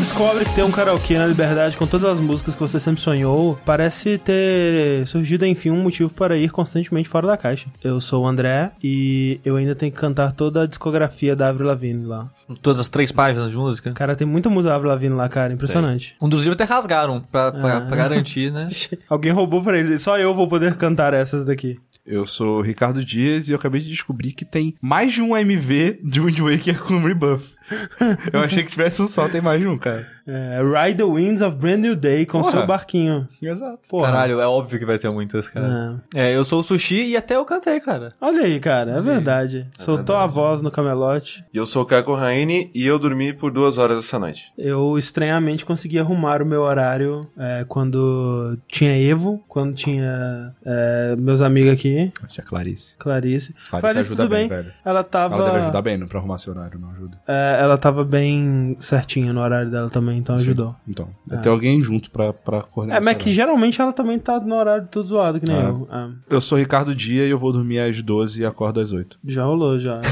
descobre que tem um karaokê na Liberdade com todas as músicas que você sempre sonhou, parece ter surgido, enfim, um motivo para ir constantemente fora da caixa. Eu sou o André e eu ainda tenho que cantar toda a discografia da Avril Lavigne lá. Todas as três páginas de música. Cara, tem muita música da Avril Lavigne lá, cara, impressionante. Um dos livros até rasgaram pra, pra, Ah. pra garantir, né? Alguém roubou pra ele, só eu vou poder cantar essas daqui. Eu sou o Ricardo Dias e eu acabei de descobrir que tem mais de um MV de Wind Waker com rebuff. Eu achei que tivesse um só, tem mais de um, cara. É, Ride the Winds of Brand New Day com Porra. seu barquinho. Exato. Porra. Caralho, é óbvio que vai ter muitas, cara. É, eu sou o Sushi e até eu cantei, cara. Olha aí, cara, é verdade. Soltou a voz no camelote. E eu sou o Caco Raine e eu dormi por duas horas essa noite. Eu estranhamente consegui arrumar o meu horário é, quando tinha Evo, quando tinha é, meus amigos aqui, Tia Clarice. Clarice. Clarice ajuda tudo bem, bem. velho. Ela tava. Ela deve ajudar bem no- pra arrumar seu horário, não ajuda. é, ela tava bem certinha no horário dela também, então ajudou. Então, deve ter alguém junto pra, pra coordenar É, mas que geralmente ela também tá no horário tudo zoado, que nem Ah. eu. É, Eu sou o Ricardo Dia e eu vou dormir às 12 e acordo às 8. já rolou, já.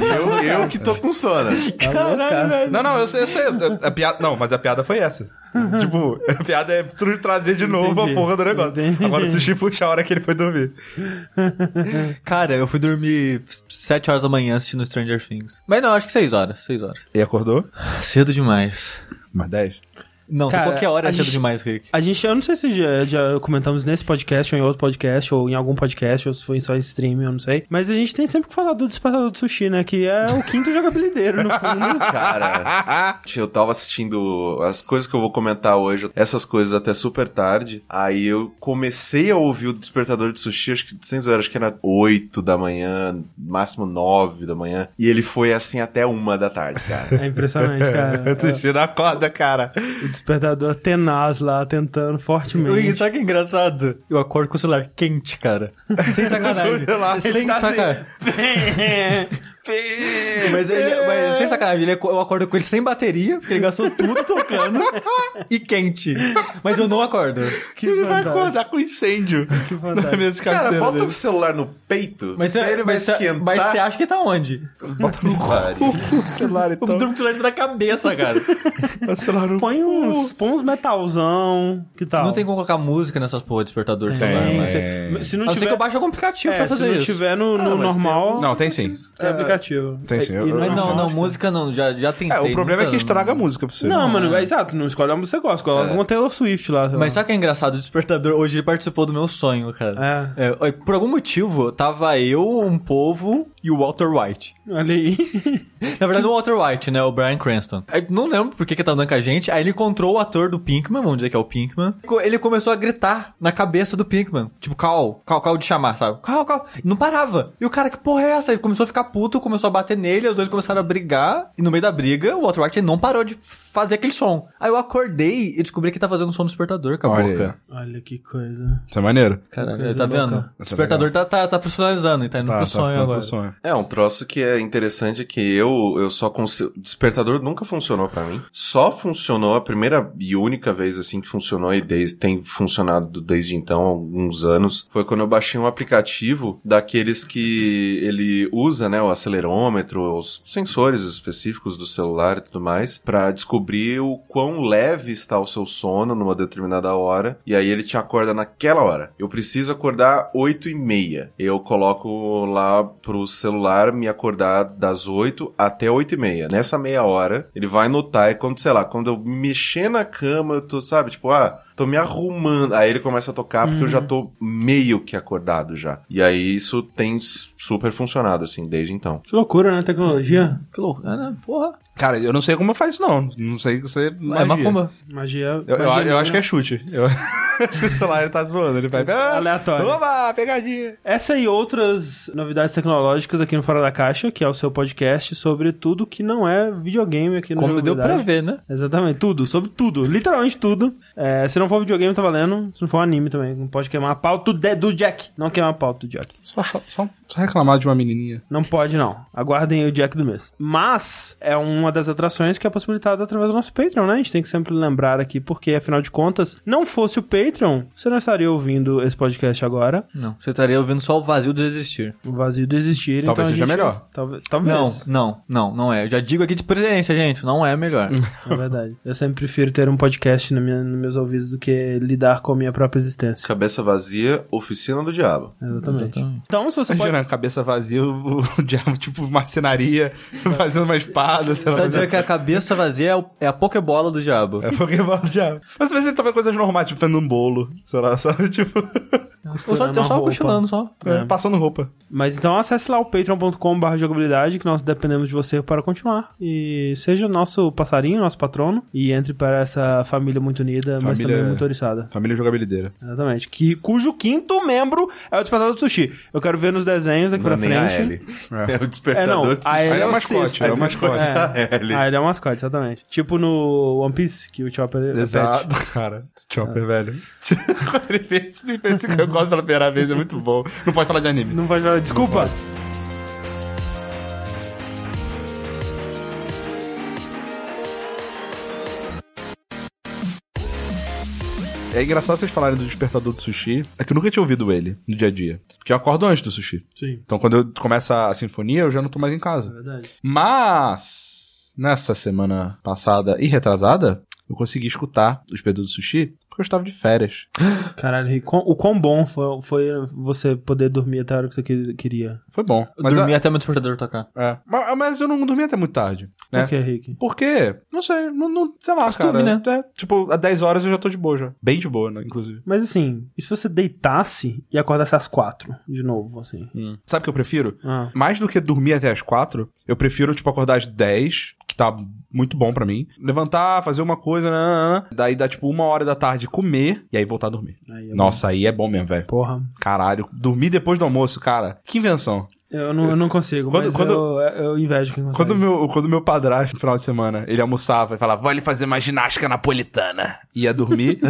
Eu, eu que tô com sono. Caralho, velho. Não, não, eu sei, eu sei. A, a piada, não, mas a piada foi essa. tipo, a piada é tu trazer de novo Entendi. a porra do negócio. Entendi. Agora o sushi puxa a hora que ele foi dormir. Cara, eu fui dormir 7 horas da manhã assistindo Stranger Things. Mas não, acho que 6 horas, 6 horas. E acordou? Cedo demais. Mais 10? Não, Cara, qualquer hora é cedo gente- demais, Rick. A gente, eu não sei se já, já comentamos nesse podcast, ou em outro podcast, ou em algum podcast, ou se foi só em stream, eu não sei. Mas a gente tem sempre que falar do Despertador do Sushi, né? Que é o quinto jogabilideiro, no fundo. Cara, eu tava assistindo as coisas que eu vou comentar hoje, essas coisas até super tarde. Aí eu comecei a ouvir o Despertador de Sushi, acho que, sem zoeira, acho que era 8 da manhã, máximo 9 da manhã. E ele foi assim até uma da tarde, cara. É impressionante, cara. Sushi na corda, cara. O despertador tenaz lá, tentando Ui, fortemente. sabe o que é engraçado? Eu acordo com o celular quente, cara. Sem sacanagem. Sem tá sacanagem. Mas, ele- mas sem sacanagem, ele- eu acordo com ele sem bateria, porque ele gastou tudo tocando, e quente. Mas eu não acordo. Que Ele vai acordar com incêndio. Que Na fantástico. Cara, bota dele. o celular no peito, Mas aí ele vai mas cê- esquentar. mas você acha que tá onde? Bota no pariu. o celular, Eu então. durmo com o celular na cabeça, cara. O celular no Põe uns, põe uns metalzão, que tal? Não tem como colocar música nessas porra de despertador de Tem, celular, mas... se, se A não não ser tiver, que eu baixo algum aplicativo é, pra se fazer não isso. tiver no, no Ah, mas tem normal, alguns- Não, tem sim. tem aplicativo. Tem sim, E- eu- e eu- não Mas não, não, música não, já, já tentei. É, o problema é que estraga a música pra você. Não, mano, é exato, não escolhe a música que você gosta, coloca uma Taylor Swift lá. Mas sabe o que é engraçado? O despertador, hoje ele participou do meu sonho, cara. É. É, por algum motivo, tava eu, um povo e o Walter White. Olha aí. Na verdade, o Walter White, né? O Brian Cranston. Aí, não lembro por que que tá andando com a gente. Aí ele encontrou o ator do Pinkman, vamos dizer que é o Pinkman. Ele começou a gritar na cabeça do Pinkman. Tipo, Cal, Cal, Cal de chamar, sabe? Cal, Cal. Não parava. E o cara, que porra é essa? Ele começou a ficar puto, começou a bater nele, os dois começaram a brigar. E no meio da briga, o Walter White não parou de fazer aquele som. Aí eu acordei e descobri que ele tá fazendo um som no despertador com a Olha boca. Olha que coisa. Isso é maneiro. Caralho, tá louca. vendo? O despertador tá, tá, tá profissionalizando e tá indo Tá, pro tá sonho agora. pro sonho. É, um troço que é interessante é que eu, eu só consigo... Despertador nunca funcionou pra mim. Só funcionou a primeira e única vez, assim, que funcionou e desde, tem funcionado desde então, há alguns anos, foi quando eu baixei um aplicativo daqueles que ele usa, né, o acelerômetro, os sensores específicos do celular e tudo mais, pra descobrir o quão leve está o seu sono numa determinada hora, e aí ele te acorda naquela hora. Eu preciso acordar 8 e meia. Eu coloco lá pro celular me acordar das 8 até 8 e meia. Nessa meia hora, ele vai notar, e quando, sei lá, quando eu mexer na cama, eu tô, sabe, tipo, ah, tô me arrumando. Aí ele começa a tocar porque eu já tô meio que acordado já. E aí isso tem super funcionado, assim, desde então. Que loucura, né? Tecnologia. Que loucura, né? Porra. Cara, eu não sei como faz isso, não. Não sei você. É macumba. Magia. Eu, eu, magia eu acho que é chute. Eu acho que o celular ele tá zoando. Ele vai. Ah, Aleatório. Oba, pegadinha. Essa e outras novidades tecnológicas aqui no Fora da Caixa, que é o seu podcast sobre tudo que não é videogame aqui no Como deu pra ver, né? Exatamente, tudo, sobre tudo, literalmente tudo. É, se não for videogame, tá valendo. Se não for anime também, não pode queimar a pauta do, do Jack. Não queimar a pauta do Jack. Só, só, só, só reclamar de uma menininha. Não pode, não. Aguardem aí o Jack do mês. Mas é uma das atrações que é possibilitada através do nosso Patreon, né? A gente tem que sempre lembrar aqui, porque afinal de contas, não fosse o Patreon, você não estaria ouvindo esse podcast agora. Não, você estaria ouvindo só o vazio do existir. O vazio do existir. Talvez então seja gente- melhor. Talvez. talvez. Não, não, não, não é. Eu já digo aqui de preferência, gente, não é melhor. É verdade. Eu sempre prefiro ter um podcast na minha- nos meus ouvidos do que lidar com a minha própria existência. Cabeça vazia, oficina do diabo. Exatamente. Então, se você pode. Imagina, cabeça vazia, o, o diabo, tipo, marcenaria, fazendo uma espada, sei Você lá. dizendo que a cabeça vazia é, o- é a pokebola do diabo. É Pokémon do diabo. Mas às vezes ele tava coisas normais, tipo, fazendo um bolo, sei lá, sabe? Tipo, Eu só, eu só cochilando só. é, passando roupa. Mas então acesse lá o patreon.com.br jogabilidade, que nós dependemos de você para continuar. E seja nosso passarinho, nosso patrono, e entre para essa família muito unida, mas Família- também muito oriçada. Família jogabilideira. Exatamente. Que, cujo quinto membro é o Despertador do Sushi. Eu quero ver nos desenhos aqui Não é pra nem a frente. L. É, o É, despertador não. de A sushi. Aí é é o mascote, é o mascote. É. Ah, ele é o mascote, exatamente. Tipo no One Piece, que o Chopper é. Exato, cara. Chopper, velho. Quando ele fez, me fez esse negócio pela primeira vez, é muito bom. Não pode falar de anime. Não vai falar, desculpa. É engraçado vocês falarem do despertador do sushi. É que eu nunca tinha ouvido ele no dia a dia. Porque eu acordo antes do sushi. Sim. Então quando eu começa a sinfonia, eu já não tô mais em É casa. verdade. Mas, nessa semana passada e retrasada, eu consegui escutar o despertador do sushi porque eu estava de férias. Caralho, e o quão bom foi, foi você poder dormir até a hora que você que- queria. Foi bom. Eu Mas, dormi a- até meu despertador tocar. é. mas, mas eu não dormi até muito tarde. Né? Por que, Rick? Porque, não sei, não, não- sei lá, Costume, cara. né? É, tipo, às 10 horas eu já tô de boa já. Bem de boa, né, inclusive. Mas assim, e se você deitasse e acordasse às quatro, de novo, assim? Sabe o que eu prefiro? Ah, Mais do que dormir até as 4, eu prefiro, tipo, acordar às 10, que tá muito bom pra mim. Levantar, fazer uma coisa, nananana, daí dá, tipo, uma hora da tarde comer, e aí voltar a dormir. aí é Nossa, aí é bom mesmo, velho. bom. Porra. Caralho, dormir depois do almoço, cara. Que invenção. Eu não, eu não consigo, Quando- mas quando- eu, eu invejo quem consegue. Quando meu, quando meu padrasto, no final de semana, ele almoçava e falava, vai ele fazer uma ginástica napolitana. Ia dormir.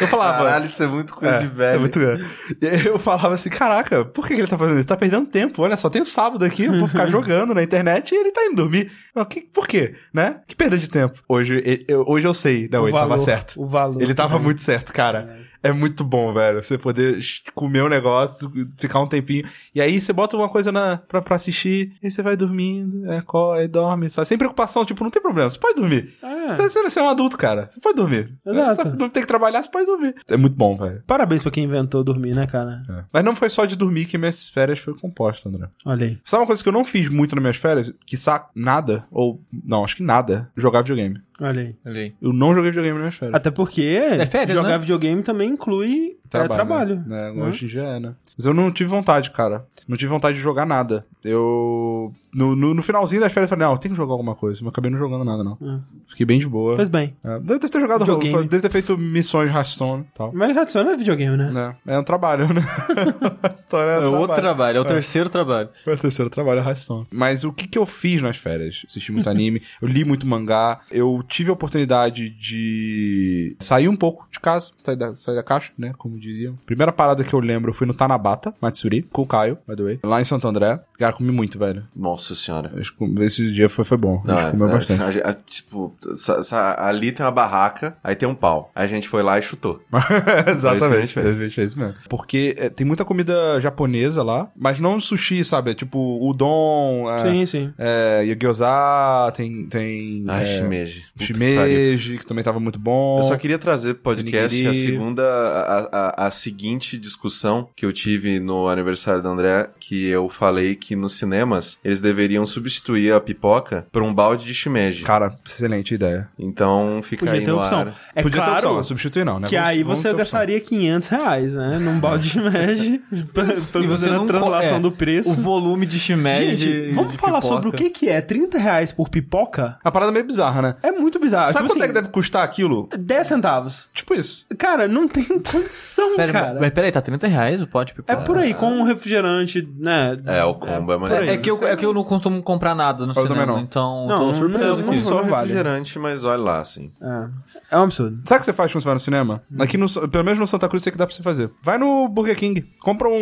eu falava. Caralho, isso é muito coisa de É velho. muito grande. E aí eu falava assim, caraca, por que, que ele tá fazendo isso? Tá perdendo tempo, olha, só tem o sábado aqui, eu vou ficar jogando na internet e ele tá indo dormir. Não, que, por quê? Né? Que perda de tempo. Hoje, ele- eu, hoje eu sei. Não, O ele tava valor, certo. o valor Ele tava muito certo, cara. É muito bom, velho. Você poder comer um negócio, ficar um tempinho. E aí você bota uma coisa na, pra, pra assistir, e você vai dormindo, é, aí dorme, sabe? Sem preocupação, tipo, não tem problema, você pode dormir. É. Você, você é um adulto, cara. Você pode dormir. Exato. Você não tem que trabalhar, você pode dormir. É muito bom, velho. Parabéns pra quem inventou dormir, né, cara? É. Mas não foi só de dormir que minhas férias foi composta, André. Olha aí. Sabe uma coisa que eu não fiz muito nas minhas férias? Que nada, ou não, acho que nada, jogar videogame. Olha aí. Ali. Eu não joguei videogame nas minhas férias. Até porque férias, jogar né? videogame também inclui trabalho. É, trabalho. Né? né? Hoje em dia é, né? Mas eu não tive vontade, cara. Não tive vontade de jogar nada. Eu. No, no, no finalzinho das férias eu falei, não, eu tenho que jogar alguma coisa. Mas eu acabei não jogando nada, não. Ah. Fiquei bem de boa. Fez bem. É, deve ter jogado Videogame. Deve ter feito missões de Hearthstone e tal. Mas Hearthstone é videogame, né? Né? É um trabalho, né? Hearthstone é, É um outro trabalho, é o terceiro trabalho. Meu terceiro trabalho é Hearthstone. Mas o que, que eu fiz nas férias? Assisti muito anime, eu li muito mangá, eu tive a oportunidade de sair um pouco de casa, sair da, sair da caixa, né? Como diziam. Primeira parada que eu lembro, eu fui no Tanabata, Matsuri, com o Caio, by the way, lá em Santo André. Cara, comi muito, velho. Nossa senhora. Esse dia foi, foi bom. a gente comeu é, bastante. é, é, tipo, sa- sa- ali tem uma barraca, aí tem um pau. Aí a gente foi lá e chutou. Exatamente, É isso é isso mesmo. Porque é, tem muita comida japonesa lá, mas não sushi, sabe? É tipo udon, é, Sim, sim. é, gyoza, tem... tem Ai, é, shimeji. Shimeji, que também tava muito bom. Eu só queria trazer pro podcast a Nigiri. segunda, a, a, a seguinte discussão que eu tive no aniversário do André, que eu falei que nos cinemas eles deveriam substituir a pipoca por um balde de shimeji. Cara, excelente ideia. Então fica Podia aí ter no opção. ar. É Podia ter claro opção, não substituir não, né? que Vamos- aí vamos você ter opção. gastaria 500 reais, né? Num balde de pra fazer a translação é, do preço. O volume de shimeji Gente, vamos de falar pipoca. sobre o que que é 30 reais por pipoca? É uma parada meio bizarra, né? É muito bizarro. Sabe tipo quanto é que assim, deve custar aquilo? 10 centavos. Tipo isso. Cara, não tem condição, Pera, cara. mas peraí, tá 30 reais o pote de É pipoca? por aí, com um refrigerante, né? É, o combo é, mais. É que, eu, é que eu não costumo comprar nada no Eu cinema, não. então Não, tô surpreso não, aqui. não, Não só vale. refrigerante, mas olha lá, assim. É, é um absurdo. Sabe o que você faz quando você vai no cinema? Hum. Aqui no, pelo menos no Santa Cruz, sei que dá pra você fazer. Vai no Burger King, compra um,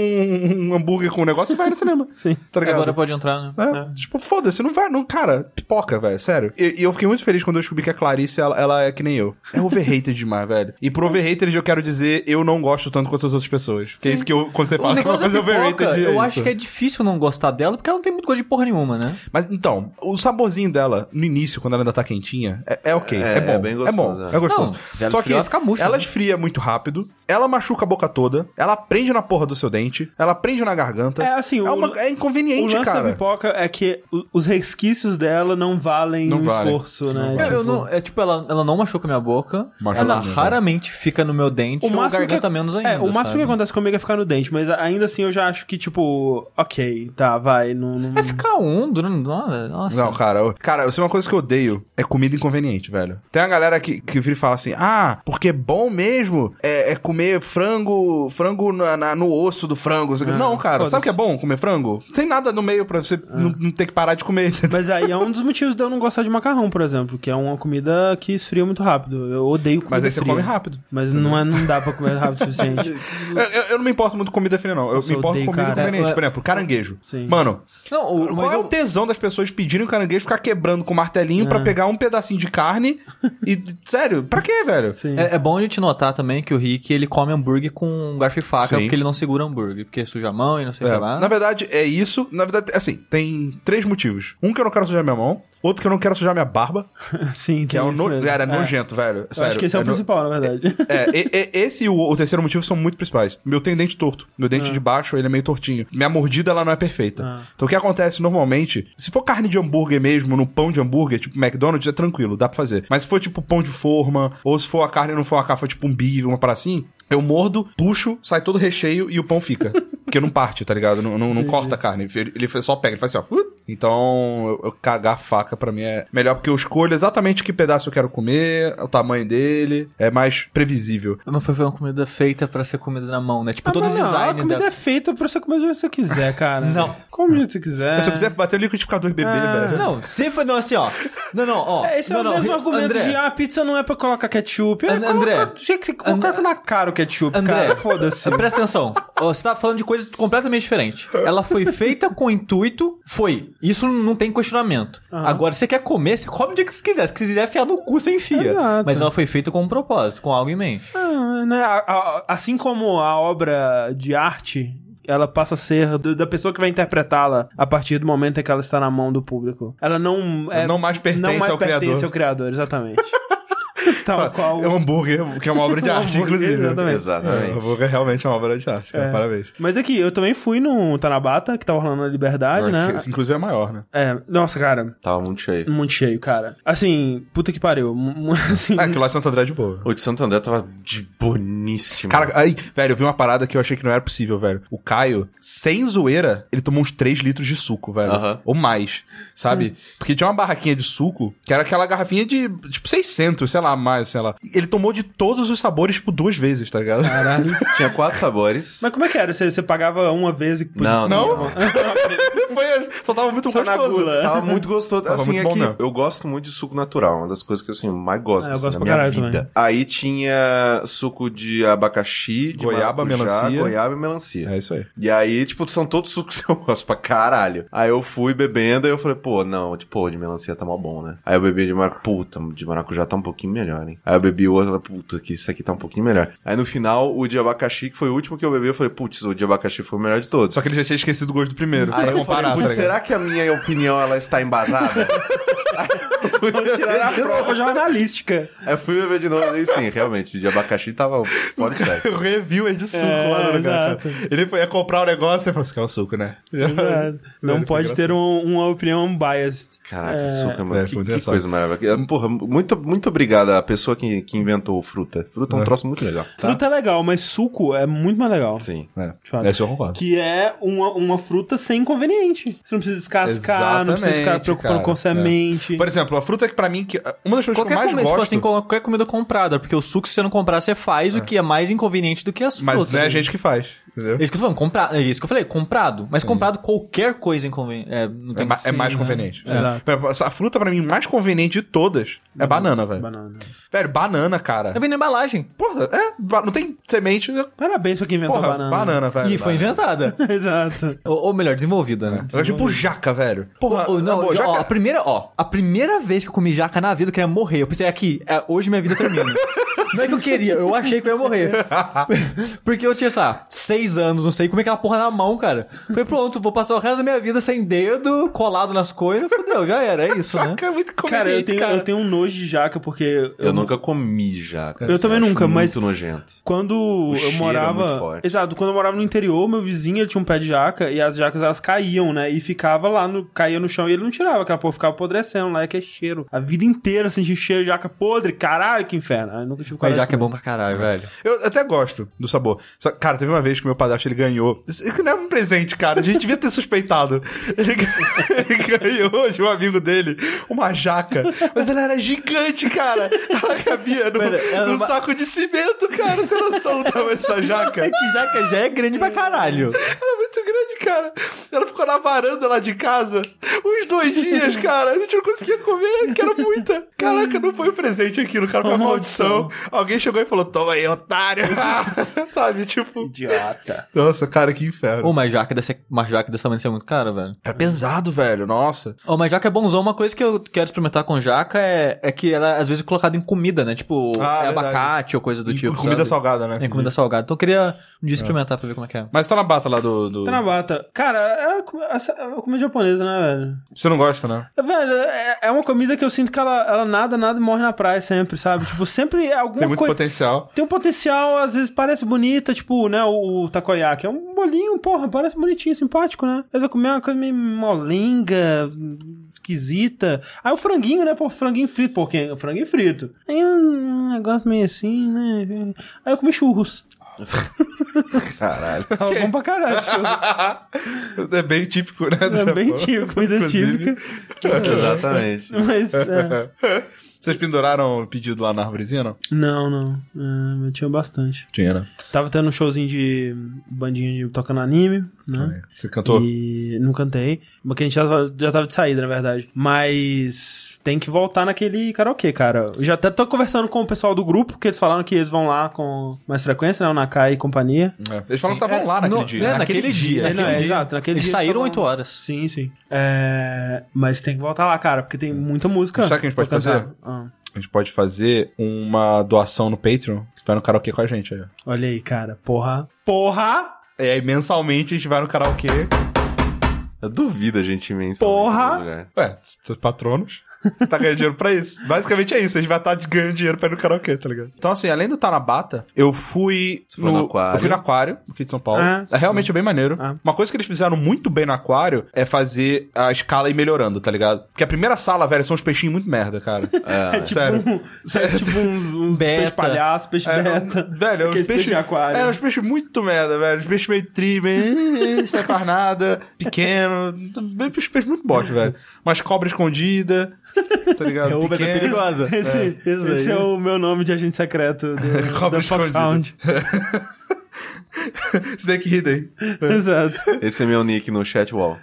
um hambúrguer com um negócio e vai no cinema. Sim. Tá ligado? Agora pode entrar, né? É, Tipo, foda-se, não vai, não, cara, pipoca, velho, sério. E, e eu fiquei muito feliz quando eu descobri que a Clarice, ela, ela é que nem eu. É overrated demais, velho. E E pro overrated eu quero dizer, eu não gosto tanto quanto as outras pessoas. Que é isso que eu, quando você O fala que uma negócio da coisa é pipoca, overrated, é eu isso. acho que é difícil não gostar dela, porque ela não tem muito gosto de porra nenhuma, né? Mas então, o saborzinho dela, no início, quando ela ainda tá quentinha, é, é ok. É, É, bom. é bem gostoso, É bom. é. É gostoso. Não, se ela Só que ela fica murcha, ela né? esfria muito rápido, ela machuca a boca toda, ela prende na porra do seu dente, ela prende na garganta. É, assim, é, o- uma- é O inconveniente, lance da cara. pipoca é que o- os resquícios dela não valem Não o valem. esforço, né? Não Eu, valem. eu não, é tipo, ela, ela não machuca minha boca, Machuca ela raramente fica no meu dente ou garganta que, menos ainda. É, o máximo sabe? que acontece comigo é ficar no dente, mas ainda assim eu já acho que, tipo, ok, tá, vai, não... não... É ficar um durante. Nossa. Não, cara, eu, cara, eu sei uma coisa que eu odeio, é comida inconveniente, velho. Tem a galera que, que vira e fala assim, ah, porque é bom mesmo é, é comer frango, frango na- na- no osso do frango. não, cara, sabe o que é bom comer frango? Sem nada no meio pra você não, não ter que parar de comer. Mas aí é um dos motivos de eu não gostar de macarrão, por exemplo, que é uma comida que esfria muito rápido. Eu odeio comida Mas aí você fria. come rápido. Mas não, é, não dá pra comer rápido o suficiente. Eu, eu- eu não me importo muito com comida fria, não. Eu Nossa, me importo com comida cara. inconveniente. É, Por exemplo, caranguejo. Sim. Mano, Não, o, qual mas é eu- o tesão das pessoas pedirem o caranguejo ficar quebrando com martelinho pra pegar um pedacinho de carne e... Sério, pra quê, velho? É, é bom a gente notar também que o Rick, ele come hambúrguer com garfo e faca, Sim. porque ele não segura hambúrguer, porque suja a mão e não sei o É, que lá. Na verdade, é isso. Na verdade, assim, tem três motivos. Um que eu não quero sujar minha mão, outro que eu não quero sujar minha barba, Sim, que é um no... Cara, é nojento, velho. Eu Sério, acho que esse é o no- principal, na verdade. É, e- e- esse e o, o terceiro motivo são muito principais. Meu tem dente torto. Meu Ah. dente de baixo, ele é meio tortinho. Minha mordida, ela não é perfeita. Então o que acontece normalmente, se for carne de hambúrguer mesmo, no pão de hambúrguer, tipo McDonald's, é tranquilo, dá pra fazer. Mas se for tipo pão de forma, ou se for a carne não for uma carne, for tipo um bife, uma para assim, eu mordo, puxo, sai todo o recheio e o pão fica. Porque não parte, tá ligado? Não, não, não corta a carne. Ele, ele só pega, ele faz assim, ó. Então, eu, eu cagar a faca pra mim é melhor porque eu escolho exatamente que pedaço eu quero comer, o tamanho dele, é mais previsível. Não foi, uma comida feita pra ser comida na mão, né? Tipo, Ah, todo o não, design A comida dela. é feita pra comer do jeito que você quiser, cara. Não. Come do jeito que você quiser. Se eu quiser bater o liquidificador e beber, velho. Não, se foi não, assim, ó. Não, não, ó. É, esse não, é o não, mesmo argumento André, de, ah, a pizza não é pra colocar ketchup. É, And- coloca André. do jeito que você coloca André. na cara o ketchup, André, cara. Foda-se. Presta atenção. Você tá falando de coisas completamente diferentes. Ela foi feita com intuito, foi. Isso não tem questionamento. Agora, você quer comer, você come o dia que você quiser. Se quiser enfiar no cu, você enfia. Exato. Mas ela foi feita com um propósito, com algo em mente. Ah, né, assim como a obra de arte, ela passa a ser do- da pessoa que vai interpretá-la a partir do momento em que ela está na mão do público. Ela não é, Não mais pertence não mais ao pertence criador. ao criador, exatamente. Tal qual. É um hambúrguer, que é uma obra de Um arte, inclusive. exatamente. É, Exatamente. o hambúrguer realmente é uma obra de arte, cara. É. Parabéns. Mas aqui, eu também fui no Tanabata, que tava rolando na Liberdade, né? Que, inclusive é maior, né? É, nossa, cara, Tava muito cheio. muito cheio, cara. Assim, puta que pariu. Assim, Ah, que lá em Santo André é de boa. O de Santo André tava de boníssimo. Cara, aí, velho, eu vi uma parada que eu achei que não era possível, velho. O Caio, sem zoeira, ele tomou uns 3 litros de suco, velho. Aham. Ou mais, sabe? Porque tinha uma barraquinha de suco, que era aquela garrafinha de, tipo, 600, sei lá, mais, sei lá. Ele tomou de todos os sabores, tipo, duas vezes, tá ligado? caralho. Tinha quatro sabores. Mas como é que era? Você, você pagava uma vez e... Não, Não? Foi, só tava muito Só gostoso. Tava muito gostoso. Tava assim, muito é bom que mesmo. eu gosto muito de suco natural. Uma das coisas que assim, eu mais gosto Ah, eu assim, gosto na pra minha caralho vida. também. Aí tinha suco de abacaxi, de Goiaba, maracujá, melancia. goiaba e melancia. É isso aí. E aí, tipo, são todos sucos que eu gosto pra caralho. Aí eu fui bebendo e eu falei, pô, não, tipo, de melancia tá mal bom, né? Aí eu bebi de maracujá, puta, de maracujá tá um pouquinho melhor, hein? Aí eu bebi o outro, eu falei, puta, que isso aqui tá um pouquinho melhor. Aí no final, o de abacaxi, que foi o último que eu bebi, eu falei, putz, o de abacaxi foi o melhor de todos. Só que ele já tinha esquecido o gosto do primeiro. Aí eu comparar, falei, tá será que a minha opinião, ela está embasada? Tirar a prova jornalística. Aí eu fui beber de novo e sim, realmente, de abacaxi tava fora de série. O review é de suco É, lá no lugar. Ele foi ia comprar o negócio e falou assim, que é um suco, né? Exato. Não pode ter um- uma opinião biased. Caraca, É. açúcar, mano. É, que, que coisa maravilhosa. Porra, muito, muito obrigado à pessoa que, que inventou fruta. Fruta é um troço muito legal. Fruta é legal, mas suco é muito mais legal. Sim. É, eu concordo. Que é uma, uma fruta sem inconveniente. Você não precisa descascar, não precisa ficar Exatamente, preocupando cara. com semente. Por exemplo, a fruta que pra mim, que, uma das coisas Qualquer que eu mais comida, se gosto... assim, qualquer comida comprada, porque o suco, se você não comprar, você faz o que é mais inconveniente do que as Mas frutas. não é a gente que faz, entendeu? É isso que eu tô falando, comprar, é isso que eu falei, comprado. Mas comprado qualquer coisa inconveniente. É, não É, tem é sim, mais né? conveniente. É. A fruta pra mim mais conveniente de todas é banana, velho. Banana. Velho, banana, cara. É vem na embalagem. Porra, é, não tem semente. Parabéns pra quem inventou Porra, banana. banana, velho. E foi inventada. Exato. ou, ou melhor, desenvolvida, né? É tipo jaca, velho. Porra, não, boa, ó, jaca- a primeira, ó, a primeira vez que eu comi jaca na vida, eu queria morrer. Eu pensei, aqui, é, hoje minha vida termina. Não é que eu queria, eu achei que eu ia morrer. Porque eu tinha, sei lá, seis anos, não sei, como é aquela porra na mão, cara. Falei, pronto, vou passar o resto da minha vida sem dedo, colado nas coisas, fudeu, já era, é isso, né? Cara, muito Cara, eu tenho, cara. eu tenho um nojo de jaca, porque... Eu nunca comi jaca. Eu também acho nunca, mas- Muito nojento. Quando eu cheiro é muito morava. forte. Exato, quando eu morava no interior, meu vizinho ele tinha um pé de jaca e as jacas elas caíam, né? E ficava lá, no, caía no chão e ele não tirava, aquela porra ficava apodrecendo lá, é que é cheiro. A vida inteira senti cheiro de jaca podre, caralho, que inferno. Aí eu nunca tive Mas coragem já de que é bom pra caralho, velho. Eu até gosto do sabor. Só- cara, teve uma vez que meu padrasto ele ganhou. Isso não é um presente, cara. A gente devia ter suspeitado. Ele, ele ganhou de um amigo dele uma jaca. Mas ela era gigante, cara. Ela cabia no, Pera, ela num saco de cimento, cara. Você noção do tamanho dessa jaca? É que jaca já é grande pra caralho. Era muito grande, cara. Ela ficou na varanda lá de casa uns dois dias, cara. A gente não conseguia comer, que era muita. Caraca, não foi um presente aquilo, cara. Foi Uma maldição. Alguém chegou e falou: Toma aí, otário. Sabe, tipo. Idiota. Nossa, cara, que inferno. Ô, mas jaca desse, uma jaca desse tamanho deve ser muito cara, velho. Era pesado, velho. Nossa. Ô, mas jaca é bonzão. Uma coisa que eu quero experimentar com jaca é, é que ela é, às vezes, colocada em comida, né? Tipo, Ah, é verdade. abacate ou coisa do tipo, comida sabe? salgada, né? É comida salgada. Então eu queria um dia experimentar pra ver como é que é. Mas tá na bata lá do. do... Tá na bata. Cara, é a, com- essa- é a comida japonesa, né, velho? Você não gosta, né? É, Velho, é, é uma comida que eu sinto que ela, ela nada, nada e morre na praia sempre, sabe? Tipo, sempre é alguma Tem muito coisa. potencial. Tem um potencial, às vezes parece bonita, tipo, né, o, o takoyaki. É um bolinho, porra, parece bonitinho, simpático, né? Aí vai comer uma coisa meio molenga, esquisita. Aí o franguinho, né, pô, franguinho frito, pô, quem? franguinho frito. Aí um negócio meio assim, né? Aí eu comi churros. Caralho. Tava bom pra caralho, churros. É bem típico, né? É bem Japão. típico, comida Inclusive. típica. Exatamente. Mas, é. Vocês penduraram o pedido lá na árvorezinha, não? Não, não. É, eu tinha bastante. Tinha, né? Tava tendo um showzinho de bandinha de tocando anime, né? Você cantou? E não cantei. Porque a gente já, já tava de saída, na verdade. Mas tem que voltar naquele karaokê, cara. Eu já até tô conversando com o pessoal do grupo, que eles falaram que eles vão lá com mais frequência, né? O Nakai e companhia. É. Eles falaram que estavam lá naquele no- dia. né, naquele dia. É, não, naquele é, dia. exato, naquele Eles dia saíram estavam- 8 horas. Sim, sim. É, mas tem que voltar lá, cara, porque tem muita música. Sabe o que a gente pode fazer? Ah, A gente pode fazer uma doação no Patreon, que vai no karaokê com a gente aí. ó. olha aí, cara. Porra. Porra! E aí, mensalmente, a gente vai no karaokê. Eu duvido a gente imensa. Porra! Ué, seus patronos. Você tá ganhando dinheiro pra isso. Basicamente é isso. A gente vai estar ganhando dinheiro pra ir no karaokê, tá ligado? Então, assim, além do Tanabata, eu fui. Você foi no aquário? Eu fui no aquário, aqui de São Paulo. Ah, é realmente bem maneiro. Ah. Uma coisa que eles fizeram muito bem no aquário é fazer a escala ir melhorando, tá ligado? Porque a primeira sala, velho, são uns peixinhos muito merda, cara. É, Sério. Um, é tipo uns, uns Beta. peixe palhaço, peixe É, beta. velho, é uns peixes de aquário. É, uns peixes muito merda, velho. Uns peixes meio tri, meio, sem faz nada, pequeno. Bem, peixe, peixe muito bosta, velho. Umas cobras escondidas, tá ligado? É uma coisa Pequeno. perigosa. Esse, É, esse daí. é o meu nome de agente secreto do, da Fox. Sound. Snake Hidden. Exato. Esse é meu nick no chat wall.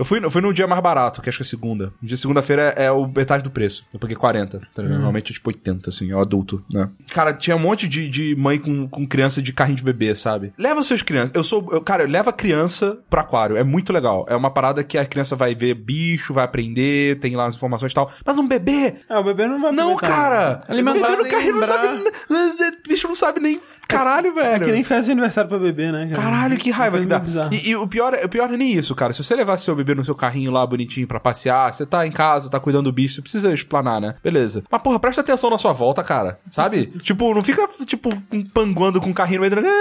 Eu fui, eu fui no dia mais barato, que acho que é segunda. No dia segunda-feira é o metade do preço. Eu paguei 40, tá ligado? Normalmente é tipo 80, assim, é o adulto, né? Cara, tinha um monte de, de mãe com, com criança de carrinho de bebê, sabe? Leva suas crianças. Eu sou. Eu, cara, leva a criança pro aquário. É muito legal. É uma parada que a criança vai ver bicho, vai aprender, tem lá as informações e tal. Mas um bebê. É, o bebê não vai Não, cara! Ele o não bebê vai no carrinho não sabe. O bicho não sabe nem. Caralho, velho. É que nem festa de aniversário pra bebê, né? cara? Caralho, que raiva que dá. E, e o, pior, é- o pior é nem isso, cara. Se você levar seu bebê no seu carrinho lá bonitinho pra passear, você tá em casa, tá cuidando do bicho, você precisa explanar, né? Beleza. Mas, porra, presta atenção na sua volta, cara. Sabe? tipo, não fica, tipo, panguando com o carrinho no meio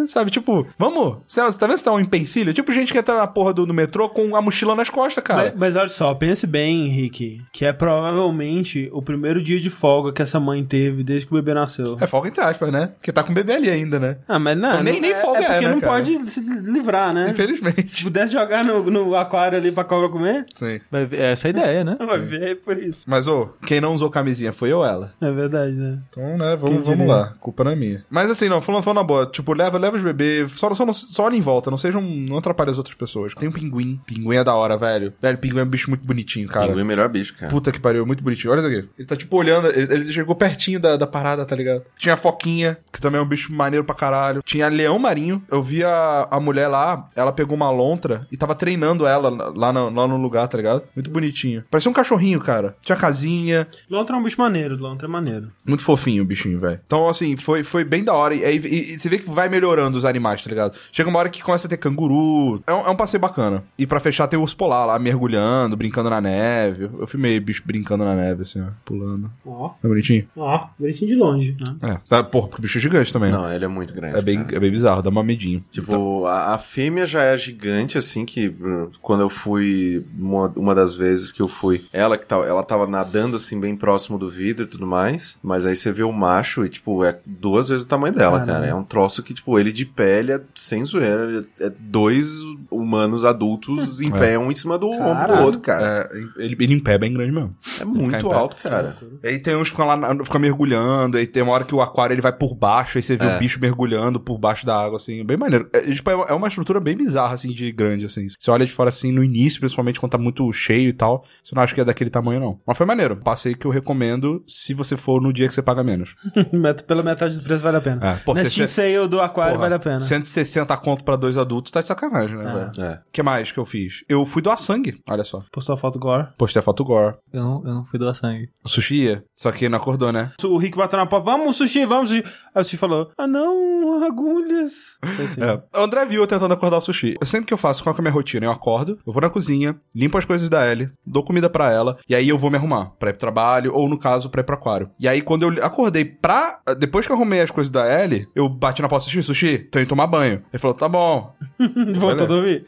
Sabe? Tipo, vamos. Você tá vendo se tá um empecilho? Tipo, gente que entra na porra do, do metrô com a mochila nas costas, cara. Mas, mas olha só, pense bem, Henrique, que é provavelmente o primeiro dia de folga que essa mãe teve desde que o bebê nasceu. É folga entre aspas, né? Porque tá com o bebê ali ainda, né? Ah, mas não, Então, nem- nem é, folga é porque é, né, não cara? pode se livrar, né? Se Infelizmente. pudesse jogar no, no aquário ali pra cobra comer, Sim. Vai ver- é essa a ideia, né? vai ver é por isso. Mas, ô, quem não usou camisinha foi eu ou ela? É verdade, né? Então, né, vamos, vamos lá. Culpa não é minha. Mas assim, não, falando, falando na boa, tipo, leva, leva os bebês, só, só, só olha em volta, não sejam, não atrapalhem as outras pessoas. Tem um pinguim, pinguim é da hora, velho. Velho, pinguim é um bicho muito bonitinho, cara. Pinguim é o melhor bicho, cara. Puta que pariu, muito bonitinho. Olha isso aqui. Ele tá tipo olhando, ele, ele chegou pertinho da, da parada, tá ligado? Tinha a foquinha, que também é um bicho maneiro pra caralho. Tinha leão marinho. Eu vi a, a mulher lá, ela pegou uma lontra e tava treinando ela lá no, lá no lugar, tá ligado? Muito bonitinho. Parecia um cachorrinho, cara. Tinha casinha. Lontra é um bicho maneiro, Lontra é maneiro. Muito fofinho o bichinho, velho. Então, assim, foi, foi bem da hora. E, aí e- e você vê que vai melhorando os animais, tá ligado? Chega uma hora que começa a ter canguru. É um, é um passeio bacana. E pra fechar, tem o urso polar lá, mergulhando, brincando na neve. Eu, eu filmei bicho brincando na neve, assim, ó, pulando. Ó, É bonitinho? ó, bonitinho de longe, né? É. Tá, porra, porque o bicho é gigante também. né? Não, ele é muito grande. É bem, cara. é bem bizarro, dá uma medinho. Tipo, a, a fêmea já é gigante, assim, que uh, quando eu fui, uma, uma das vezes que eu fui, ela que tava, ela tava nadando, assim, bem próximo do vidro e tudo mais, mas aí você vê o macho e, tipo, é duas vezes o tamanho dela, Caramba. cara. É um troço que, tipo, ele de pele é sem zoeira, é dois humanos adultos em É. pé, um em cima do ombro do Caralho. outro, cara. É, ele, ele em pé é bem grande mesmo. É, muito pé. alto, cara. E aí tem uns que ficam lá, ficam mergulhando, aí tem uma hora que o aquário ele vai por baixo, aí você vê É. o bicho mergulhando por baixo da água, assim, bem maneiro. É, tipo, é uma- é uma estrutura bem bizarra, assim, de grande, assim. Você olha de fora, assim, no início, principalmente quando tá muito cheio e tal, você não acha que é daquele tamanho, não. Mas foi maneiro. Passeio que eu recomendo se você for no dia que você paga menos. Pela metade do preço vale a pena. É, pô, Nesse você- sale do aquário Porra, vale a pena. 160 conto pra dois adultos tá de sacanagem, né, velho? É. O que mais que eu fiz? Eu fui doar sangue, olha só. Postou a foto gore. Postei a foto gore. Eu não, eu não fui doar sangue. O sushi ia, só que não acordou, né? O Rick bateu na porta, vamos sushi, vamos sushi. Aí o sushi falou, ah não, agulhas. Foi assim. É. O André viu eu tentando acordar o sushi. Eu sempre que eu faço, qual que é a minha rotina? Eu acordo, eu vou na cozinha, limpo as coisas da Ellie, dou comida pra ela, e aí eu vou me arrumar pra ir pro trabalho, ou no caso, pra ir pro aquário. E aí, quando eu acordei pra. Depois que eu arrumei as coisas da Ellie, eu bati na porta, sushi, sushi, tô indo tomar banho. Ele falou, tá bom. Voltou a dormir.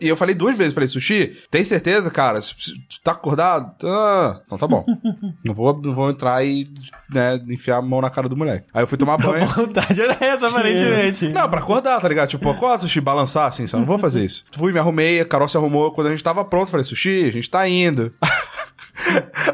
E eu falei duas vezes, falei, sushi, tem certeza, cara? Tu tá acordado? Ah, então tá bom. não, vou, não vou entrar e, né, enfiar a mão na cara do moleque. Aí eu fui tomar banho. A vontade era essa, aparentemente. Não, pra acordar, tá ligado? Tipo, acorda, sushi, balançar assim, só não vou fazer isso. Fui, me arrumei, a Carol se arrumou. Quando a gente tava pronto, falei, sushi, a gente tá indo.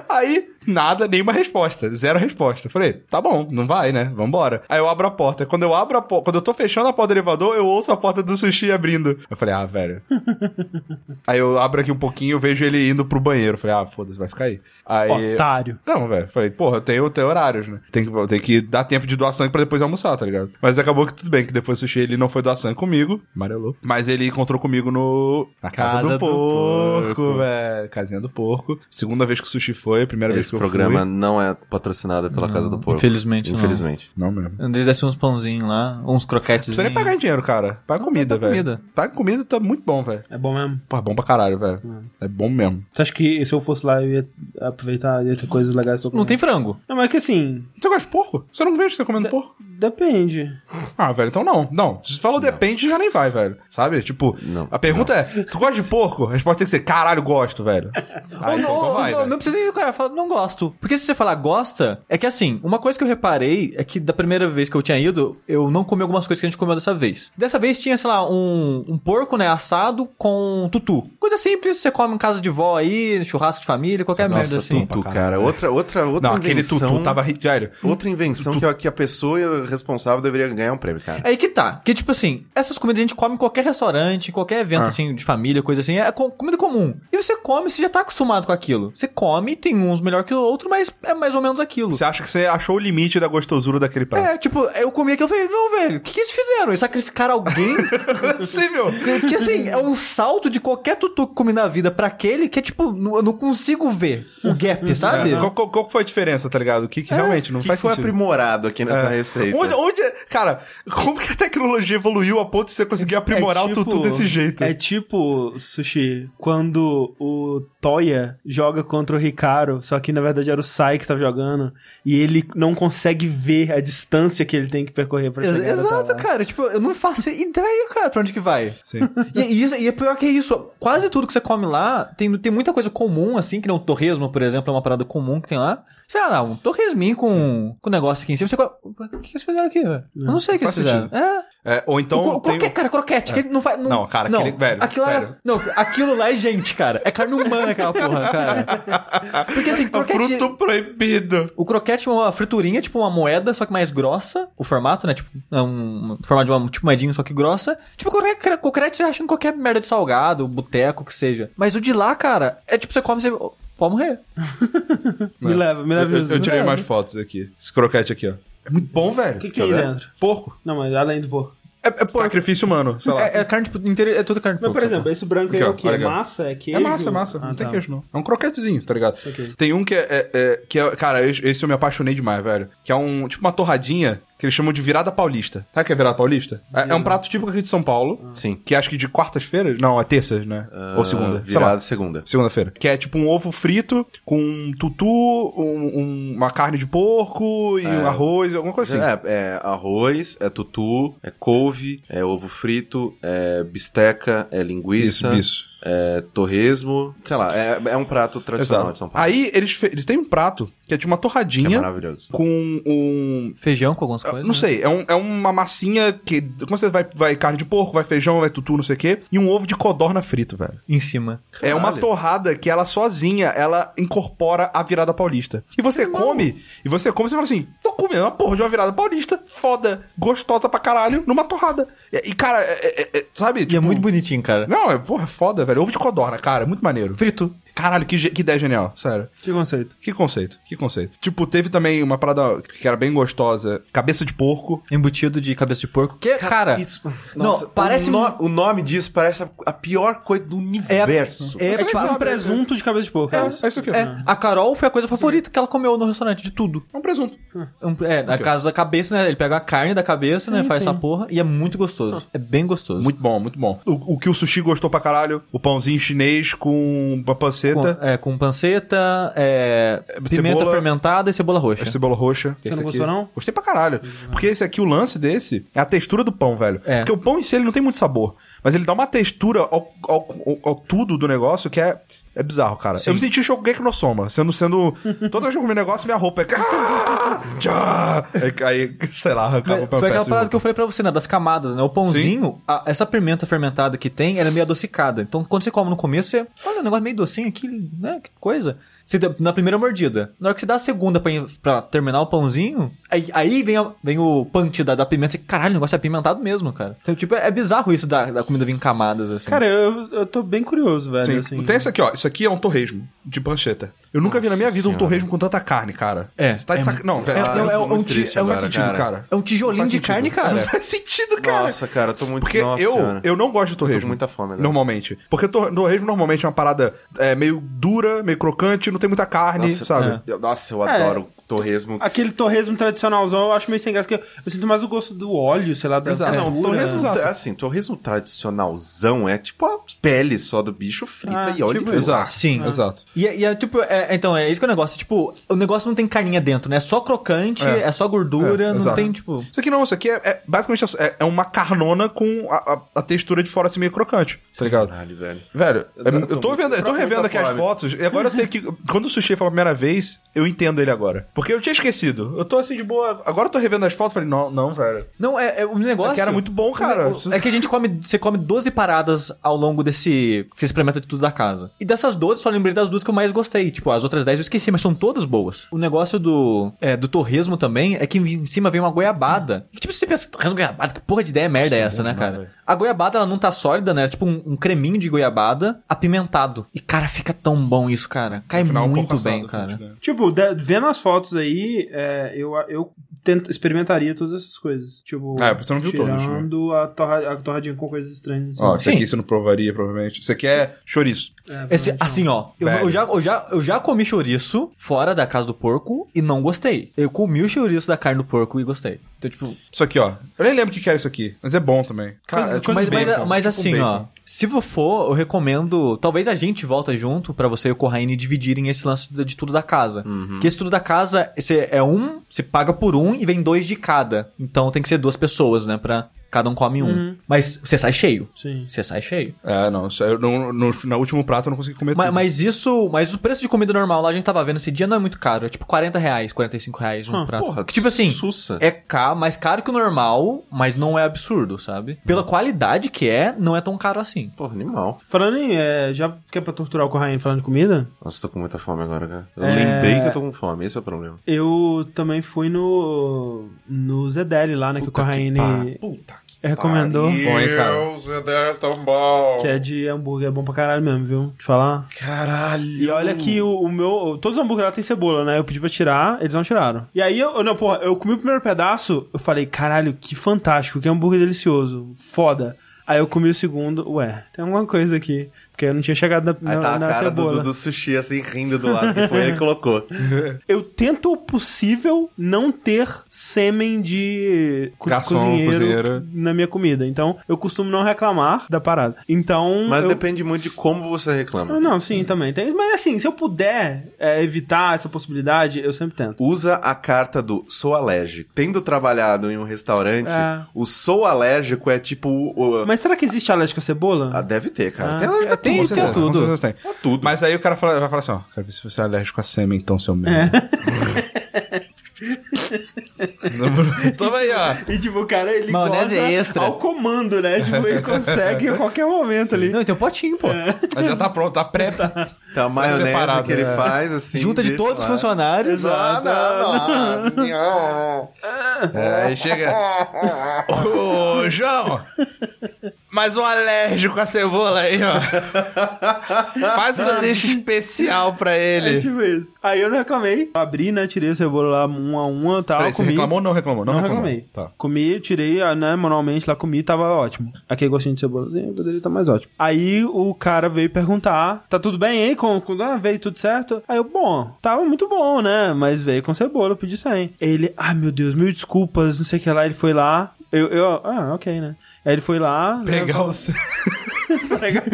Aí, nada, nenhuma resposta. Zero resposta. Falei, tá bom, não vai, né? Vambora. Aí eu abro a porta. Quando eu abro a porta, quando eu tô fechando a porta do elevador, eu ouço a porta do sushi abrindo. Eu falei, ah, velho. aí eu abro aqui um pouquinho, eu vejo ele indo pro banheiro. Eu falei, ah, foda-se, vai ficar aí. Aí. Otário. Não, velho. Falei, porra, eu tenho, eu tenho horários, né? Tem tenho que dar tempo de doar sangue pra depois almoçar, tá ligado? Mas acabou que tudo bem, que depois o sushi ele não foi doar sangue comigo, amarelou. Mas ele encontrou comigo no. Na casa, Casa do, do porco, porco. velho. Casinha do porco. Segunda vez que o sushi foi, primeira vez que eu programa fui. não é patrocinado pela Casa do Porco. infelizmente não. Infelizmente. Não mesmo. Eles dessem uns pãozinhos lá, uns croquetes. Não precisa nem pagar em dinheiro, cara. Paga comida, paga velho. comida. Paga comida, tá muito bom, velho. É bom mesmo. Pô, é bom pra caralho, velho. É bom mesmo. Você acha que se eu fosse lá eu ia aproveitar, ia ter coisas legais pra comer? Não tem frango. Não, mas é que assim, Você gosta de porco? Você não vejo você comendo porco? Depende. Ah, velho, então não. Não, se falou depende, já nem vai, velho. Sabe? Tipo, Não, a pergunta é, tu gosta de porco? A resposta tem que ser, caralho, gosto, velho. Ah, Ou então, não, então vai, não, velho. não precisa nem o cara falar, não gosto. Porque se você falar gosta, é que assim, uma coisa que eu reparei é que da primeira vez que eu tinha ido, eu não comi algumas coisas que a gente comeu dessa vez. Dessa vez tinha, sei lá, um, um porco, né, assado com tutu. Coisa simples, você come em casa de vó aí, churrasco de família, qualquer merda Nossa, assim. tutu, cara. Outra, outra, outra Não, aquele invenção... tutu tava... Velho, Outra invenção a, que a pessoa responsável deveria ganhar um prêmio, cara. É aí que tá. Que, tipo assim, essas comidas a gente come em qualquer restaurante, em qualquer evento, Ah. assim, de família, coisa assim. É co- comida comum. E você come, você já tá acostumado com aquilo. Você come, tem uns melhor que o outro, mas é mais ou menos aquilo. você acha que você achou o limite da gostosura daquele prato? É, tipo, eu comi aquilo e falei, não, velho, o que, que eles fizeram? Eles sacrificaram alguém? Não é possível. que, que, assim, é um salto de qualquer tutu que comi na vida pra aquele que é tipo, não- eu não consigo ver o gap, sabe? É, Qual, qual- qual foi a diferença, tá ligado? O que, que realmente não O que faz foi sentido? aprimorado aqui nessa receita? Onde, onde, cara, como que a tecnologia evoluiu a ponto de você conseguir aprimorar É o tutu desse jeito? É tipo, Sushi, quando o Toya joga contra o Ricardo, só que na verdade era o Sai que tava jogando, e ele não consegue ver a distância que ele tem que percorrer pra Ex- chegar até Exato, cara. Tipo, eu não faço ideia, cara, pra onde que vai. Sim. E, e isso, e é pior que é isso. Quase tudo que você come lá tem, tem muita coisa comum, assim, que nem o torresmo, por exemplo, é uma parada comum que tem lá. Sei lá, um torresminho com, com negócio aqui em cima. Você, o que eles fizeram aqui, velho? Eu não sei o que eles fizeram. É. É, ou então. o, cro- tem croquete, o- cara, croquete. que não faz. Não, Não, cara, aquele- velho, aquilo lá- sério. não, aquilo lá é gente, cara. É carne humana aquela porra, cara. Porque assim, É croquete. fruto proibido. O croquete é uma friturinha, tipo uma moeda, só que mais grossa. O formato, né? Tipo, é um um formato de uma tipo moedinha, só que grossa. Tipo, qualquer croquete você acha em qualquer merda de salgado, boteco, que seja. Mas o de lá, cara, é tipo, você come, você pode morrer. Me leva, me Eu, leva. eu- eu tirei leva. mais fotos aqui. Esse croquete aqui, ó. É muito bom, velho. O que que tem aí dentro? Porco. Não, mas além do porco. É, é, porco. Sacrifício humano, sei lá. É, é carne, tipo, inteira, é tudo carne de Mas, por exemplo, esse branco aí é ó, o quê? É massa? É queijo? É massa, é massa. Ah, não tem tá. queijo, não. É um croquetezinho, tá ligado? Ok. Tem um que é, é- é- que é. Cara, esse eu me apaixonei demais, velho. Que é um. Tipo uma torradinha que eles chamam de virada paulista. Sabe o que é virada paulista? É, é um prato típico aqui de São Paulo. Sim. Que acho que de quartas-feiras. Não, é terças, né? Ou segunda. Ah, sei lá. Virado segunda. Segunda-feira. Que é tipo um ovo frito com um tutu, um- um- uma carne de porco e um arroz, alguma coisa assim. É, é arroz, é tutu, é couve, é ovo frito, é bisteca, é linguiça, Isso, isso. É torresmo. Sei lá, é, é um prato tradicional Exato. de São Paulo. Aí eles, fe- eles têm um prato que é de uma que é torradinha maravilhoso. com um. Feijão com algumas eu coisas. não né? sei, é, um- é uma massinha que. Como você vai, vai carne de porco, vai feijão, vai tutu, não sei o quê. E um ovo de codorna frito, velho. Em cima. É uma Caralho. torrada que ela sozinha, ela incorpora a virada paulista. E você come, e você come, você fala assim, tô comendo uma porra de uma virada paulista, foda, gostosa pra caralho, numa torrada. E, e, cara, é- é- é- sabe? E é muito bonitinho, cara. Não, é, porra, é foda, velho. Ovo de codorna, cara, muito maneiro. Frito. Caralho, que, que ideia genial, sério. Que conceito. Que conceito, que conceito. Tipo, teve também uma parada que era bem gostosa, cabeça de porco. Embutido de cabeça de porco. Que, cara. Isso, não, nossa, parece. o, no- o nome disso parece a, pior coisa do universo. É, É Você tipo um presunto de cabeça de porco. É, É isso. é isso aqui. É, a Carol foi a coisa favorita que ela comeu no restaurante, de tudo. É um presunto. Um- É, na casa da cabeça, né? Ele pega a carne da cabeça, né? Faz sim. essa porra e é muito gostoso. É bem gostoso. Muito bom, muito bom. O, o que o sushi gostou pra caralho, o pãozinho chinês com uma Com, panceta, é, com panceta, é, pimenta cebola- fermentada e cebola roxa. a cebola roxa. Você esse não aqui- gostou, não? Gostei pra caralho. Porque esse aqui, o lance desse, é a textura do pão, velho. É. Porque o pão em si, ele não tem muito sabor. Mas ele dá uma textura ao, ao, ao- ao tudo do negócio que é... É bizarro, cara. Eu me senti Shokugeki no Soma. Sendo, sendo... Toda vez que eu comi negócio, minha roupa é... Ah. Aí, sei lá, arrancava Foi o aquela parada que eu falei pra você, né? Das camadas, né? O pãozinho, a- essa pimenta fermentada que tem, ela é meio adocicada. Então, quando você come no começo, você... Olha, um negócio meio docinho aqui, né? Que coisa. Você dá- na primeira mordida. Na hora que você dá a segunda pra, pra terminar o pãozinho, aí, aí vem, a- vem o punch da, da pimenta. Você, caralho, o negócio é apimentado mesmo, cara. Então, tipo, é, é bizarro isso da, da comida vir em camadas, assim. Cara, eu, eu tô bem curioso, velho. Sim. assim. Tem esse aqui, ó. Isso aqui é um torresmo de pancheta. Eu nunca vi na minha vida um Senhora. torresmo com tanta carne, cara. É, Você tá de é sac... Não, velho. é- não, é- é um triste é um faz agora, sentido, cara. cara. É um tijolinho Não faz de sentido. carne, cara. Não faz sentido, cara. Nossa, cara, eu tô muito... Porque nossa eu, senhora. eu não gosto de torresmo. Tô com muita fome agora. Normalmente. Porque tor- torresmo normalmente é uma parada meio dura, meio crocante, não tem muita carne, Nossa, sabe? eu- Nossa, eu É. adoro torresmo. Aquele torresmo tradicionalzão eu acho meio sem graça, porque eu sinto mais o gosto do óleo, sei lá, da Exato. Não, torresmo, exato. Assim, torresmo tradicionalzão é tipo a pele só do bicho frita Ah, e olha tipo que lá. Sim. Exato. E, é- e é tipo, é- então, é isso que é o negócio. Tipo, o negócio não tem carninha dentro, né? É só crocante, É. é, só gordura, É, não exato. tem, tipo. Isso aqui não, isso aqui é, é basicamente é, é uma carnona com a, a- a textura de fora assim meio crocante, tá ligado? Caralho, velho. Velho, eu, tô- eu tô tô vendo, eu tô revendo aqui as fotos e agora eu sei que quando o sushi foi a primeira vez, eu entendo ele agora. Porque eu tinha esquecido. Eu tô assim de boa. Agora eu tô revendo as fotos falei, não, não, velho. Não, é, é o negócio. aqui era muito bom, cara. É que a gente come, você come 12 paradas ao longo desse. que Você experimenta de tudo da casa. E dessas 12, só lembrei das duas que eu mais gostei. Tipo, as outras 10 eu esqueci, mas são todas boas. O negócio do. É, do torresmo também é que em cima vem uma goiabada. Que, tipo, você pensa, torresmo goiabada, que porra de ideia merda é essa, né, cara? A goiabada, ela não tá sólida, né? É tipo um, um creminho de goiabada apimentado. E, cara, fica tão bom isso, cara. Cai final, um muito bem, cara. né? Tipo, de- vendo as fotos aí, é, eu, eu tento, experimentaria todas essas coisas. Tipo, Ah, você não viu né? tirando a, torra, a torradinha com coisas estranhas. assim. Ó, isso aqui você não provaria, provavelmente. Isso aqui é chouriço. É, Esse, assim, ó, eu, eu já, eu, já, eu já comi chouriço fora da casa do porco e não gostei. Eu comi o chouriço da carne do porco e gostei. Então, tipo, Isso aqui, ó. Eu nem lembro o que é isso aqui, mas é bom também. Cara, Coisa- é tipo mas, bacon, mas, mas tipo assim, bacon. ó, se for, eu recomendo. Talvez a gente volta junto pra você e o Corraine dividirem esse lance de de tudo da casa. Uhum. Que esse tudo da casa esse é um, você paga por um e vem dois de cada. Então tem que ser duas pessoas, né? Pra, Cada um come um. Mas você sai cheio. Sim. Você sai cheio. É, não. Eu, no, no, no último prato eu não consegui comer Mas, tudo. mas isso, mas o preço de comida normal lá a gente tava vendo esse dia não é muito caro. É tipo 40 reais, 45 reais um Ah, prato. porra, que, tipo assim, sussa. é caro, mais caro que o normal, mas não é absurdo, sabe? Pela qualidade que é, não é tão caro assim. Porra, animal. Falando em. É, já que é pra torturar o Corraine falando de comida, Nossa, tô com muita fome agora, cara. Eu É. lembrei que eu tô com fome, esse é o problema. eu também fui no. No Zedeli lá, né? que o Corraine Puta recomendou. Bom, hein, cara? Deus, é tão bom. Que é de hambúrguer, é bom pra caralho mesmo, viu? Te falar. Caralho. E olha que o, o meu. Todos os hambúrgueres lá tem cebola, né? Eu pedi pra tirar, eles não tiraram. E aí eu. Não, porra, eu comi o primeiro pedaço, eu falei, caralho, que fantástico, que hambúrguer delicioso. Foda. Aí eu comi o segundo, ué, tem alguma coisa aqui. Porque eu não tinha chegado na, Aí na, tá a na cara do, cebola. do, do sushi assim, rindo do lado, que foi ele que colocou. Eu tento o possível não ter sêmen de co- Garçom, cozinheiro cozinheira. na minha comida. Então, eu costumo não reclamar da parada. Então. Mas eu... depende muito de como você reclama. Ah, não, sim, também. Tem... Mas assim, se eu puder é, evitar essa possibilidade, eu sempre tento. Usa a carta do sou alérgico. Tendo trabalhado em um restaurante, É. o sou alérgico é tipo o. Mas será que existe alérgico à cebola? Ah, deve ter, cara. Ah, tem alérgico a tem- tudo, tem cara. tudo. Com certeza tem. A tudo. Mas aí o cara fala- vai falar assim, ó, quero ver se você é alérgico a sêmen, então, seu merda. Toma aí, ó. E tipo, o cara, ele Maionese goza extra. ao comando, né? Tipo, ele consegue a qualquer momento ali. Não, tem um potinho, pô. Mas já tá pronto, tá pré. Tem a maionese separado, que ele é. faz, assim. Junta de todos os lá. funcionários. Ah, não, não. É, aí chega. Ô, João! Mais um alérgico a cebola aí, ó. Faz um sanduíche especial pra É ele. tipo isso. Aí eu não reclamei. Abri, né? Tirei a cebola lá um a um e tal. Peraí, você comi. reclamou ou não reclamou? Não, reclamou. reclamei. Tá. Comi, tirei, ah, né, manualmente lá, comi, tava ótimo. Aquele gostinho de cebolazinha poderia estar mais ótimo. Aí o cara veio perguntar, tá tudo bem aí? Com, com, ah, veio tudo certo? Aí eu, bom, tava muito bom, né? Mas veio com cebola, eu pedi 100. Ele, ah, meu Deus, mil desculpas, não sei o que lá. Ele foi lá, eu, eu ah, ok, né? Aí ele foi lá... né, Pegar o. pegar-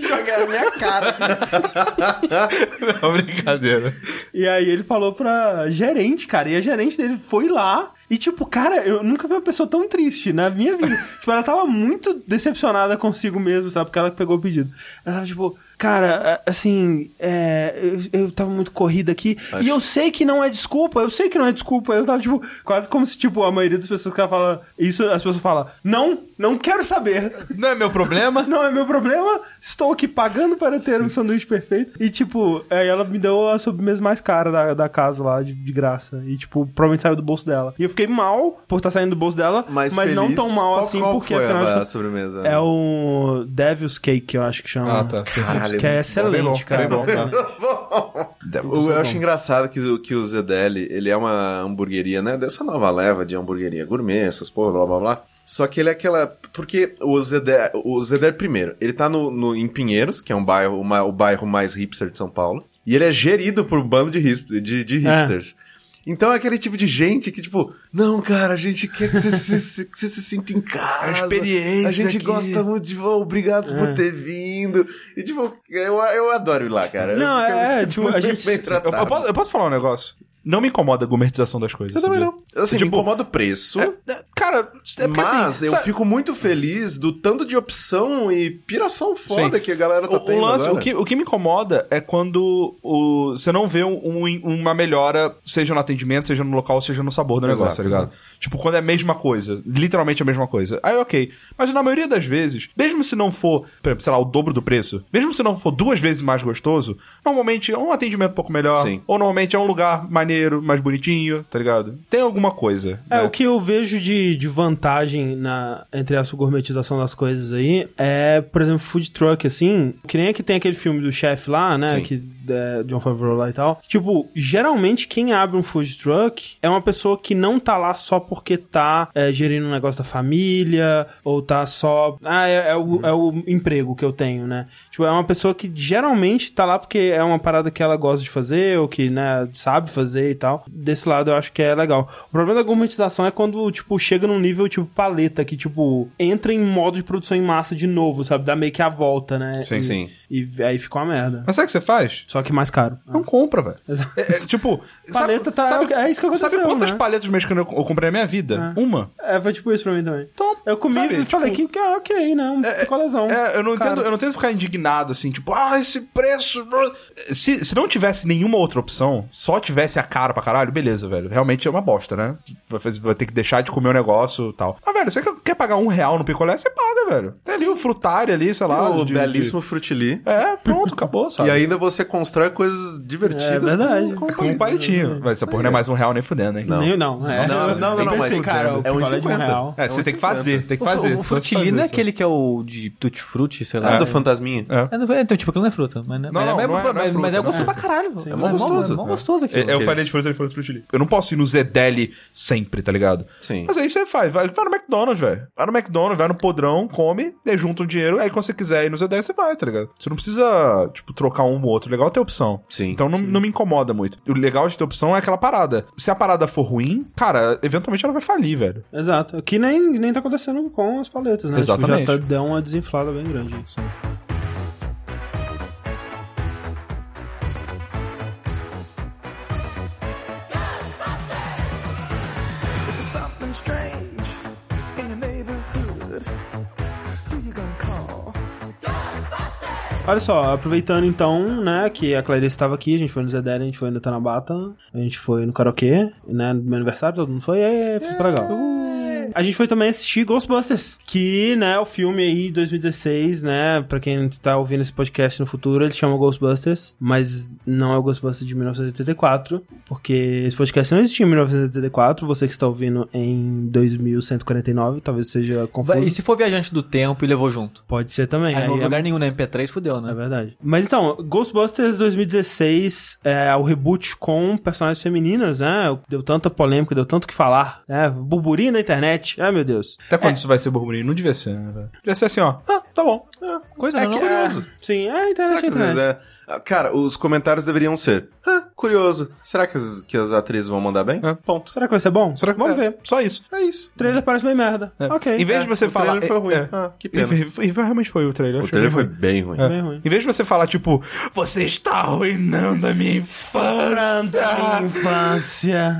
Jogar na minha cara. Não, brincadeira. E aí ele falou pra gerente, cara, e a gerente dele foi lá e, tipo, cara, eu nunca vi uma pessoa tão triste na minha vida. tipo, ela tava muito decepcionada consigo mesmo, sabe? Porque ela que pegou o pedido. Ela tava, tipo, cara, é, assim, é, eu, eu tava muito corrida aqui e eu sei que não é desculpa, eu sei que não é desculpa. Eu tava, tipo, quase como se, tipo, a maioria das pessoas que ela fala isso, as pessoas falam, não, não quero saber. Não é meu problema? Não é meu problema, estou aqui pagando para ter um sanduíche perfeito. E, tipo, aí ela me deu a sobremesa mais cara da, da casa lá, de, de graça. E, tipo, provavelmente saiu do bolso dela. E eu fiquei mal por estar saindo do bolso dela, mas, Mas, não tão mal Qual- assim, qual porque foi afinal a, sobremesa? é o Devil's Cake, eu acho que chama. Ah, tá. Sim, sim. Caralho, Que é bem excelente, cara. bom, Eu acho engraçado que, o- que o Zedeli, ele é uma hamburgueria, né? Dessa nova leva de hamburgueria gourmet, essas porra, blá blá blá. Só que ele é aquela. Porque o Zedeli, o Zedeli primeiro, ele tá no, no- em Pinheiros, que é um bairro, uma- o bairro mais hipster de São Paulo. E ele é gerido por um bando de, hip- de, de hipsters. Então é aquele tipo de gente que, tipo, não, cara, a gente quer que você se, que você se sinta em casa. A experiência A gente aqui. gosta muito de obrigado por ter vindo. E, tipo, eu, eu adoro ir lá, cara. Não, é, me sinto tipo, muito a gente- bem Eu, tratado. eu posso, eu posso falar um negócio? Não me incomoda a gourmetização das coisas. Eu também não. Assim, Tipo, me incomoda o preço. É, Cara, é porque mas assim, eu sabe- fico muito feliz do tanto de opção e piração foda Sim. que a galera tá o, tendo o lance, o que, o que me incomoda é quando o, você não vê um- um- uma melhora, seja no atendimento, seja no local, seja no sabor do Exato, negócio, ligado? Tipo, quando é a mesma coisa, literalmente a mesma coisa. Aí, ok. Mas na maioria das vezes, mesmo se não for, por exemplo, sei lá, o dobro do preço, mesmo se não for duas vezes mais gostoso, normalmente é um atendimento um pouco melhor, Sim. ou normalmente é um lugar maneiro, mais bonitinho, tá ligado? Tem alguma coisa. É, né? o que eu vejo de, de vantagem na, entre essa gourmetização das coisas aí é, por exemplo, food truck, assim, que nem é que tem aquele filme do chefe lá, né, Sim. que é John Favreau lá e tal. Tipo, geralmente quem abre um food truck é uma pessoa que não tá lá só porque tá é, gerindo um negócio da família, ou tá só... Ah, é, é o, é o emprego que eu tenho, né? Tipo, é uma pessoa que geralmente tá lá porque é uma parada que ela gosta de fazer, ou que, né, sabe fazer e tal. Desse lado eu acho que é legal. problema da gourmetização é quando, tipo, chega num nível, tipo, paleta, que, tipo, entra em modo de produção em massa de novo, sabe? Dá meio que a volta, né? Sim, e, sim. E aí fica uma merda. Mas sabe o que você faz? Só que mais caro. Não compra, velho. É, é, tipo, Paleta tá- é isso que aconteceu, Sabe quantas né? paletas mexicanas eu, eu comprei na minha vida? Uma. É, foi tipo isso pra mim também. Então, Eu comi sabe, e falei tipo, que, ah, ok, né? Um picolezão. É, eu não, Cara. entendo, eu não tento ficar indignado assim, tipo, ah, esse preço. Se, se não tivesse nenhuma outra opção, só tivesse a cara pra caralho, beleza, velho. Realmente é uma bosta, né? Vai, fazer- vai ter que deixar de comer o negócio e tal. Mas, velho, você quer- quer pagar um real no picolé, você paga, velho. Tem ali o frutário ali, sei lá. o de- belíssimo frutili. de- É, pronto, acabou, sabe? E ainda você constrói coisas divertidas É verdade. com, com um palitinho. Mas essa porra não é mais um real nem fudendo, hein? Não. Nem, não, é. Não, não, não, mas cara, é um picolé de um 50. real. É, você um tem que 50. fazer, tem que O, fazer. o, Só frutili não é aquele que é o de tutti frutti, sei lá. Ah, do fantasminha. É. É, não é- então, tipo, aquilo não é fruta. Mas, Não, mas, não, mas, não é- é é gostoso pra caralho. É mó gostoso. É mó gostoso aquilo. É, Eu falei de fruta, ele falou de frutili. Eu não posso ir no Zedeli sempre, tá ligado? Sim. Mas aí você faz, vai, vai no McDonald's, velho. Vai no McDonald's, vai no podrão, come, aí junta o dinheiro, aí quando você quiser ir no Zedeli, você vai, tá ligado? Você não precisa, tipo, trocar um ou outro. Legal é ter opção. Sim. Então não, não me incomoda muito. O legal de ter opção é aquela parada. Se a parada for ruim, cara, eventualmente ela vai falir, velho. Exato. Que nem, nem tá acontecendo com as paletas, né? Exatamente. Tipo, já tá, deu uma desinflada bem grande. Isso. Olha só, aproveitando então, né, que a Clarice estava aqui, a gente foi no Zedere, a gente foi no Tanabata, a gente foi no karaokê, né, no meu aniversário, todo mundo foi, e aí, foi legal. A gente foi também assistir Ghostbusters, que, né, o filme aí 2016, né, pra quem tá ouvindo esse podcast no futuro, ele chama Ghostbusters, mas não é o Ghostbusters de 1984, porque esse podcast não existia em 1984, você que está ouvindo em 2149, talvez seja confuso. E se for viajante do tempo e levou junto? Pode ser também. Aí não aí houve é lugar nenhum na MP3, fudeu, é né? verdade. Mas então, Ghostbusters 2016 é o reboot com personagens femininas, né? Deu tanta polêmica, deu tanto que falar, né? Burburinho na internet. Ai, meu Deus. Até quando isso vai ser burburinho? Não devia ser, né, velho? Devia ser assim, ó. Ah, tá bom. Coisa É não, que, não. é, sim, é internet. Que é internet. é... Ah, Cara, os comentários deveriam ser... Ah, curioso. Será que as, que as atrizes vão mandar bem? É. Ponto. Será que vai ser bom? Será que Vamos é, ver. Só isso. É isso. O trailer parece bem merda. É. Ok. Em vez É, de você o falar. trailer foi ruim. é, Ah, que pena. E, e- e realmente foi o trailer. O trailer foi bem ruim. bem ruim. Bem ruim. Em vez de você falar, tipo, você está arruinando a minha infância. infância.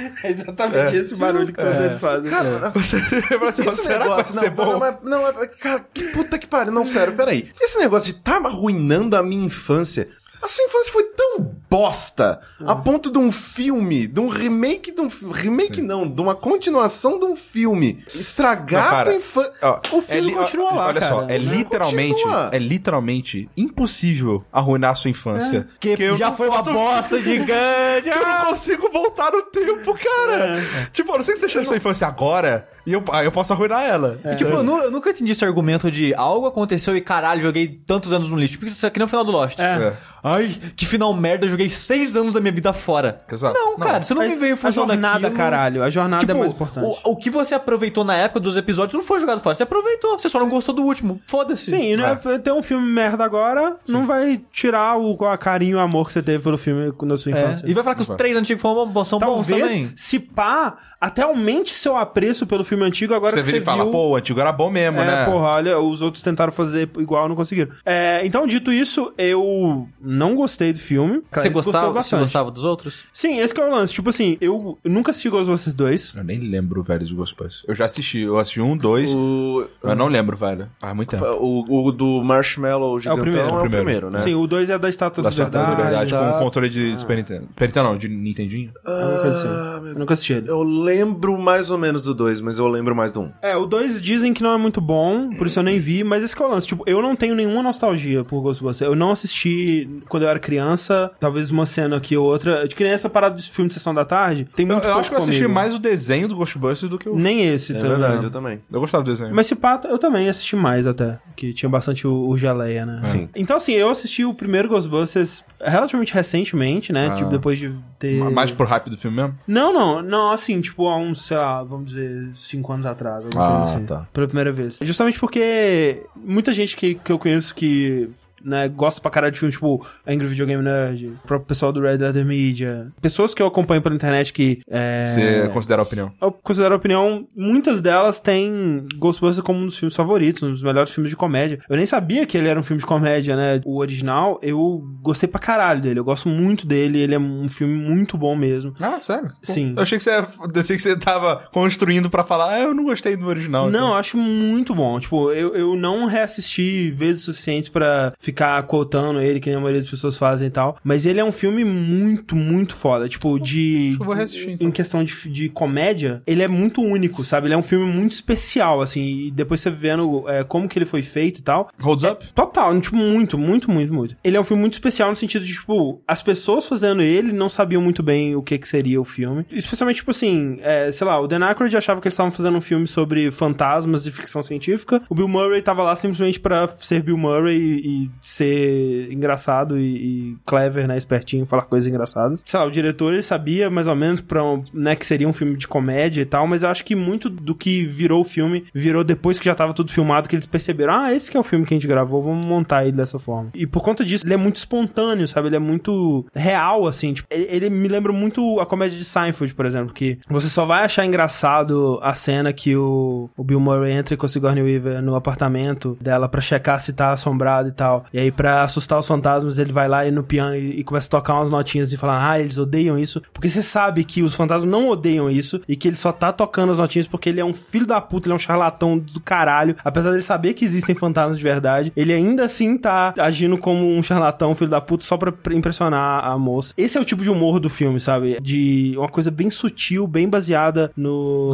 É exatamente esse barulho que todos eles fazem. Cara, Você fala assim, esse será que vai negócio, não, bom? Não, não, é- cara, que puta que pariu. Não, sério, peraí. Esse negócio de tá arruinando a minha infância. A sua infância foi tão bosta a ponto de um filme, de um remake de um fi- remake não, de uma continuação de um filme estragar Não, cara, a tua infância. Ó, O filme li- continua lá, Olha só, cara. é literalmente, continua. é literalmente impossível arruinar a sua infância. Que eu já não foi uma posso- bosta gigante. que eu não consigo voltar no tempo, cara. Tipo, eu não sei se você chama sua infância agora e eu, aí eu posso arruinar ela. E, tipo, eu, nu- eu nunca entendi esse argumento de algo aconteceu e caralho, joguei tantos anos no lixo. Porque isso aqui não é o final do Lost. É. Ai, que final merda, eu joguei seis anos da minha vida fora. Exato. Não, Não. cara, você não viveu em A função jornada, daquilo. caralho. A jornada Tipo, é mais importante. o, o que você aproveitou na época dos episódios não foi jogado fora. Você aproveitou, você só não gostou do último. Foda-se. Sim, né? Ter um filme merda agora não vai tirar o a carinho e o amor que você teve pelo filme na sua É, infância. E vai falar que os três antigos foram, são bons Talvez, também. se pá, até aumente seu apreço pelo filme antigo agora Você que vira você e fala, viu... pô, o antigo era bom mesmo, É, né? porra, olha, os outros tentaram fazer igual, não conseguiram. É, então, dito isso, eu não gostei do filme. Você gostava, você gostava dos outros? Sim, esse que é o lance. Tipo assim, eu nunca assisti Ghostbusters 2. Eu nem lembro, velho, de Ghostbusters. Eu já assisti, eu assisti um, dois, O, eu não lembro, velho. Faz muito tempo. o, o do Marshmallow gigantão é o primeiro, primeiro, o primeiro. né? Sim, o 2 é da Estátua Da da da Verdade. Liberdade tá. com controle de Super Nintendo. Super Nintendo não, de Nintendinho. Alguma coisa assim. Ah, nunca assisti ele. Eu lembro mais ou menos do 2, mas eu lembro mais do 1. Um. É, o 2 dizem que não é muito bom, por isso eu nem vi, mas esse que é o lance. Tipo, eu não tenho nenhuma nostalgia por Ghostbusters. Eu não assisti quando eu era criança, talvez uma cena aqui ou outra. De que nem essa parada de filme de sessão da tarde, tem Eu, muito eu pouco acho que eu assisti comigo. mais o desenho do Ghostbusters do que o... Nem esse É também. verdade, eu também. Eu gostava do desenho. Mas se pá, eu também assisti mais até. Que tinha bastante o, o Geleia, né? Sim. Então, assim, eu assisti o primeiro Ghostbusters relativamente recentemente, né? Ah. Tipo, depois de ter. Mais por hype do filme mesmo? Não, não, não, assim, tipo, há uns, sei lá, vamos dizer, cinco anos atrás. Ah, assim, tá. Pela primeira vez. Justamente porque muita gente que, que eu conheço que né, gosta pra caralho de filmes tipo Angry Video Game Nerd, o próprio pessoal do Red Letter Media, pessoas que eu acompanho pela internet que é, Você considera a opinião? eu considero a opinião, muitas delas têm Ghostbusters como um dos filmes favoritos, um dos melhores filmes de comédia. Eu nem sabia que ele era um filme de comédia, né? O original, eu gostei pra caralho dele. Eu gosto muito dele, ele é um filme muito bom mesmo. Ah, sério? Sim. Eu achei que você, eu achei que você tava construindo pra falar, ah, eu não gostei do original. Não, então. eu acho muito bom. Tipo, eu, eu não reassisti vezes suficientes pra ficar quotando ele, que nem a maioria das pessoas fazem e tal. Mas ele é um filme muito, muito foda. Tipo, de. Eu vou reassistir, então. Em questão de, de comédia, ele é muito único, sabe? Ele é um filme muito especial, assim. E depois você vendo é, como que ele foi feito e tal. Holds up? Total, tipo, muito, muito, muito, muito. Ele é um filme muito especial no sentido de, tipo, as pessoas fazendo ele não sabiam muito bem o que que seria o filme. Especialmente, tipo assim, é, sei lá, o Dan Aykroyd achava que eles estavam fazendo um filme sobre fantasmas e ficção científica. O Bill Murray tava lá simplesmente pra ser Bill Murray e, e ser engraçado e, e clever, né, espertinho, falar coisas engraçadas. Sei lá, o diretor, ele sabia mais ou menos pra, né, que seria um filme de comédia e tal, mas eu acho que muito do que virou o filme, virou depois que já tava tudo filmado, que eles perceberam, ah, esse que é o filme que a gente gravou, vamos montar ele dessa forma. E por conta disso, ele é muito espontâneo, sabe? Ele é muito real, assim, tipo, ele, ele me lembra muito a comédia de Seinfeld, por exemplo, que você só vai achar engraçado a cena que o, o Bill Murray entra com a Sigourney Weaver no apartamento dela pra checar se tá assombrado e tal. E aí, pra assustar os fantasmas, ele vai lá e no piano e, e começa a tocar umas notinhas e falar, ah, eles odeiam isso. Porque você sabe que os fantasmas não odeiam isso e que ele só tá tocando as notinhas porque ele é um filho da puta, ele é um charlatão do caralho. Apesar dele saber que existem fantasmas de verdade, ele ainda assim tá agindo como um charlatão, filho da puta, só pra impressionar a moça. Esse é o tipo de humor do filme, sabe? De uma coisa bem sutil, bem baseada no...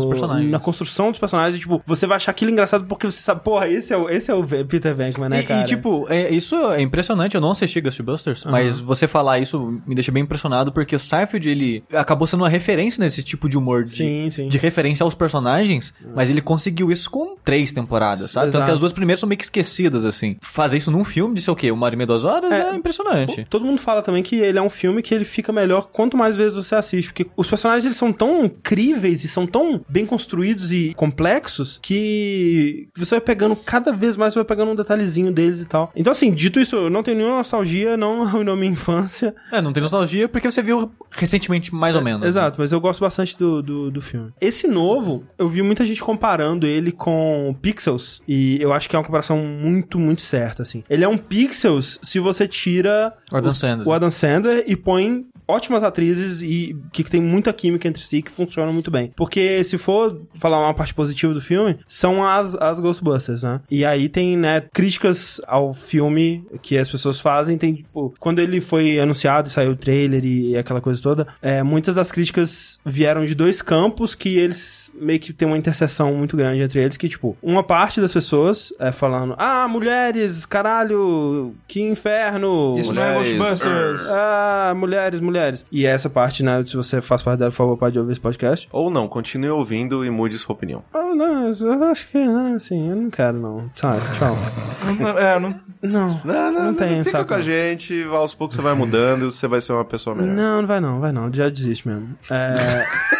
Na construção dos personagens. E, tipo, você vai achar aquilo engraçado porque você sabe, porra, esse é o, esse é o Peter Venkman, né, E- cara? E, tipo, é, isso é impressionante. Eu não assisti Ghostbusters, mas você falar isso me deixa bem impressionado porque o Seinfeld, ele acabou sendo uma referência nesse tipo de humor de, Sim, sim. de referência aos personagens, mas ele conseguiu isso com três temporadas, sabe? Tanto Exato. que as duas primeiras são meio que esquecidas, assim. Fazer isso num filme de sei o quê, uma hora e meia, duas horas, é, impressionante. Todo mundo fala também que ele é um filme que ele fica melhor quanto mais vezes você assiste, porque os personagens eles são tão críveis e são tão bem construídos e complexos que você vai pegando cada vez mais, você vai pegando um detalhezinho deles e tal. Então assim, dito isso, eu não tenho nenhuma nostalgia, não arruinou minha infância. É, não tem nostalgia porque você viu recentemente, mais ou menos. né? Exato, mas eu gosto bastante do, do, do filme. Esse novo, eu vi muita gente comparando ele com Pixels, e eu acho que é uma comparação muito, muito certa, assim. Ele é um Pixels se você tira O Adam o- Sandler. o Adam Sandler e põe ótimas atrizes e que tem muita química entre si que funcionam muito bem. Porque se for falar uma parte positiva do filme, são as, as Ghostbusters, né? E aí tem, né, críticas ao filme que as pessoas fazem. Tem, tipo, quando ele foi anunciado e saiu o trailer e, aquela coisa toda, é, muitas das críticas vieram de dois campos que eles meio que tem uma interseção muito grande entre eles, que, tipo, uma parte das pessoas é falando, ah, mulheres, caralho, que inferno. Isso não é Mulheres, Ghostbusters. Ah, mulheres, mulheres. E essa parte, né, se você faz parte dela, por favor, pode ouvir esse podcast. Ou não, continue ouvindo e mude sua opinião. Ah, não, eu acho que, né, assim, eu não quero, não. Sabe, tchau. É, não... Não, Não, não, não tem, Fica saco. com a gente, aos poucos você vai mudando e você vai ser uma pessoa melhor. Não, não vai não, vai não, já desiste mesmo. É...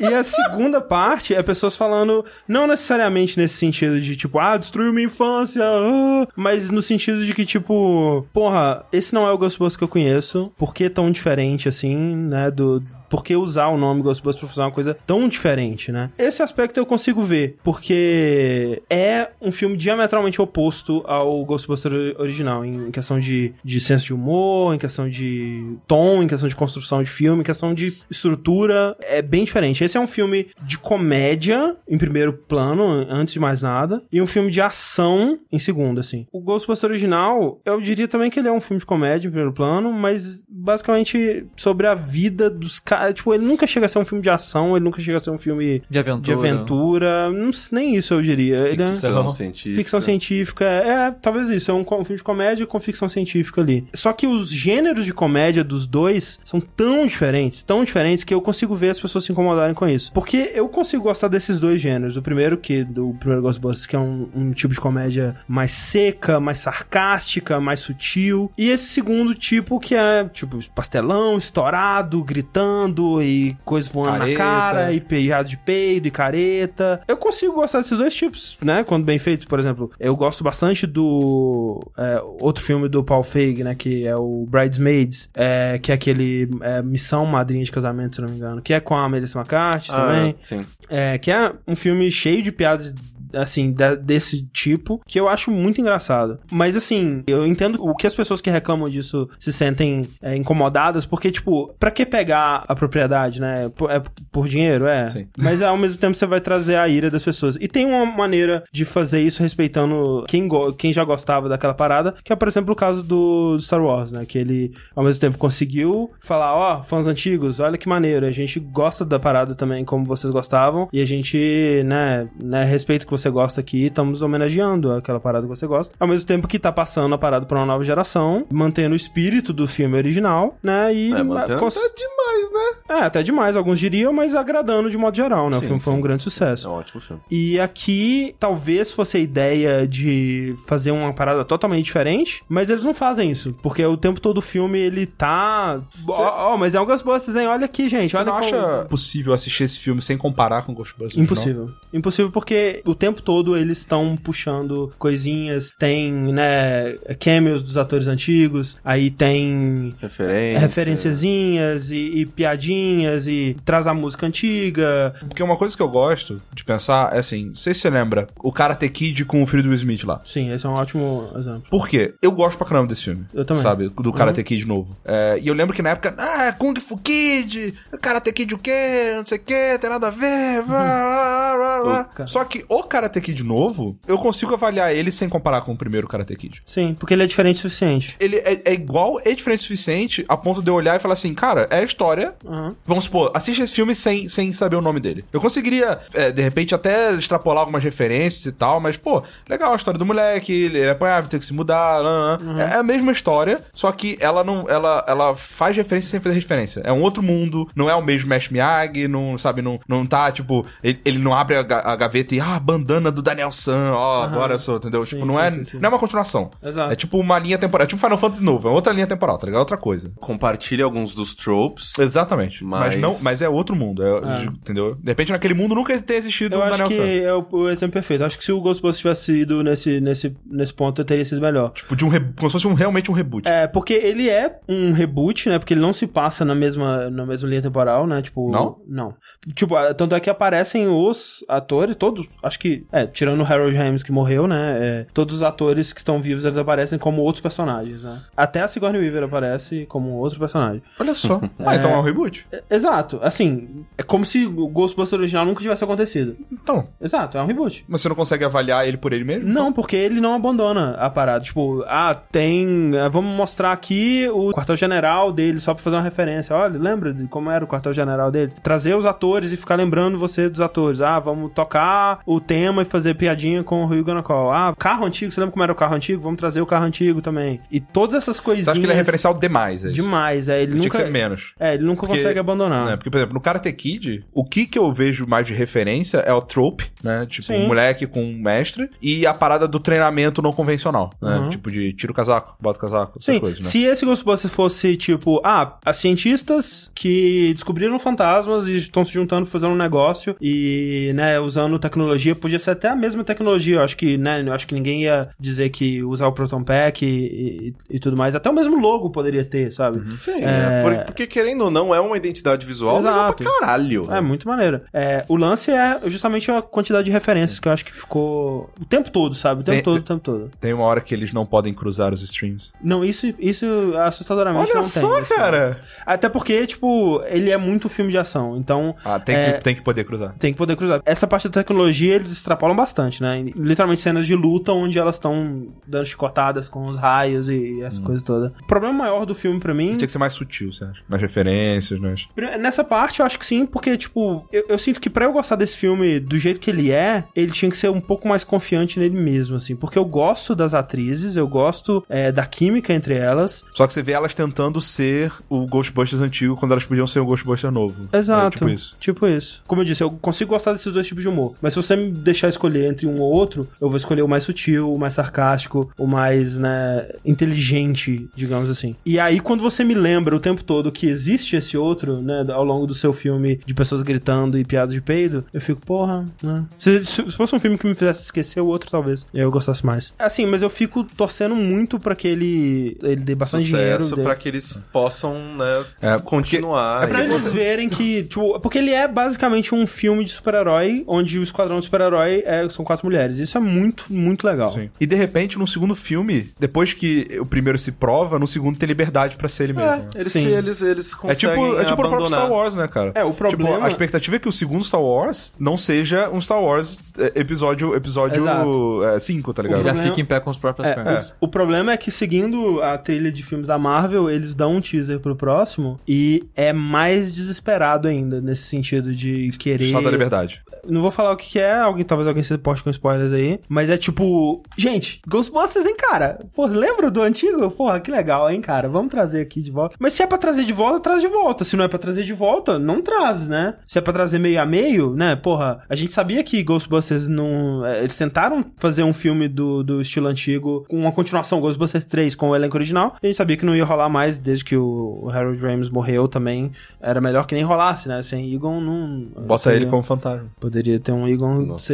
E a segunda parte é pessoas falando, não necessariamente nesse sentido de tipo, ah, destruiu minha infância, ah, mas no sentido de que, tipo, porra, esse não é o Ghostbusters que eu conheço, por que tão diferente assim, né, do. Por que usar o nome Ghostbusters pra fazer uma coisa tão diferente, né? Esse aspecto eu consigo ver, porque é um filme diametralmente oposto ao Ghostbusters original, em questão de, de senso de humor, em questão de tom, em questão de construção de filme, em questão de estrutura, é bem diferente. Esse é um filme de comédia, em primeiro plano, antes de mais nada, e um filme de ação em segundo, assim. O Ghostbusters original, eu diria também que ele é um filme de comédia em primeiro plano, mas basicamente sobre a vida dos caras. Tipo, ele nunca chega a ser um filme de ação, ele nunca chega a ser um filme De aventura. de aventura. Não, nem isso eu diria. Ele é- Ficção científica. Ficção científica, é, é, talvez isso, é um, um filme de comédia com ficção científica ali. Só que os gêneros de comédia dos dois são tão diferentes, tão diferentes, que eu consigo ver as pessoas se incomodarem com isso. Porque eu consigo gostar desses dois gêneros. O primeiro, que do primeiro Ghostbusters, que é um, um tipo de comédia mais seca, mais sarcástica, mais sutil. E esse segundo tipo, que é, tipo, pastelão, estourado, gritando, voando e coisa voando Careta. na cara e piada de peido e careta. Eu consigo gostar desses dois tipos, né? Quando bem feitos, por exemplo. Eu gosto bastante do é, outro filme do Paul Feig, né? Que é o Bridesmaids, é, que é aquele é, Missão Madrinha de Casamento, se não me engano. Que é com a Melissa McCarthy também. Ah, sim. É, que é um filme cheio de piadas assim, da- desse tipo, que eu acho muito engraçado. Mas assim, eu entendo o que as pessoas que reclamam disso se sentem é, incomodadas, porque, tipo, pra que pegar a propriedade, né? Por, é por dinheiro, é. Sim. Mas ao mesmo tempo você vai trazer a ira das pessoas. E tem uma maneira de fazer isso respeitando quem, go- quem já gostava daquela parada, que é, por exemplo, o caso do Star Wars, né? Que ele, ao mesmo tempo, conseguiu falar, ó, fãs antigos, olha que maneiro, a gente gosta da parada também como vocês gostavam, e a gente, né, né respeita que você gosta aqui, estamos homenageando aquela parada que você gosta, ao mesmo tempo que tá passando a parada pra uma nova geração, mantendo o espírito do filme original, né, e... É, mantendo cons- tá demais, né? É, até demais, alguns diriam, mas agradando de modo geral, né, o Sim, filme foi sim. um grande É sucesso. um ótimo filme. E aqui, talvez fosse a ideia de fazer uma parada totalmente diferente, mas eles não fazem isso, porque o tempo todo o filme, ele tá... Ó, ó, mas é um Ghostbusters, hein? Olha aqui, gente, Você olha não como- acha possível assistir esse filme sem comparar com Ghostbusters? não? Impossível. Impossível porque o tempo todo eles estão puxando coisinhas, tem, né, cameos dos atores antigos, aí tem Referência. referenciazinhas e, e piadinhas e traz a música antiga. Porque uma coisa que eu gosto de pensar é assim, não sei se você lembra, o Karate Kid com o filho do Will Smith lá. Sim, esse é um ótimo exemplo. Por quê? Eu gosto pra caramba desse filme. Eu também. Sabe? Do Karate Kid novo. É, e eu lembro que na época, ah, Kung Fu Kid, Karate Kid o quê? Não sei o quê, tem nada a ver. blá, blá, blá, blá. Só que o Karate Kid novo, eu consigo avaliar ele sem comparar com o primeiro Karate Kid. Sim, porque ele é diferente o suficiente. Ele é, é igual, é diferente o suficiente a ponto de eu olhar e falar assim, cara, é a história. Uhum. Vamos supor, assiste esse filme sem, sem saber o nome dele. Eu conseguiria, é, de repente, até extrapolar algumas referências e tal, mas, pô, legal a história do moleque, ele é apanhado, tem que se mudar, lá, lá. É, é a mesma história, só que ela não. Ela, ela faz referência sem fazer referência. É um outro mundo, não é o mesmo Mesh Miyagi, não, sabe, não, não tá, tipo, ele, ele não abre a, a gaveta e, ah, bandana do Daniel San, ó, agora eu sou, entendeu? tipo, não sim, é. sim, sim. Não é uma continuação. Exato. É tipo uma linha temporal. É tipo Final Fantasy novo, é outra linha temporal, tá ligado? Outra coisa. Compartilha alguns dos tropes. Exatamente. Mas, Mas- não, mas é outro mundo, é- entendeu? De repente naquele mundo nunca tenha existido Eu um acho Daniel que San. é o, o exemplo perfeito. Acho que se o Ghostbusters tivesse ido nesse, nesse, nesse ponto, teria sido melhor. Tipo, de um re... como se fosse um, realmente um reboot. É, porque ele é um reboot, né? Porque ele não se passa na mesma, na mesma linha temporal, né? Tipo. Não? Não. Tipo, ah, tanto é que aparecem os atores, todos. Acho que. É, tirando o Harold Ramis que morreu, né? é, todos os atores que estão vivos eles aparecem como outros personagens, né? Até a Sigourney Weaver aparece como outro personagem. Olha só. Ah, então é um reboot. É, Exato. Assim, é como se o Ghostbusters original nunca tivesse acontecido. Então. Exato, é um reboot. Mas você não consegue avaliar ele por ele mesmo? Não, porque ele não abandona a parada. Tipo, ah, tem. ah, Vamos mostrar aqui o quartel-general dele, só pra fazer uma referência. Olha, lembra de como era o quartel-general dele? Trazer os atores e ficar lembrando você dos atores. Ah, vamos tocar o tema e fazer piadinha com o Ryu Gonacol. Ah, carro antigo, você lembra como era o carro antigo? Vamos trazer o carro antigo também. E todas essas coisinhas. Você acha que ele é referencial demais? É isso? Demais, é. Ele Tinha nunca. que ser menos. É, ele nunca Porque- consegue abandonar. né? Porque, por exemplo, no Karate Kid, o que que eu vejo mais de referência é o trope, né? Tipo, Sim. um moleque com um mestre e a parada do treinamento não convencional, né? Uhum. Tipo de tira o casaco, bota o casaco, essas Sim, coisas, né? se esse Ghostbusters fosse tipo, ah, as cientistas que descobriram fantasmas e estão se juntando fazendo um negócio e, né, usando tecnologia, podia ser até a mesma tecnologia, eu acho que, né, eu acho que ninguém ia dizer que usar o Proton Pack e, e, e tudo mais, até o mesmo logo poderia ter, sabe? Uhum. Sim, É. é, por- porque querendo ou não, é uma identidade visual Exato. pra caralho. É, muito maneiro. É, o lance é justamente a quantidade de referências que eu acho que ficou o tempo todo, sabe? O tempo Tem- todo, o tempo todo. Tem uma hora que eles não podem cruzar os streams. Não, isso, isso assustadoramente Olha não tem. só, cara! Até porque, tipo, ele é muito filme de ação. Então, Ah, tem, É. que, tem que poder cruzar. tem que poder cruzar. Essa parte da tecnologia eles extrapolam bastante, né? Literalmente cenas de luta onde elas estão dando chicotadas com os raios e essa coisa toda. O problema maior do filme pra mim. Tinha que ser mais sutil, você acha? Nas referências, nas... Nessa parte eu acho que sim, porque, tipo, eu, eu sinto que pra eu gostar desse filme do jeito que ele é, ele tinha que ser um pouco mais confiante nele mesmo, assim. Porque eu gosto das atrizes, eu gosto é, da química entre elas. Só que você vê elas tentando ser o Ghostbusters antigo quando elas podiam ser o Ghostbuster novo. Exato. É, tipo isso. Tipo isso. Como eu disse, eu consigo gostar desses dois tipos de humor. Mas se você me deixar escolher entre um ou outro, eu vou escolher o mais sutil, o mais sarcástico, o mais, né, inteligente, digamos assim. E aí, quando você me lembra o tempo todo que existe esse outro, né, ao longo do seu filme de pessoas gritando e piadas de peido, eu fico, porra, né? Se, se- se fosse um filme que me fizesse esquecer o outro, talvez eu gostasse mais. Assim, mas eu fico torcendo muito pra que ele, ele dê bastante dinheiro. Sucesso dê- pra que eles possam, né, É, continuar. é pra eles verem que, tipo, porque ele é basicamente um filme de super-herói, onde o esquadrão de super-herói é- são quatro mulheres. Isso é muito, muito legal. Sim. E de repente, no segundo filme, depois que o primeiro se prova, no segundo tem liberdade pra ser ele mesmo. né? Eles, Sim. eles, eles É conseguem tipo, é tipo o próprio abandonar. Star Wars, né, cara? É, o problema- Tipo, a expectativa é que o segundo Star Wars não seja um Star Wars é, episódio episódio Exato. 5, tá ligado? já problema- fica em pé com os próprios É, pernas. O problema é que, seguindo a trilha de filmes da Marvel, eles dão um teaser pro próximo e é mais desesperado ainda, nesse sentido de querer. Estado da liberdade. Não vou falar o que que é, alguém, talvez alguém se poste com spoilers aí. Mas é tipo. Gente, Ghostbusters, hein, cara? Pô, lembra do antigo? Porra, que legal, hein, cara? Vamos trazer aqui de volta. Mas se é pra trazer de volta, traz de volta. Se não é pra trazer de volta, não traz, né? Se é pra trazer meio a meio, né? Porra, a gente sabia que Ghostbusters não. é, Eles tentaram fazer um filme do, do estilo antigo com uma continuação, Ghostbusters 3, com o elenco original. A gente sabia que não ia rolar mais desde que o Harold Ramis morreu também. Era melhor que nem rolasse, né? Sem Egon, não. Bota seria- ele como fantasma. Poderia ter um Egon Nossa.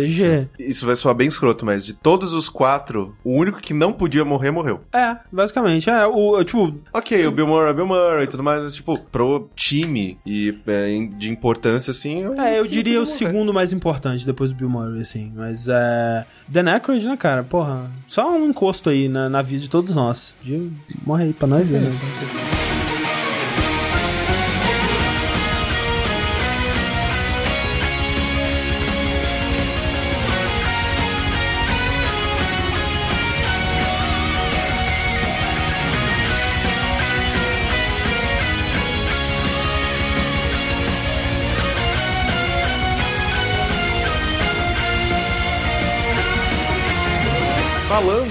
Isso vai soar bem escroto, mas de todos os quatro, o único que não podia morrer, morreu. É, basicamente. É, o, tipo, Ok, o Bill Murray, Bill Murray e tudo mais, mas, tipo, pro time e é, de importância, assim... eu- é, eu diria o segundo mais importante depois do Bill Murray, assim. Mas é. Dan Aykroyd, né, cara? Porra, só um encosto aí na, na vida de todos nós. De... Morre aí pra nós ver, né?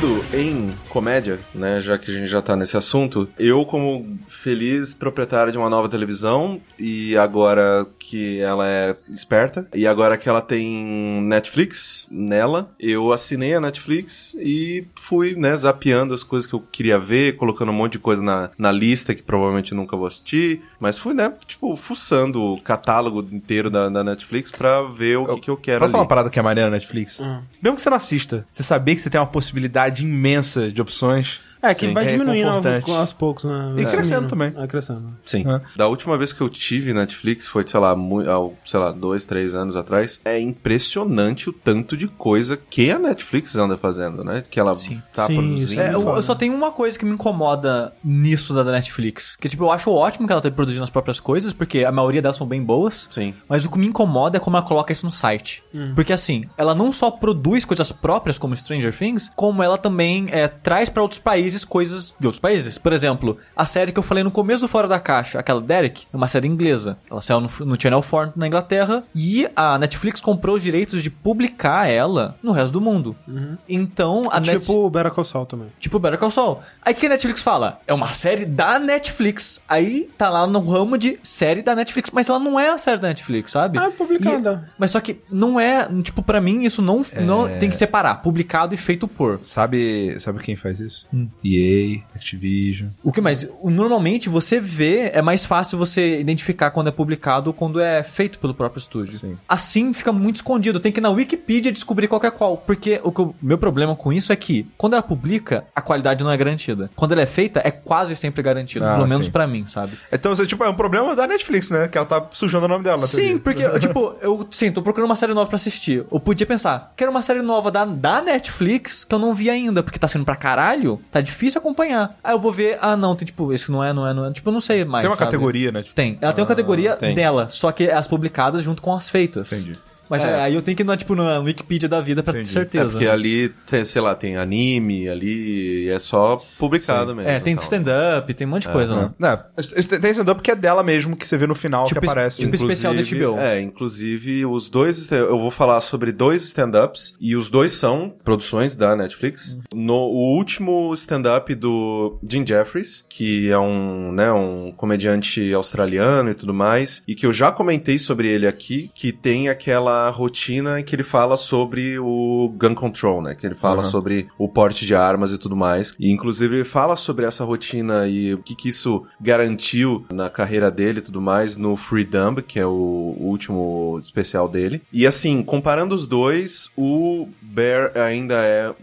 Falando em comédia, né, já que a gente já tá nesse assunto, eu como feliz proprietário de uma nova televisão e agora que ela é esperta e agora que ela tem Netflix nela, eu assinei a Netflix e fui, né, zapeando as coisas que eu queria ver, colocando um monte de coisa na, na lista que provavelmente nunca vou assistir, mas fui, né, tipo, fuçando o catálogo inteiro da, da Netflix pra ver o que, que eu quero Posso falar ali. uma parada que é maneira na Netflix? Mesmo que você não assista, você saber que você tem uma possibilidade imensa de opções. É, que Sim, vai é diminuindo aos, aos poucos, né? E Vai crescendo diminuindo. também. Vai crescendo. Sim. É. Da última vez que eu tive Netflix foi, sei lá, mu- há, sei lá, dois, três anos atrás. É impressionante o tanto de coisa que a Netflix anda fazendo, né? Que ela Sim. tá Sim, produzindo. É, eu, eu só tenho uma coisa que me incomoda nisso da Netflix. Que, tipo, eu acho ótimo que ela tá produzindo as próprias coisas, porque a maioria delas são bem boas. Sim. Mas o que me incomoda é como ela coloca isso no site. Porque assim, ela não só produz coisas próprias como Stranger Things, como ela também é, traz pra outros países coisas de outros países. Por exemplo, a série que eu falei no começo do Fora da Caixa, aquela Derek, é uma série inglesa. Ela saiu no, no Channel 4 na Inglaterra e a Netflix comprou os direitos de publicar ela no resto do mundo. Então, a Net- Tipo o Better Call Saul também. Tipo Better Call Saul. Aí que a Netflix fala? É uma série da Netflix. Aí tá lá no ramo de série da Netflix. Mas ela não é a série da Netflix, sabe? Ah, é publicada. E- mas só que não é... Tipo, pra mim, isso não, não É. tem que separar. Publicado e feito por. Sabe, sabe quem faz isso? EA, Activision. O que mais? Normalmente, você vê... É mais fácil você identificar quando é publicado ou quando é feito pelo próprio estúdio. Sim. Assim, fica muito escondido. Tem que ir na Wikipedia descobrir qual é qual. Porque o meu problema com isso é que, quando ela publica, a qualidade não é garantida. Quando ela é feita, é quase sempre garantida. Ah, pelo menos pra mim, sabe? Então, você, tipo, é um problema da Netflix, né? Que ela tá sujando o nome dela. Sim, porque, tipo, eu, sim, tô procurando uma série nova pra assistir. Eu podia pensar, quero uma série nova da, da Netflix que eu não vi ainda, porque tá sendo pra caralho, tá difícil acompanhar. Aí eu vou ver, ah, não, tem tipo, esse que não é, não é, não é. Tipo, eu não sei mais. Tem uma sabe? categoria, né? Tipo, Tem. Ela tem uma categoria tem. dela, só que é as publicadas junto com as feitas. Entendi. Mas É. aí eu tenho que ir na, tipo, na Wikipedia da vida pra ter Entendi. É certeza. porque ali, tem, sei lá, tem anime ali, e é só publicado mesmo. É, tem tal. stand-up, tem um monte de coisa, né? Esse- tem stand-up que é dela mesmo, que você vê no final Tipo que aparece. tipo especial da Inclusive- HBO. É, inclusive os dois, eu vou falar sobre dois stand-ups e os dois são produções da Netflix. No o último stand-up do Jim Jeffries, que é um, né, um comediante australiano e tudo mais, e que eu já comentei sobre ele aqui, que tem aquela uma rotina em que ele fala sobre o gun control, né? Que ele fala sobre o porte de armas e tudo mais. E inclusive ele fala sobre essa rotina e o que, que isso garantiu na carreira dele e tudo mais no Freedom, que é o último especial dele. E assim, comparando os dois, o Bear ainda é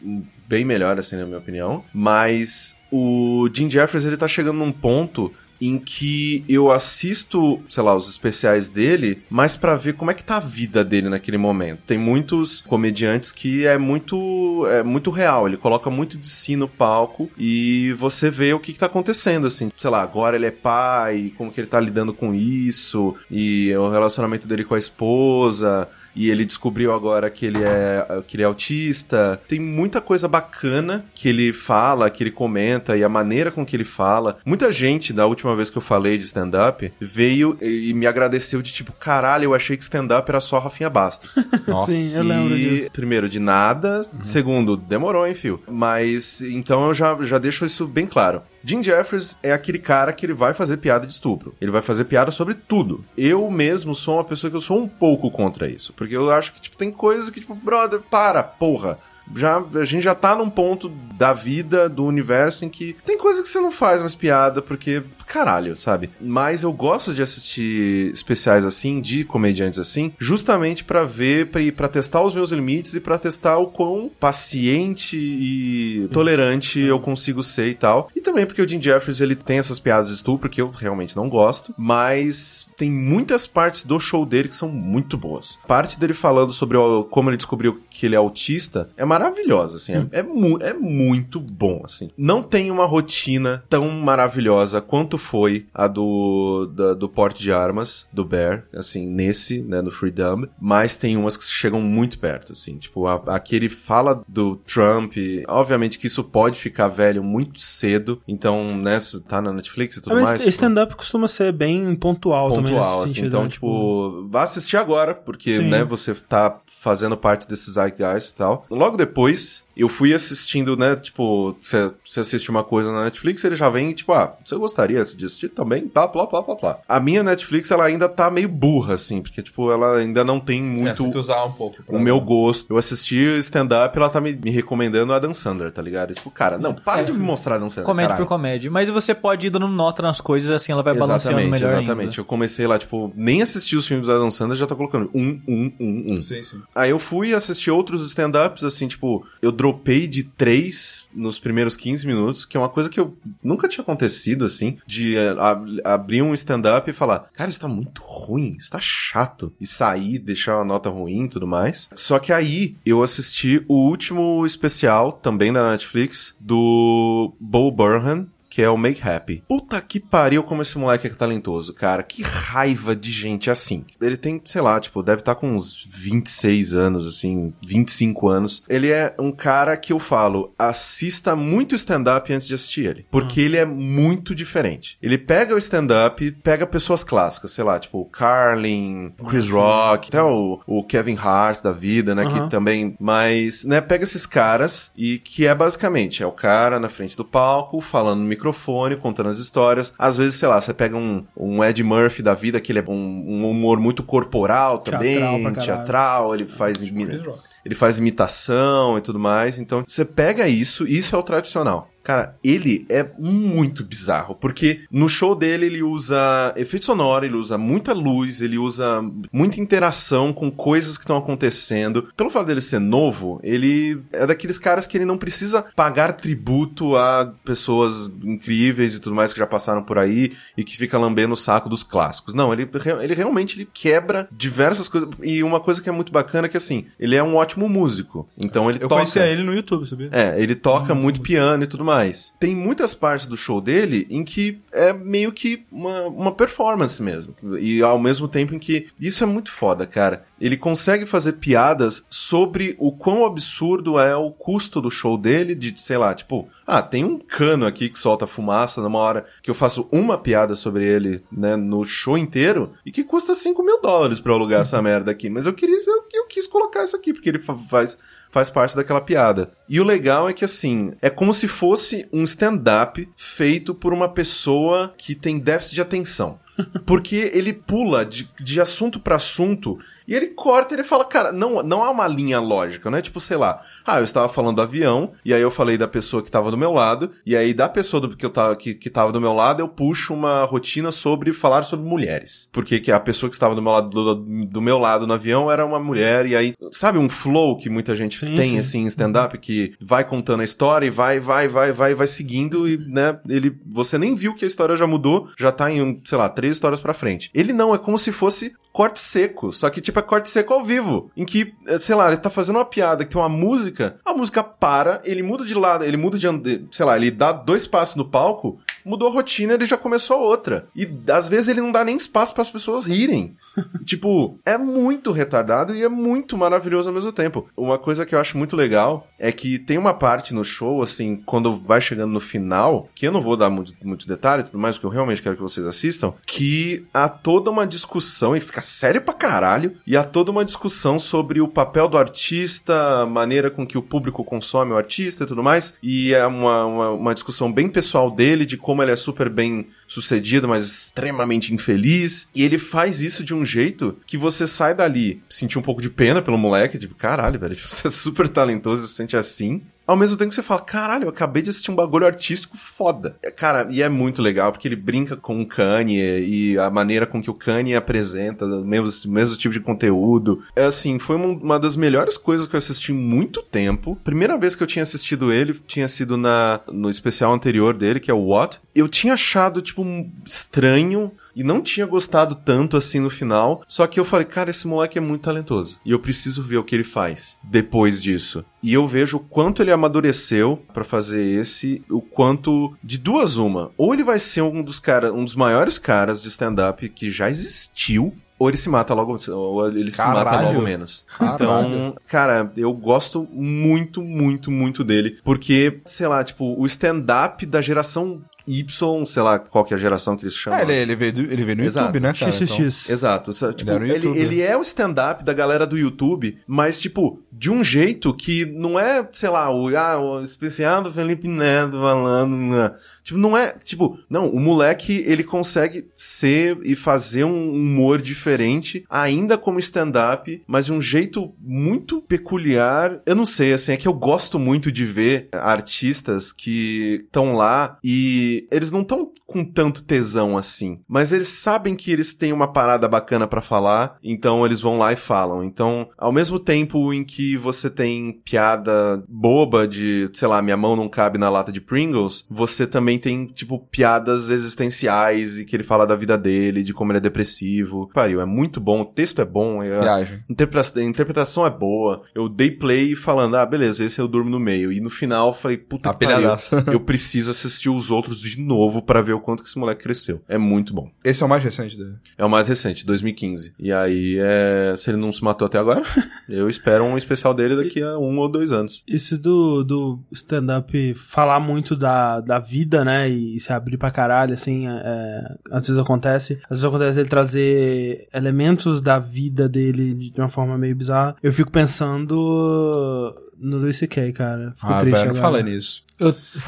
bem melhor, assim, na minha opinião. Mas o Jim Jeffries, ele tá chegando num ponto em que eu assisto, sei lá, os especiais dele, mas pra ver como é que tá a vida dele naquele momento. Tem muitos comediantes que é muito é muito real, ele coloca muito de si no palco e você vê o que, que tá acontecendo assim, sei lá, agora ele é pai, como que ele tá lidando com isso e o relacionamento dele com a esposa, e ele descobriu agora que ele é que ele é autista. Tem muita coisa bacana que ele fala, que ele comenta e a maneira com que ele fala. Muita gente da última vez que eu falei de stand up veio e me agradeceu de tipo, caralho, eu achei que stand up era só Rafinha Bastos. Nossa. Sim, eu lembro E, disso. Primeiro, de nada. Segundo, demorou, hein, fio? Mas, então eu já, já deixo isso bem claro. Jim Jeffries é aquele cara que ele vai fazer piada de estupro. Ele vai fazer piada sobre tudo. Eu mesmo sou uma pessoa que eu sou um pouco contra isso. Porque eu acho que, tipo, tem coisas que, tipo, brother, para, porra. Já, a gente já tá num ponto da vida, do universo, em que tem coisa que você não faz mais piada, porque, caralho, sabe? Mas eu gosto de assistir especiais assim, de comediantes assim, justamente pra ver, pra testar os meus limites e pra testar o quão paciente e tolerante eu consigo ser e tal. E também porque o Jim Jeffries, ele tem essas piadas de estupro que eu realmente não gosto, mas tem muitas partes do show dele que são muito boas. Parte dele falando sobre como ele descobriu que ele é autista é maravilhosa, assim. É, é, mu- é muito bom, assim. Não tem uma rotina tão maravilhosa quanto foi a do, da- do porte de armas, do Bear, assim, nesse, né, no Freedom, mas tem umas que chegam muito perto, assim. Tipo, a, a que ele fala do Trump, obviamente que isso pode ficar velho muito cedo, então, né, tá na Netflix e tudo Ah, mais. mas tipo- stand-up costuma ser bem pontual, também pontual, assim. sentido. Então, né? tipo, vá assistir agora, porque, Sim. né, você tá fazendo parte desses zeitgeist e tal. Logo depois, depois eu fui assistindo, né, tipo, você assiste uma coisa na Netflix, ele já vem, tipo, ah, você gostaria de assistir também? Tá, plá, plá, plá, plá. A minha Netflix, ela ainda tá meio burra, assim, porque, tipo, ela ainda não tem É, muito tem que usar um pouco. o meu gosto. Eu assisti stand-up, ela tá me, me recomendando a Dan Sandler, tá ligado? Tipo, cara, não, para de me mostrar a Dan Sandler, Comédia caralho. por comédia. Mas você pode ir dando nota nas coisas, assim ela vai balanceando Exatamente, melhor exatamente. ainda. Eu comecei lá, tipo, nem assisti os filmes da Dan Sandler, já tá colocando um, um, um, um. Sim, sim. Aí eu fui assistir outros stand-ups, assim, tipo, eu dropei de três nos primeiros 15 minutos, que é uma coisa que eu nunca tinha acontecido, assim, de eh, ab- abrir um stand-up e falar, cara, isso tá muito ruim, isso tá chato, e sair, deixar uma nota ruim e tudo mais. Só que aí eu assisti o último especial, também da Netflix, do Bo Burnham, que é o Make Happy. Puta que pariu como esse moleque é talentoso, cara. Que raiva de gente assim. Ele tem, sei lá, tipo, deve estar com uns 26 anos, assim, 25 anos. Ele é um cara que eu falo, assista muito stand-up antes de assistir ele. Porque ele é muito diferente. Ele pega o stand-up, pega pessoas clássicas, sei lá, tipo, o Carlin, Chris Rock, até o, o Kevin Hart da vida, né, Aham. que também, mas, né, pega esses caras e que é basicamente, é o cara na frente do palco, falando no microfone, contando as histórias. Às vezes, sei lá, você pega um, um Ed Murphy da vida, que ele é um, um humor muito corporal também, Teatral teatral, ele faz... imi- Chris Rock. ele faz imitação e tudo mais. Então, você pega isso, isso é o tradicional. Cara, ele é muito bizarro, porque no show dele ele usa efeito sonoro, ele usa muita luz, ele usa muita interação com coisas que estão acontecendo. Pelo fato dele ser novo, ele é daqueles caras que ele não precisa pagar tributo a pessoas incríveis e tudo mais que já passaram por aí e que fica lambendo o saco dos clássicos. Não, ele, ele realmente ele quebra diversas coisas. E uma coisa que é muito bacana é que assim, ele é um ótimo músico. Então ele Eu toca. conhecia ele no YouTube, sabia? É, ele toca muito piano e tudo mais. Tem muitas partes do show dele em que é meio que uma, uma performance mesmo. E ao mesmo tempo em que. Isso é muito foda, cara. Ele consegue fazer piadas sobre o quão absurdo é o custo do show dele, de, sei lá, tipo, ah, tem um cano aqui que solta fumaça numa hora que eu faço uma piada sobre ele, né, no show inteiro, e que custa 5 mil dólares pra alugar essa merda aqui. Mas eu queria, eu, eu quis colocar isso aqui, porque ele fa- faz faz parte daquela piada. E o legal é que, assim, é como se fosse um stand-up feito por uma pessoa que tem déficit de atenção. Porque ele pula de, de assunto pra assunto e ele corta ele fala, cara, não, não há uma linha lógica, não é tipo, sei lá, ah, eu estava falando do avião, e aí eu falei da pessoa que estava do meu lado, e aí da pessoa do, que, eu tava, que, que tava do meu lado eu puxo uma rotina sobre falar sobre mulheres. Porque que a pessoa que estava do meu lado, do, do meu lado no avião era uma mulher, e aí, sabe um flow que muita gente Sim, tem, sim. assim, em stand-up, que vai contando a história e vai, vai, vai, vai, vai seguindo, e, né, ele, você nem viu que a história já mudou, já tá em, sei lá, três histórias pra frente. Ele não, é como se fosse corte seco, só que tipo é corte seco ao vivo, em que, eh, sei lá, ele tá fazendo uma piada que tem uma música, a música para, ele muda de lado, ele muda de, sei lá, ele dá dois passos no palco, mudou a rotina, ele já começou outra. E às vezes ele não dá nem espaço para as pessoas rirem. Tipo, é muito retardado e é muito maravilhoso ao mesmo tempo. Uma coisa que eu acho muito legal é que tem uma parte no show, assim, quando vai chegando no final, que eu não vou dar muitos, muitos detalhes, tudo mais, porque eu realmente quero que vocês assistam, que há toda uma discussão, e fica sério pra caralho, e há toda uma discussão sobre o papel do artista, maneira com que o público consome o artista e tudo mais, e é uma, uma, uma discussão bem pessoal dele, de como ele é super bem sucedido, mas extremamente infeliz, e ele faz isso de um jeito que você sai dali, sentir um pouco de pena pelo moleque, tipo, caralho, velho, você é super talentoso e se sente assim, ao mesmo tempo que você fala, caralho, eu acabei de assistir um bagulho artístico foda. É, Cara, e é muito legal, porque ele brinca com o Kanye e a maneira com que o Kanye apresenta o mesmo, mesmo tipo de conteúdo. É assim, foi uma, das melhores coisas que eu assisti em muito tempo. Primeira vez que eu tinha assistido ele tinha sido na, no especial anterior dele, que é o What. Eu tinha achado, tipo, um estranho e não tinha gostado tanto assim no final. Só que eu falei, cara, esse moleque é muito talentoso. E eu preciso ver o que ele faz depois disso. E eu vejo o quanto ele amadureceu pra fazer esse, o quanto de duas uma. Ou ele vai ser um dos caras, um dos maiores caras de stand-up que já existiu. Ou ele se mata logo, ou ele se mata Caralho. logo menos. Caralho. Então, cara, eu gosto muito, muito, muito dele. Porque, sei lá, tipo, o stand-up da geração Y, sei lá qual que é a geração que eles chamam. É, ele, ele veio, do- ele veio no Exato. YouTube, né, cara? XXX. Exato. sa- Tipo, ele, ele né? é o stand-up da galera do YouTube, mas, tipo, de um jeito que não é, sei lá, o, ah, o especial do Felipe Neto falando. né? Tipo, não é. Tipo, não, o moleque, ele consegue ser e fazer um humor diferente, ainda como stand-up, mas de um jeito muito peculiar. Eu não sei, assim, é que eu gosto muito de ver artistas que estão lá e eles não estão com tanto tesão assim, mas eles sabem que eles têm uma parada bacana pra falar, então eles vão lá e falam. Então, ao mesmo tempo em que você tem piada boba de, sei lá, minha mão não cabe na lata de Pringles, você também tem, tipo, piadas existenciais e que ele fala da vida dele, de como ele é depressivo. Pariu, é muito bom, o texto é bom, é, Viagem. Interpreta- A interpretação é boa. Eu dei play falando, ah, beleza, esse eu durmo no meio. E no final eu falei, puta Tá que pariu. Eu preciso assistir os outros de novo pra ver o quanto que esse moleque cresceu. É muito bom. Esse é o mais recente dele. É o mais recente, 2015. E aí, é... se ele não se matou até agora, eu espero um especial dele daqui a um ou dois anos. Isso do, do stand-up falar muito da, da vida, né? E se abrir pra caralho, assim, é, às vezes acontece. Às vezes acontece ele trazer elementos da vida dele de uma forma meio bizarra. Eu fico pensando no Luis C.K., cara. Fico ah, triste velho, não agora. fala nisso.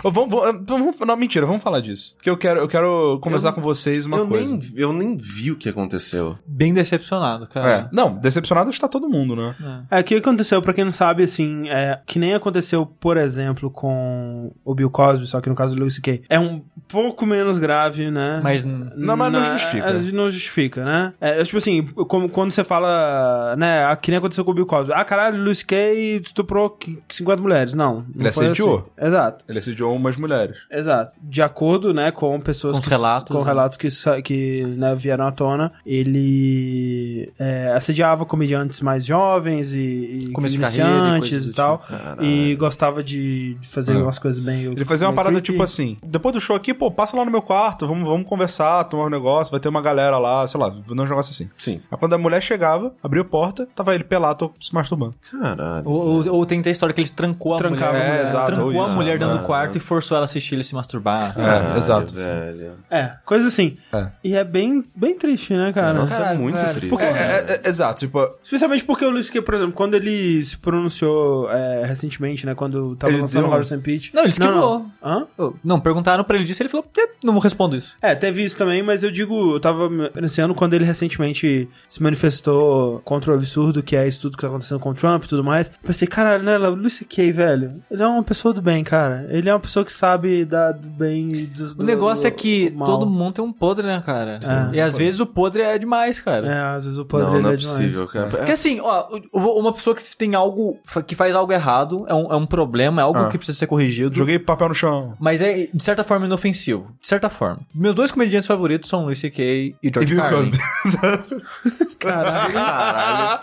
Ô, vamos, vamos- vamos- não, mentira, vamos falar disso. Porque eu quero, eu quero conversar Eu- com vocês uma eu, coisa. nem, eu nem vi o que aconteceu. Bem decepcionado, É. cara. Não, decepcionado está todo mundo, né? É, o que aconteceu, pra quem não sabe, assim, é, que nem aconteceu, por exemplo, com o Bill Cosby, só que no caso do Louis C.K. É um pouco menos grave, né? Mas Não, mas não Na- justifica. é, não justifica, né? É, é tipo assim, como quando você fala, né, que nem aconteceu com o Bill Cosby. Ah, caralho, o Louis C.K. estuprou qui- 50 mulheres. Não, não Ele assediou? assim. Exato. Ele assediou umas mulheres. Exato. De acordo, né, com pessoas Com que, relatos, com né? relatos que, que né, vieram à tona, ele é, assediava comediantes mais jovens e, e Começo e iniciantes e, do tal. Caralho. E gostava de, fazer É. umas coisas bem. Ele fazia uma parada creepy. tipo assim: depois do show aqui, pô, passa lá no meu quarto, vamos, vamos conversar, tomar um negócio, vai ter uma galera lá, sei lá, um negócio assim. Sim. Aí quando a mulher chegava, abriu a porta, tava ele pelado se masturbando. Caralho. Ou, ou- ou tem tem a história que ele trancou a Trancava mulher. É, exato, Trancou ou a isso. mulher dentro do Ah, quarto e forçou ela a assistir ele se masturbar. É, Caralho, exato. velho. É, coisa assim. É. E é bem, bem triste, né, cara? Nossa, é muito velho. triste. É, é, é, exato, tipo, Especialmente porque o Luis C.K., por exemplo, quando ele se pronunciou é, recentemente, né, quando tava Ele lançando deu- Horror and Pitch. Não, ele esquivou. Não, Hã? Oh, Não, perguntaram pra ele disso, ele falou, "É, não vou responder isso. É, teve isso também, mas eu digo, eu tava nesse ano quando ele recentemente se manifestou contra o absurdo que é isso tudo que tá acontecendo com o Trump e tudo mais. Eu pensei, caralho, né, o Luis C.K., velho, ele é uma pessoa do bem, cara. Ele é uma pessoa que sabe dar do bem e do, O negócio é que do todo mundo tem um podre, né, cara? É. e às vezes o podre é demais, cara. É, às vezes o poder Não, ele não é é demais. possível, cara. Porque assim, ó, o- uma pessoa que tem algo, que faz algo errado, é um, é um problema, é algo Ah. que precisa ser corrigido. joguei papel no chão. Mas é, de certa forma, inofensivo. De certa forma. Meus dois comediantes favoritos são Luis C.K. e George Bill Carlin. Cosby. Caralho, Caralho.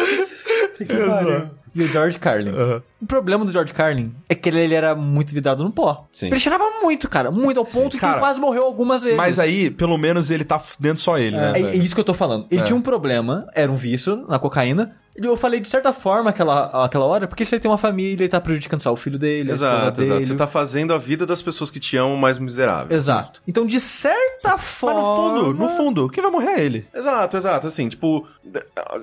que pariu. E o George Carlin. O problema do George Carlin é que ele, ele era muito vidrado no pó. Sim. Ele cheirava muito, cara. Muito, ao ponto que Cara, ele quase morreu algumas vezes. Mas aí, pelo menos, ele tá dentro só ele, né? É, é isso que eu tô falando. Ele É. tinha um problema, era um vício na cocaína. E Eu falei de certa forma aquela, aquela hora, porque se ele tem uma família, ele tá prejudicando só o filho dele, esposa Exato, dele. exato. Você tá fazendo a vida das pessoas que te amam mais miserável. Exato. Então, de certa Mas forma. no fundo, no fundo, quem vai morrer é ele. Exato, exato. Assim, tipo,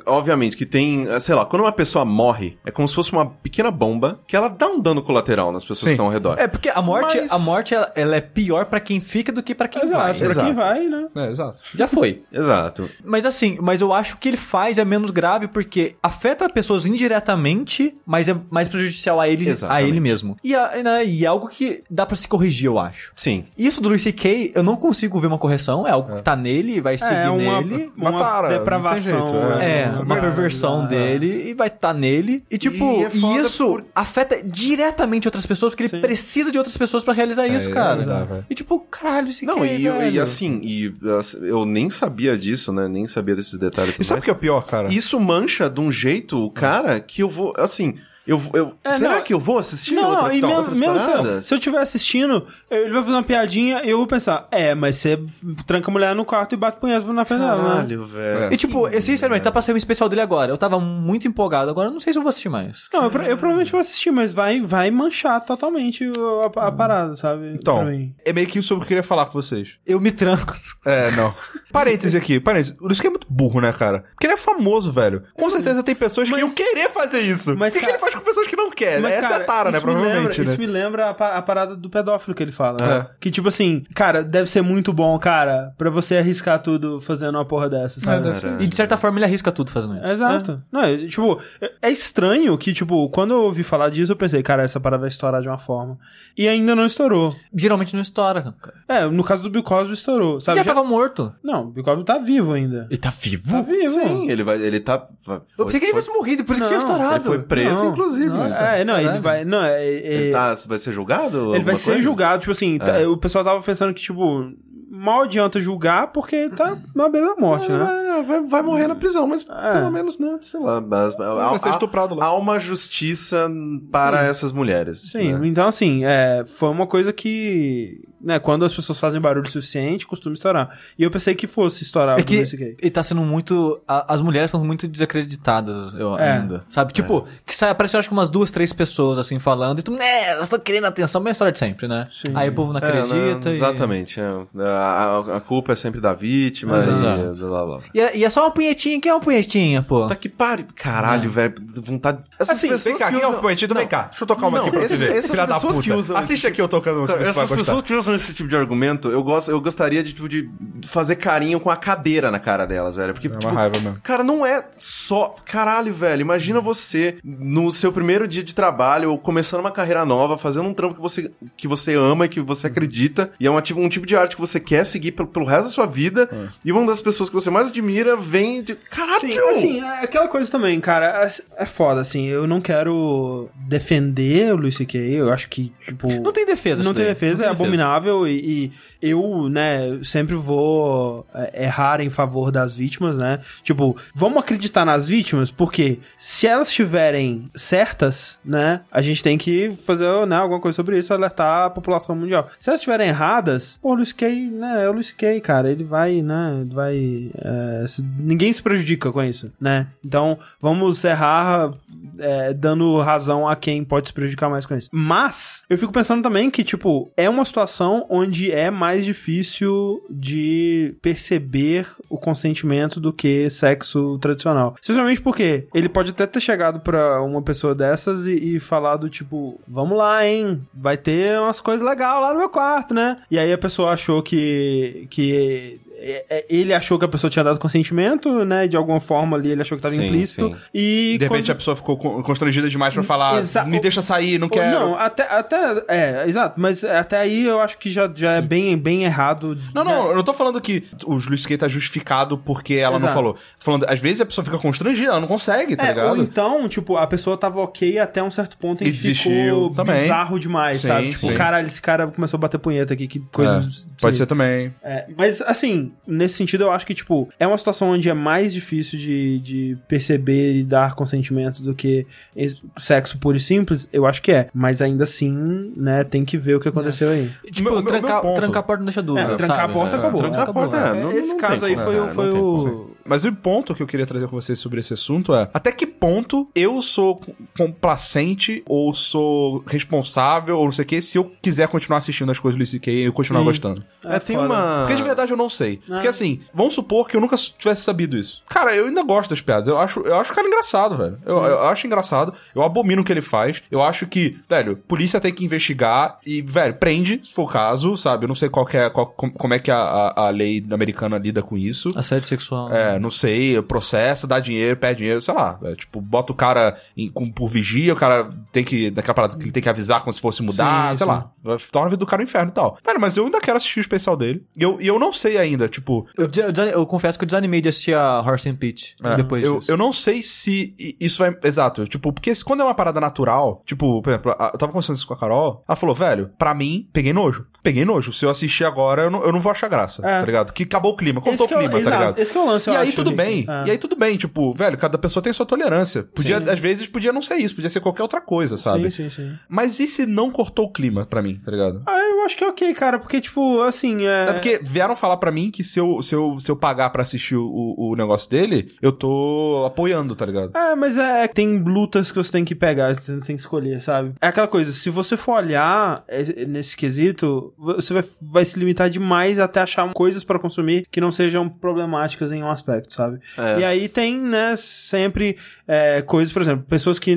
obviamente que tem, sei lá, quando uma pessoa morre, é como se fosse uma pequena bomba que ela dá um dano colateral nas pessoas Sim. que estão ao redor. É, porque a morte, Mas- a morte ela, ela é pior pra quem fica do que pra quem vai. Exato, pra Exato. quem vai, né? É, exato. Já foi. Exato. Mas assim, mas eu acho que ele faz é menos grave porque afeta pessoas indiretamente, mas é mais prejudicial a ele, a ele mesmo. E, a- né, e é algo que dá pra se corrigir, eu acho. Sim. Isso do Luis C.K., eu não consigo ver uma correção, é algo que tá nele e vai seguir É uma, nele. uma Mataram, depravação. jeito, É, né? uma perversão É. dele e vai estar nele. E tipo, E é isso por- afeta diretamente outras pessoas, porque ele Sim. precisa de outras pessoas pra realizar isso, é cara. velho. e tipo, caralho, esse Não, e, velho. e assim, e assim, eu nem sabia disso, né? Nem sabia desses detalhes. E sabe o que é o pior, cara? Isso mancha de um jeito o cara que eu vou, assim, eu, eu É, será não. que eu vou assistir Não, outra, e tal, mesmo, outras mesmo se, eu, paradas? se eu estiver assistindo, ele vai fazer uma piadinha e eu vou pensar, é, mas você tranca a mulher no quarto e bate punheta na frente dela, né? Caralho, velho. E tipo, sinceramente, tá pra sair um especial dele agora. Eu tava muito empolgado, agora eu não sei se eu vou assistir mais. Não, eu, eu provavelmente vou assistir, mas vai, vai manchar totalmente a, a parada, sabe? Então, Pra mim. é meio que isso que eu queria falar com vocês. Eu me tranco. É, não. Parêntese aqui, parêntese. O Luiz é muito burro, né, cara? Porque ele é famoso, velho. Com certeza tem pessoas que iam querer fazer isso. mas, Mas o que, que cara- ele faz com pessoas que não querem? Mas, Essa cara, é a tara, né? isso me Provavelmente, lembra, né? Isso me lembra a, pa- a parada do pedófilo que ele fala. É. né? Que tipo assim, cara, deve ser muito bom, cara, pra você arriscar tudo fazendo uma porra dessa, sabe? ser. E de certa forma ele arrisca tudo fazendo isso. Exato. Não, é, tipo, é- é estranho que, tipo, quando eu ouvi falar disso, eu pensei, cara, essa parada vai estourar de uma forma. E ainda não estourou. Geralmente não estoura, cara. É, no caso do Bill Cosby estourou, sabe? já, Já- tava morto. Não, o Bill Cosby tá vivo ainda. Ele tá vivo? Tá vivo. Sim, ele vai, ele tá... Eu pensei que ele tivesse morrido, por isso que tinha Não, estourado. Ele foi preso, Não. inclusive. Nossa. É, não, ele caralho. vai. Não, é. é- Ele tá, vai ser julgado? ele vai ser coisa? julgado, tipo assim, tá- o pessoal tava pensando que, tipo, mal adianta julgar porque tá na beira da morte, né? Vai, vai, vai morrer na prisão, mas É. pelo menos, né? Sei lá. Há, Vai ser há- estuprado lá. há uma justiça para essas mulheres. Sim, né? então assim, é, foi uma coisa que, né, quando as pessoas fazem barulho suficiente, costuma estourar. E eu pensei que fosse estourar É que ele tá sendo muito. a- as mulheres são muito desacreditadas, eu É. ainda. Sabe? Tipo, que sai, aparece eu acho que umas duas, três pessoas assim falando, e tu, né, elas estão querendo atenção, mas é a história de sempre, né? Sim. Aí o povo não É, acredita. né, e- Exatamente. é. A, a- a culpa é sempre da vítima. Exato. E, blá, blá. E, é, e é só uma punhetinha, que é uma punhetinha, pô. Tá que pare. Caralho, velho. Vontade. Essas Assim, Vem cá, quem é o poetido? Vem cá. Deixa eu tocar uma Não, aqui pra você esses- ver. essas Filha da pessoas puta. que usam Assiste esse aqui eu tocando você, você vai Essas gostar. pessoas que usam esse tipo de argumento, eu, gosto, eu gostaria de, tipo, de fazer carinho com a cadeira na cara delas, velho. Porque, uma tipo, raiva mesmo. cara, não é só. Caralho, velho. Imagina você no seu primeiro dia de trabalho, ou começando uma carreira nova, fazendo um trampo que você, que você ama e que você acredita. E é uma, tipo, um tipo de arte que você quer seguir pelo, pelo resto da sua vida. E uma das pessoas que você mais admira vem de. Caralho! Sim, assim, é aquela coisa também, cara, é, é foda, assim, eu não quero defender o Luis C.K., eu acho que, tipo... Não tem defesa, Não tem defesa, é Não tem abominável. questionável e, e eu, né, sempre vou é, errar em favor das vítimas, né? Tipo, vamos acreditar nas vítimas, porque se elas estiverem certas, né, a gente tem que fazer né, alguma coisa sobre isso, alertar a população mundial. Se elas estiverem erradas, pô, o Luis Kay, né, é o Luis Kay, cara, ele vai, né, ele vai... é, ninguém se prejudica com isso, né? Então, vamos errar é, dando razão a quem pode se prejudicar mais com isso. Mas, eu fico pensando também que, tipo, é uma situação onde é mais difícil de perceber o consentimento do que sexo tradicional. Especialmente porque ele pode até ter chegado pra uma pessoa dessas e, e falado, tipo, vamos lá, hein? Vai ter umas coisas legais lá no meu quarto, né? E aí a pessoa achou que. que ele achou que a pessoa tinha dado consentimento, né? De alguma forma ali ele achou que estava Sim, implícito. sim. E De repente quando- a pessoa ficou con- constrangida demais pra falar, Exa- me deixa sair, não quero. Não, até, até. É, exato. Mas até aí eu acho que já, já é bem, bem errado. Não, né? não, eu não tô falando que o Luiz Kay tá justificado porque ela não Exato. falou. Tô falando, às vezes a pessoa fica constrangida, ela não consegue, tá É, ligado? ou então, tipo, a pessoa tava ok até um certo ponto em E que desistiu ficou também. bizarro demais, Sim, sabe? Tipo, sim. caralho, esse cara começou a bater punheta aqui, que coisa... É, pode ser também. É, mas, assim, nesse sentido, eu acho que, tipo, é uma situação onde é mais difícil de, de perceber e dar consentimento do que esse sexo puro e simples, eu acho que é. Mas ainda assim, né, tem que ver o que aconteceu aí. Tipo, Meu- trancar, meu ponto. trancar a porta não deixa dúvida. É, trancar sabe? a porta É, acabou. trancar a porta, é, não- Esse não caso tem aí foi, né, foi tem o... Mas o ponto que eu queria trazer com vocês sobre esse assunto é: até que ponto eu sou com- complacente ou sou responsável ou não sei o que se eu quiser continuar assistindo as coisas do Luis C.K. e eu continuar Sim. gostando? É, tem foda. uma. Porque de verdade eu não sei. Ah. Porque assim, vamos supor que eu nunca tivesse sabido isso. Cara, eu ainda gosto das piadas. Eu acho, eu acho o cara engraçado, velho. Eu, eu acho engraçado. Eu abomino o que ele faz. Eu acho que, velho, polícia tem que investigar e, velho, prende, se for o caso, sabe? Eu não sei qual que é, qual- com- como é que a, a, a lei americana lida com isso. Assédio sexual. É, não sei, processa, dá dinheiro, perde dinheiro, sei lá. é, tipo, bota o cara em- com, por vigia, o cara tem que, daquela parada que tem que avisar como se fosse mudar, Sim, sei sim. lá. Vai- Torna a vida do cara um inferno e tal. Velho, mas eu ainda quero assistir o especial dele. E eu, eu não sei ainda, tipo, Eu, eu eu confesso que eu desanimei de assistir a Horse and Pitch É, depois eu, disso. eu não sei se isso é. Exato. Tipo, porque quando é uma parada natural, tipo, por exemplo, eu tava conversando isso com a Carol, ela falou, velho, pra mim, peguei nojo. Peguei nojo. Se eu assistir agora, eu não, eu não vou achar graça, É. tá ligado? Que acabou o clima, contou Esse o que é o- clima, tá exato, ligado? esse que é o lance, eu E aí acho, tudo bem. É. E aí tudo bem, tipo, velho, cada pessoa tem sua tolerância. Podia, Sim. às vezes, podia não ser isso, podia ser qualquer outra coisa, sabe? Sim, sim, sim. Mas e se não cortou o clima pra mim, tá ligado? Ah, eu acho que é ok, cara, porque, tipo, assim, é... É porque vieram falar pra mim que se eu, se eu, se eu pagar pra assistir o, o negócio dele, eu tô apoiando, tá ligado? É, mas é, tem lutas que você tem que pegar, você tem que escolher, sabe? É aquela coisa, se você for olhar é, nesse quesito, você vai, vai se limitar demais até achar coisas pra consumir que não sejam problemáticas em um aspecto, sabe? É. E aí tem, né, sempre é, coisas, por exemplo, pessoas que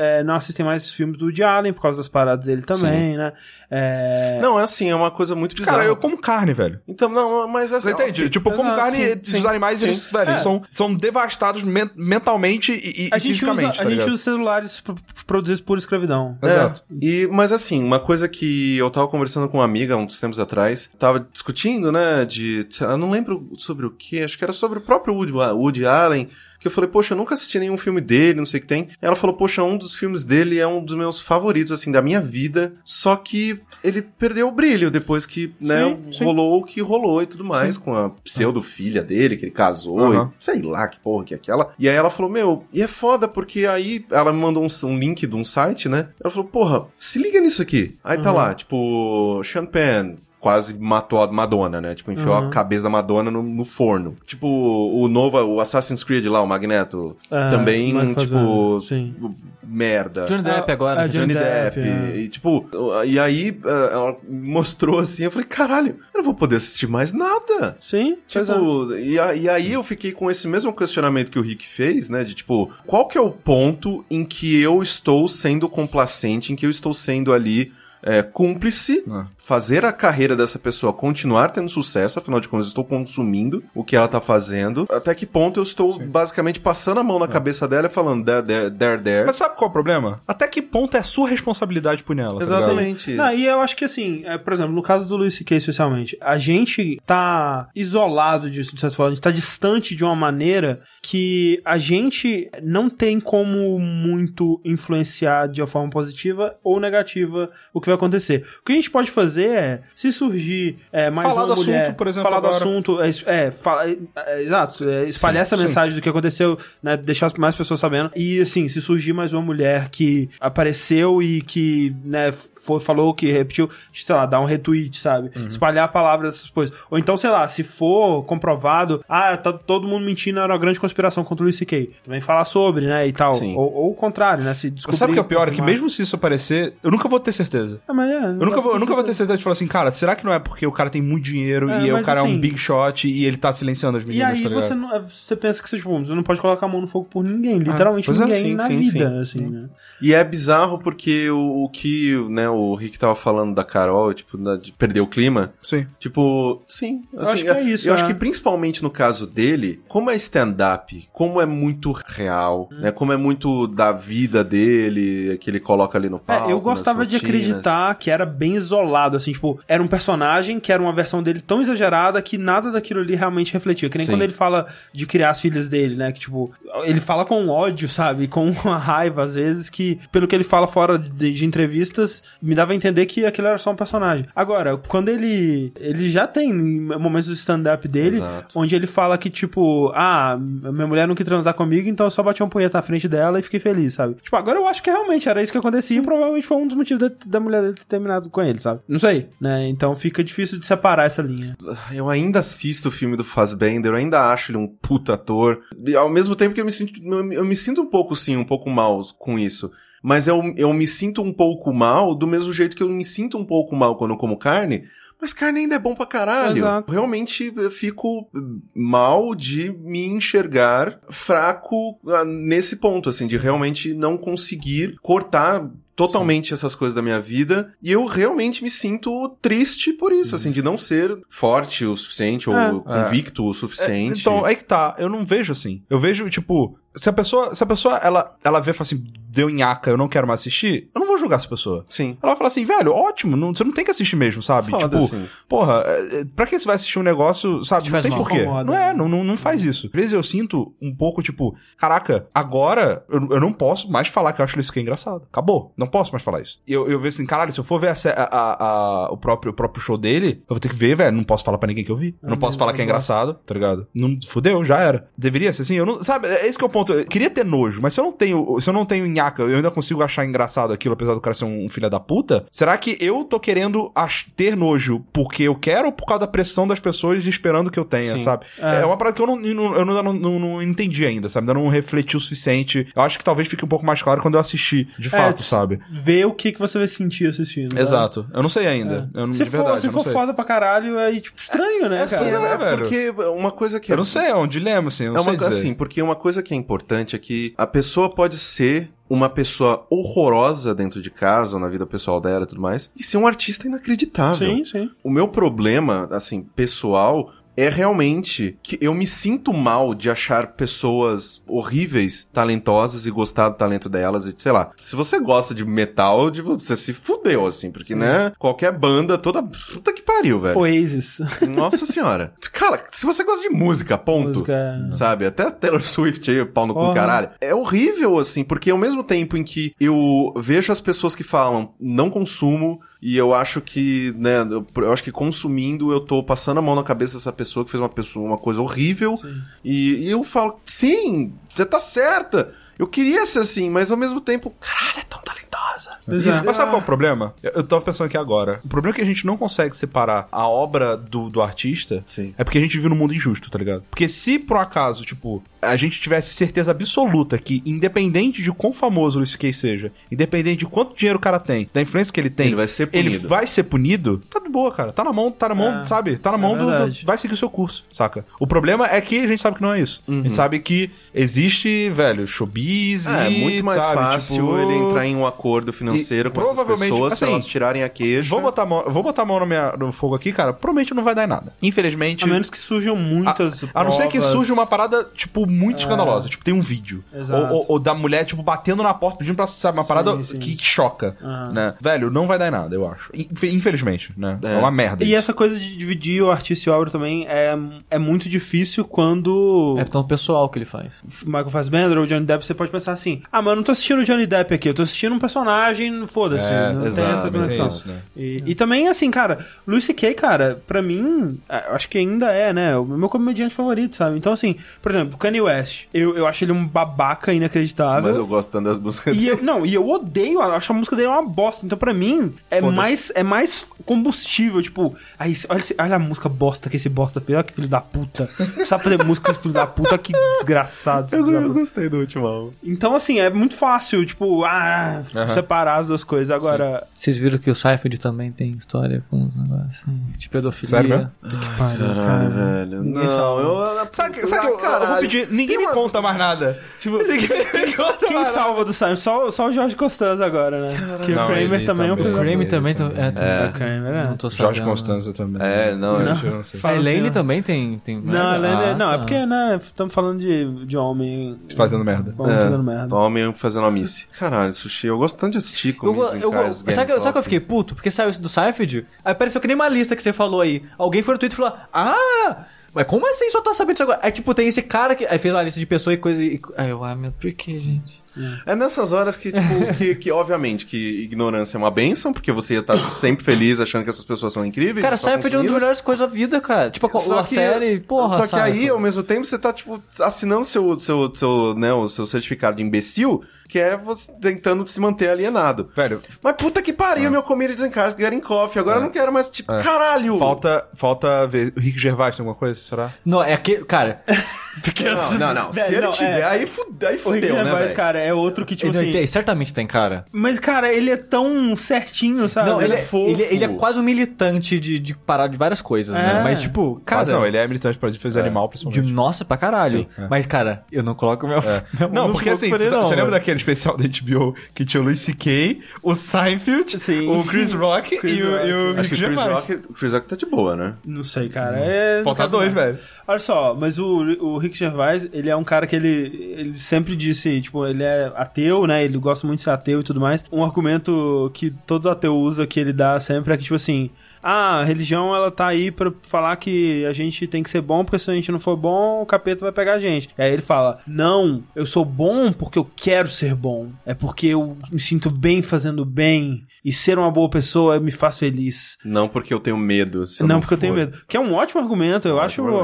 é, não assistem mais filmes do Woody Allen por causa das paradas dele também, né? É... Não, é assim, é uma coisa muito bizarra. Cara, eu como carne, velho. Então, não, mas assim. Você entende? Tipo, como Exato, carne, sim, esses sim, animais, sim. eles, velho, É. são, são devastados men- mentalmente e, e A gente, usa, fisicamente, a tá gente ligado? usa celulares pro- produzidos por escravidão. É, Exato. E, mas assim, uma coisa que eu tava conversando com uma amiga há uns tempos atrás, tava discutindo, né, de, eu não lembro sobre o que, acho que era sobre o próprio Woody, Woody Allen, que eu falei, poxa, eu nunca assisti nenhum filme dele, não sei o que tem. Ela falou, poxa, um dos filmes dele é um dos meus favoritos, assim, da minha vida, só que ele perdeu o brilho depois que, né, Sim, sim. rolou o que rolou e tudo mais, com a pseudo-filha dele, que ele casou, Aham. e sei lá que porra que é aquela. E aí ela falou, meu, e é foda, porque aí ela me mandou um, um link de um site, né? Ela falou, porra, se liga nisso aqui. Aí tá lá, tipo, Sean Penn, quase matou a Madonna, né? Tipo, enfiou a cabeça da Madonna no, no forno. Tipo, o novo, o Assassin's Creed lá, o Magneto, É, também, tipo, Sim. merda. Johnny Depp Ah, agora. ah, né? Johnny Johnny Depp. Depp, é. E tipo, e aí eh, ela mostrou assim, eu falei, caralho, eu não vou poder assistir mais nada. Sim, pois é. Tipo, e, a- e aí eu fiquei com esse mesmo questionamento que o Rick fez, né? De tipo, qual que é o ponto em que eu estou sendo complacente, em que eu estou sendo ali é, cúmplice, Ah. fazer a carreira dessa pessoa continuar tendo sucesso, afinal de contas, eu estou consumindo o que ela tá fazendo. Até que ponto eu estou basicamente passando a mão na cabeça dela e falando, there, there, there, there. Mas sabe qual é o problema? Até que ponto é sua responsabilidade por nela? tá? Exatamente. Não, e eu acho que assim, é, por exemplo, no caso do Luis C.K. especialmente, a gente tá isolado disso, de certa forma, a gente tá distante de uma maneira que a gente não tem como muito influenciar de uma forma positiva ou negativa o que vai acontecer. O que a gente pode fazer é, se surgir é, mais Falar uma do mulher, assunto, por exemplo, falar do agora. assunto, é, é, fala- é, é, exato, espalhar essa sim. mensagem do que aconteceu, né, deixar mais pessoas sabendo. E assim, se surgir mais uma mulher que apareceu e que, né, foi, falou que repetiu, sei lá, dar um retweet, sabe? Uhum. Espalhar a palavra dessas coisas. Ou então, sei lá, se for comprovado, ah, tá todo mundo mentindo, era uma grande conspiração contra o Luis C.K. Também falar sobre, né, e tal. Sim. Ou, ou o contrário, né, se descobrir... Sabe o que é o pior? É que mesmo se isso aparecer, eu nunca vou ter certeza. Ah, mas é, Eu nunca, vou, eu nunca vou ter certeza de falar assim, cara, será que não é porque o cara tem muito dinheiro É, e o mas cara é um assim- big shot e ele tá silenciando as E meninas, aí tá você, não, é, você pensa que você, tipo, você não pode colocar a mão no fogo por ninguém, literalmente pois é, ninguém sim, na sim, vida, sim. assim, né? E é bizarro porque o, o que, né, o Rick tava falando da Carol, tipo, da- de perder o clima. Sim. Tipo, sim. Assim, acho que é isso, Eu é. acho que principalmente no caso dele, como é stand-up, como é muito real, Hum. né? Como é muito da vida dele, que ele coloca ali no palco. É, eu gostava nas de acreditar que era bem isolado, assim, tipo, era um personagem que era uma versão dele tão exagerada que nada daquilo ali realmente refletia. Que nem Sim. quando ele fala de criar as filhas dele, né? Que, tipo, ele fala com ódio, sabe? Com uma raiva, às vezes, que, pelo que ele fala fora de, de entrevistas, me dava a entender que aquilo era só um personagem. Agora, quando ele. Ele já tem momentos do stand-up dele Exato. onde ele fala que, tipo, ah, minha mulher não quis transar comigo, então eu só bati uma punheta na frente dela e fiquei feliz, sabe? Tipo, agora eu acho que realmente era isso que acontecia e provavelmente foi um dos motivos da, da mulher dele ter terminado com ele, sabe? Não sei, né? Então fica difícil de separar essa linha. Eu ainda assisto o filme do Fassbender, eu ainda acho ele um puta ator. E ao mesmo tempo que eu me sinto, eu me sinto um pouco, sim, um pouco mal com isso. Mas eu, eu me sinto um pouco mal do mesmo jeito que eu me sinto um pouco mal quando eu como carne. Mas carne ainda é bom pra caralho. Exato. Realmente eu fico mal de me enxergar fraco ah, nesse ponto, assim, de realmente não conseguir cortar totalmente essas coisas da minha vida. E eu realmente me sinto triste por isso, assim, de não ser forte o suficiente ou É. convicto o suficiente. Então, é que tá, eu não vejo assim. Eu vejo, tipo, se a pessoa, se a pessoa, ela, ela vê e fala assim, deu nhaca, eu não quero mais assistir, eu não vou julgar essa pessoa. Sim. Ela vai falar assim, velho, ótimo, não- você não tem que assistir mesmo, sabe? Foda, tipo, assim. porra, é, é, pra que você vai assistir um negócio, sabe? Te Não tem porquê. Incomoda. Não é, não, não, não faz isso. Às vezes eu sinto um pouco, tipo, caraca, agora eu, eu não posso mais falar que eu acho isso que é engraçado. Acabou. Não posso mais falar isso. E eu, eu vejo assim, caralho, se eu for ver a, a- a- a- o, próprio, o próprio show dele, eu vou ter que ver, velho. Não posso falar pra ninguém que eu vi. Eu não Ah, posso não, falar que é não gosto. engraçado, tá ligado? Não, fudeu, já era. Deveria ser assim. Eu não, sabe, é esse que é o ponto. Eu queria ter nojo, mas se eu não tenho, se eu não tenho nhaca, eu ainda consigo achar engraçado aquilo, apesar do cara ser um, um filho da puta. Será que eu tô querendo ter nojo porque eu quero ou por causa da pressão das pessoas esperando que eu tenha, Sim. sabe? É. É. uma parada que eu não, não- eu não, não, não- não entendi ainda, sabe? Ainda não refleti o suficiente. Eu acho que talvez fique um pouco mais claro quando eu assistir, de fato, É, sabe? Ver o que, que você vai sentir assistindo. né? Exato. Eu não sei ainda. Eu não, Se de for, verdade, se eu não for sei. foda pra caralho, é tipo, estranho, né, Essa cara? é, é, velho. porque uma coisa que Eu não sei, é um dilema, assim. Eu não É uma, sei dizer. assim, porque uma coisa que é importante é que a pessoa pode ser uma pessoa horrorosa dentro de casa, ou na vida pessoal dela e tudo mais, e ser um artista inacreditável. Sim, sim. O meu problema, assim, pessoal, é realmente que eu me sinto mal de achar pessoas horríveis, talentosas e gostar do talento delas e sei lá. Se você gosta de metal, tipo, você se fudeu, assim, porque, né, qualquer banda toda. Puta que pariu, velho. Oasis. Nossa senhora. Cara, se você gosta de música, ponto. Música- Sabe? Até Taylor Swift aí, pau no cu caralho. É horrível, assim, porque ao mesmo tempo em que eu vejo as pessoas que falam, não consumo, e eu acho que, né, eu acho que consumindo eu tô passando a mão na cabeça dessa pessoa que fez uma pessoa, uma coisa horrível. E, e eu falo, sim, você tá certa. Eu queria ser assim, mas ao mesmo tempo, caralho, é tão talentosa. É. Mas sabe qual é o problema? Eu, eu tava pensando aqui agora. O problema é que a gente não consegue separar a obra do, do artista. Sim. É porque a gente vive num mundo injusto, tá ligado? Porque se por um acaso, tipo, a gente tivesse certeza absoluta que, independente de quão famoso o Luis C.K. seja, independente de quanto dinheiro o cara tem, da influência que ele tem, Ele vai ser ele punido. vai ser punido, tá de boa, cara. Tá na mão, tá na mão, É. sabe? Tá na É mão do, do- verdade. Vai seguir o seu curso, saca? O problema é que a gente sabe que não é isso. A gente sabe que existe, velho, showbiz Uhum. É, e, muito mais sabe, fácil tipo, ele entrar em um acordo financeiro E com essas provavelmente, pessoas se assim, elas tirarem a queixa. Vou botar a mão, vou botar a mão no, minha- no fogo aqui, cara. Provavelmente não vai dar em nada. Infelizmente. A menos que surjam muitas. A não ser que provas. surja uma parada, tipo, muito escandalosa. Tipo, tem um vídeo. Exato. Ou, ou- ou da mulher, tipo, batendo na porta pedindo pra, sabe, uma parada sim. que choca, Aham. né? Velho, não vai dar em nada, eu acho. Infe- Infelizmente, né? É, uma merda E isso. essa coisa de dividir o artista e a obra também é, é muito difícil quando É tão pessoal que ele faz. Michael Fassbender ou Johnny Depp, você pode pensar assim: ah, mas eu não tô assistindo o Johnny Depp aqui, eu tô assistindo um personagem foda-se. É, não tem exato, essa tem conexão. isso, né? E, e também, assim, cara, Louis C.K., cara, pra mim, é, eu acho que ainda é, né, o meu comediante favorito, sabe? Então, assim, por exemplo, Kanye West, eu, eu acho ele um babaca inacreditável. Mas eu gosto tanto das músicas E dele. eu, não, e eu odeio, eu acho a música dele uma bosta. Então, pra mim, é mais, é mais combustível. Tipo, aí, olha, olha a música bosta que esse bosta fez. Olha que filho da puta. Sabe fazer música esse filho da puta, que desgraçado. da puta. gostei do último álbum. Então, assim, é muito fácil, tipo, ah, separar as duas coisas. Agora, Vocês viram que o Seifeld também tem história com os negócios assim, de pedofilia. Sério mesmo? Caralho, velho. Ninguém Não, eu. Sabe, que- sabe que eu, eu vou pedir? Ninguém me conta mais nada. Tipo, ninguém me conta quem mais nada. salva do Simon? Só, só o Jorge Costanza agora, né? que o Não, Kramer também é um filho da O Ele também, é, Kramer, é. Não tô sabendo. Jorge Constanza também. É, não, Não, eu- não sei. A assim, Elaine ó. também tem. tem Não, ela é- Ah, não, é tá. porque, né, estamos falando de, de homem. Fazendo merda. Homem É, fazendo merda. Homem fazendo uma miss. Caralho, sushi, eu gosto tanto de assistir Eu, Comedians go- in eu, go- Cars, sabe, que- eu fiquei puto? Porque saiu isso do Seifeld, aí apareceu que nem uma lista que você falou aí. Alguém foi no Twitter e falou: Ah, mas como assim só tá sabendo disso agora? Aí, tipo, tem esse cara que. Aí fez uma lista de pessoas e coisa. E... Aí eu, ah, meu, por que, gente? É nessas horas que, tipo, que, que, obviamente que ignorância é uma benção, porque você ia estar sempre feliz achando que essas pessoas são incríveis. Cara, Seifeld é uma das melhores coisas da vida, cara. Tipo, a, a série, porra. Só que aí, ao mesmo tempo, você tá, tipo, assinando seu, seu, seu, né, o seu certificado de imbecil, que é você tentando se manter alienado. Velho, Mas puta que pariu, meu Comedians in Cars, Getting Coffee. Agora eu não quero mais, tipo, caralho! falta, falta ver. O Rick Gervais tem alguma coisa, será? Não, é que. Cara. Não, não, não. Se Velho, ele não, tiver, é. aí, fude, aí O Rick fudeu, né, Gervais, velho? cara, é outro que, tipo ele- assim... ele- certamente tem, cara. Mas, cara, ele é tão certinho, sabe? Não, ele, é, fofo. ele, ele é quase um militante de, de parar de várias coisas, né? É. Mas, tipo, cara. Mas não, ele é militante para defesa animal, De principalmente. nossa pra caralho. Sim, é. Mas, cara, eu não coloco meu. minha mão Não, porque assim, ele, você lembra velho. Especial da HBO que tinha o Louis C.K., o Seinfeld, Sim. o Chris Rock Chris e, o, Rock. e o Acho que Chris. Rock, o Chris Rock tá de boa, né? Não sei, cara. É... Falta dois, mais. velho. Olha só, mas o, o Rick Gervais, ele é um cara que ele, ele sempre disse, tipo, ele é ateu, né? Ele gosta muito de ser ateu e tudo mais. Um argumento que todos os ateus usam, que ele dá sempre, é que, tipo assim... Ah, a religião, ela tá aí pra falar que a gente tem que ser bom, porque se a gente não for bom, o capeta vai pegar a gente. E aí ele fala, não, eu sou bom porque eu quero ser bom. É porque eu me sinto bem fazendo bem. E ser uma boa pessoa me faz feliz. Não porque eu tenho medo. se Não, porque eu tenho for. medo. Que é um ótimo argumento, eu Um acho ótimo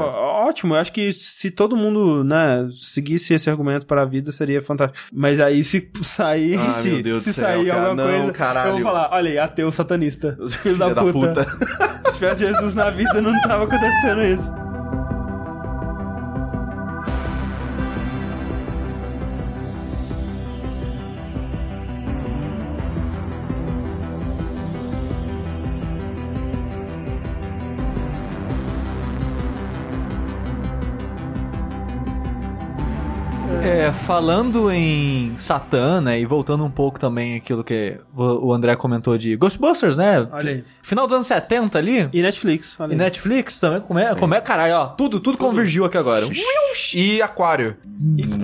ótimo. Eu acho que se todo mundo, né, seguisse esse argumento para a vida, seria fantástico. Mas aí se sair, Ai, se, se sair cara. alguma Não, coisa, caralho. eu vou falar, olha aí, ateu satanista. Filho da, Filha da puta. puta. Se tivesse Jesus na vida, não tava acontecendo isso. É, falando em Satã, né, e voltando um pouco também aquilo que o André comentou de Ghostbusters, né? Olha aí. Final dos anos 70 ali. E Netflix, olha E aí. Netflix também, como é, como é, caralho, ó, tudo, tudo convergiu aqui agora. E Aquário.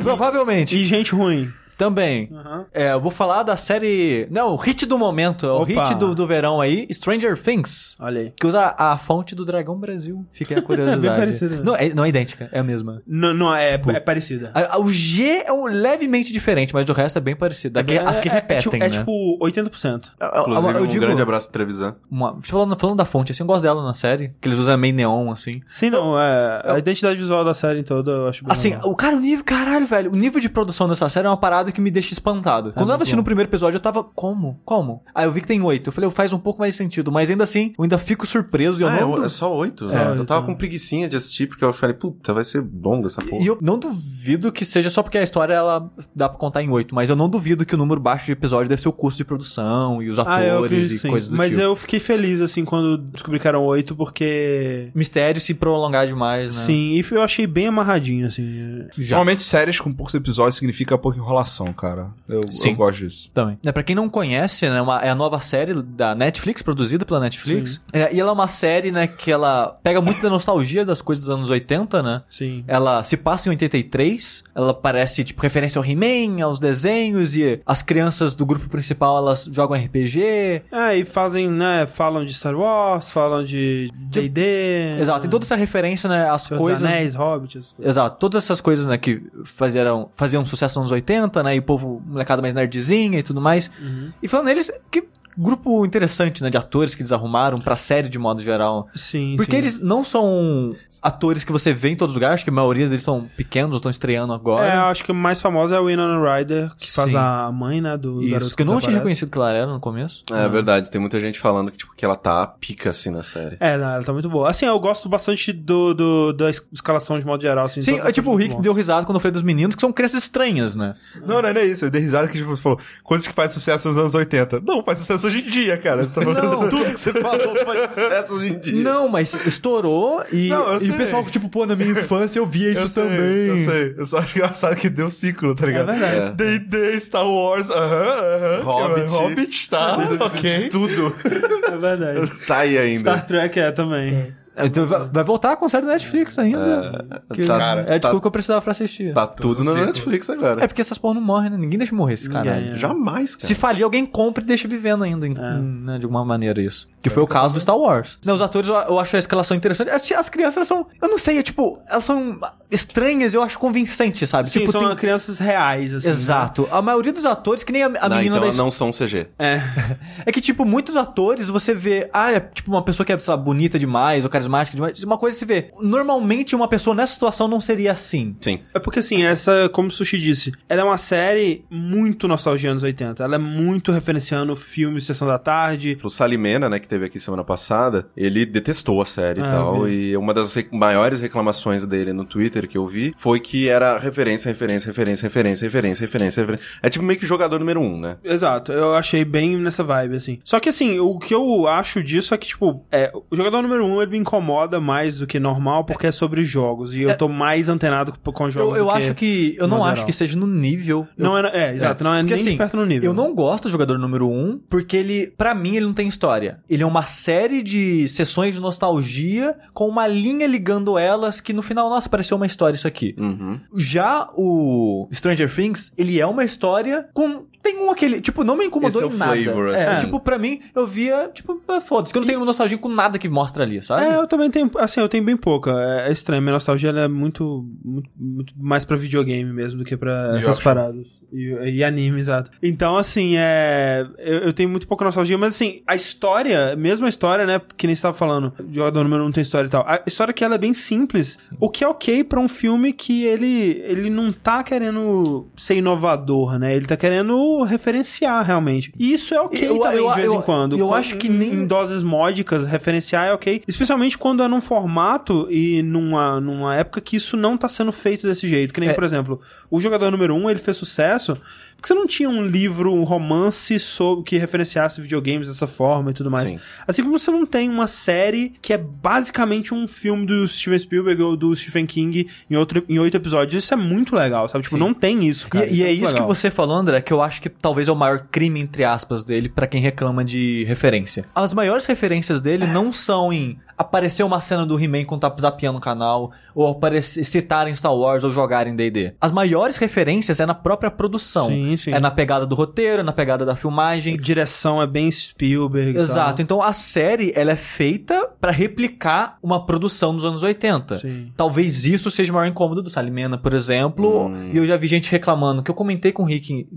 Provavelmente. E gente ruim. Também. Aham. É, eu vou falar da série. Não, o hit do momento, é o Opa. hit do, do verão aí, Stranger Things. Olha aí. Que usa a fonte do Dragão Brasil. Aí a curiosidade. Bem parecida. Não é, não é idêntica, é a mesma. Não, não é, Tipo, é parecida. A- a- o G é um levemente diferente, mas o resto é bem parecido. Daqui, as que é, é, tipo- repetem, é né? tipo 80%. Eu- eu- Inclusive, eu um digo- grande abraço Trevisan. Uma, falando, falando da fonte, assim, eu gosto dela na série. Que eles usam meio neon, assim. Sim, não, é. A identidade visual da série toda eu acho bem Assim, legal. o cara, o nível, caralho, velho, o nível de produção dessa série é uma parada que me deixa espantado. Quando eu tava assistindo o primeiro episódio, eu tava, como? Como? Aí eu vi que tem oito. Eu falei, faz um pouco mais sentido, mas ainda assim, eu ainda fico surpreso e eu Ah, não. é, é só oito? É, eu tava então. com preguicinha de assistir, porque eu falei, puta, vai ser longa essa porra. E eu não duvido que seja só porque a história ela dá pra contar em oito, mas eu não duvido que o número baixo de episódio deve ser o custo de produção e os Ah, atores que e sim. coisas do Mas tipo. eu fiquei feliz, assim, quando descobri que eram oito, porque... Mistério se prolongar demais, né? Sim, e eu achei bem amarradinho, assim. Já. Normalmente séries com poucos episódios significa pouca enrolação, cara. Eu, Sim. eu gosto disso. Também. É, pra quem não conhece, né, uma- é a nova série da Netflix, produzida pela Netflix. É, e ela é uma série, né, que ela pega muito da nostalgia das coisas dos anos 80, né? Sim. Ela se passa em 83, ela parece, tipo, referência ao He-Man, aos desenhos, e as crianças do grupo principal, elas jogam RPG. É, e fazem, né, falam de Star Wars, falam de D&D... Exato, tem toda essa referência, né, às coisas... Anéis, Hobbits... Exato, todas essas coisas, né, que fizeram, faziam sucesso nos anos 80, 80, né? E o povo, molecada mais nerdzinha e tudo mais. E falando neles, que grupo interessante, né? De atores que eles arrumaram pra série de modo geral. Sim, Porque sim. eles não são atores que você vê em todos os lugares, acho que a maioria deles são pequenos ou estão estreando agora. É, acho que o mais famoso é o Winona Ryder, que faz Sim. a mãe, né, do garoto Isso, que eu não tinha reconhecido que ela era no começo. É verdade, tem muita gente falando que, tipo, que ela tá pica assim na série. É, não, ela tá muito boa. Assim, eu gosto bastante do, do- da es- escalação de modo geral. Assim, Sim, é tipo, o Rick deu risada quando eu falei dos meninos, que são crianças estranhas, né? Não, não é nem isso. Eu dei risada que tipo, você falou coisas que fazem sucesso nos anos 80. Não, faz sucesso hoje em dia, cara. Tá Não. tudo que você falou faz sucesso hoje em dia. Não, mas estourou e, Não, eu e o pessoal, tipo, pô, na minha infância eu via isso Eu sei, também. Eu sei. Eu só acho engraçado que deu ciclo, tá ligado? É verdade. D&D, Star Wars, aham, aham. Hobbit. Hobbit, tá, ok. Tudo. É verdade. tá aí ainda. Star Trek é também. Então, vai vai voltar com série da Netflix ainda. Que- tá- é a tá- desculpa que eu precisava pra assistir. Tá tudo na. Netflix agora. É porque essas porra não morrem, né? Ninguém deixa morrer esse caralho. é. Jamais, cara. Se falir, alguém compra e deixa vivendo ainda, em- em- né, de alguma maneira, isso. Que foi o caso do Star Wars. Não, os atores, eu, eu acho a escalação interessante. As, as crianças são, eu não sei, é tipo, elas são estranhas, eu acho convincente, sabe? Sim, tipo, são tem- crianças reais, assim. Exato. A maioria dos atores, que nem a, a não, menina então da elas escola. não são CG. Né? É. É que, tipo, muitos atores você vê, ah, é tipo uma pessoa que é, sei lá, bonita demais ou carismática demais. Uma coisa você vê, normalmente uma pessoa nessa situação não seria assim. Sim. É porque assim, essa, como o Sushi disse, ela é uma série muito nostalgia anos 80. Ela é muito referenciando filmes Sessão da Tarde. O Salimena, né, que teve aqui semana passada, ele detestou a série Ah, e tal. E uma das re- maiores reclamações dele no Twitter que eu vi foi que era referência, referência, referência, referência, referência, referência, referência. É tipo meio que jogador número um, né? Exato, eu achei bem nessa vibe, assim. Só que assim, o que eu acho disso é que, tipo, é, o jogador número um ele me incomoda mais do que normal porque é sobre jogos. E eu tô mais antenado com, Eu, jogos. eu do acho que. Eu não geral. acho que seja no nível. Não é, é, exato, não é Porque, nem assim, perto no nível. Eu não gosto do jogador número 1, um, porque ele, pra mim, ele não tem história. Ele é uma série de sessões de nostalgia com uma linha ligando elas que no final, nossa, pareceu uma história isso aqui. Uhum. Já o Stranger Things, ele é uma história com. Tem um aquele. Tipo, não me incomodou Esse é em o nada. flavor, é, assim. tipo, pra mim, eu via, tipo, ah, foda-se, que eu não tenho nostalgia com nada que mostra ali, sabe? É, eu também tenho, assim, eu tenho bem pouca. É, é estranho, minha nostalgia ela é muito, muito, muito mais pra videogame mesmo do que pra E essas paradas. E, e anime, exato. Então, assim, é. Eu, eu tenho muito pouca nostalgia, mas assim, a história, mesmo a história, né? Que nem você tava falando, jogador número um tem história e tal. A história que ela é bem simples, o que é ok pra um filme que ele, ele não tá querendo ser inovador, né? Ele tá querendo referenciar realmente. E isso é ok Eu- também, eu- de vez em quando. eu acho que em- nem- em doses módicas, referenciar é ok. Especialmente quando é num formato e numa, numa época que isso não tá sendo feito desse jeito. Que nem, É. por exemplo, o jogador número um, ele fez sucesso porque você não tinha um livro, um romance sobre que referenciasse videogames dessa forma e tudo mais. Sim. Assim como você não tem uma série que é basicamente um filme do Steven Spielberg ou do Stephen King em, outro, em oito episódios. Isso é muito legal, sabe? Tipo, Sim. não tem isso, cara. E, e é muito isso legal. que você falou, André, que eu acho que talvez é o maior crime, entre aspas, dele pra quem reclama de referência. As maiores referências dele não são em aparecer uma cena do He-Man com tá zapeando no canal, ou aparecer, citarem Star Wars ou jogarem D&D. As maiores referências é na própria produção. Sim, sim. É na pegada do roteiro, é na pegada da filmagem. Direção é bem Spielberg. tal. Exato. Então a série, ela é feita pra replicar uma produção dos anos 80. Sim. Talvez isso seja o maior incômodo do Salimena, por exemplo. Hum. E eu já vi gente reclamando, que eu comentei com o Rick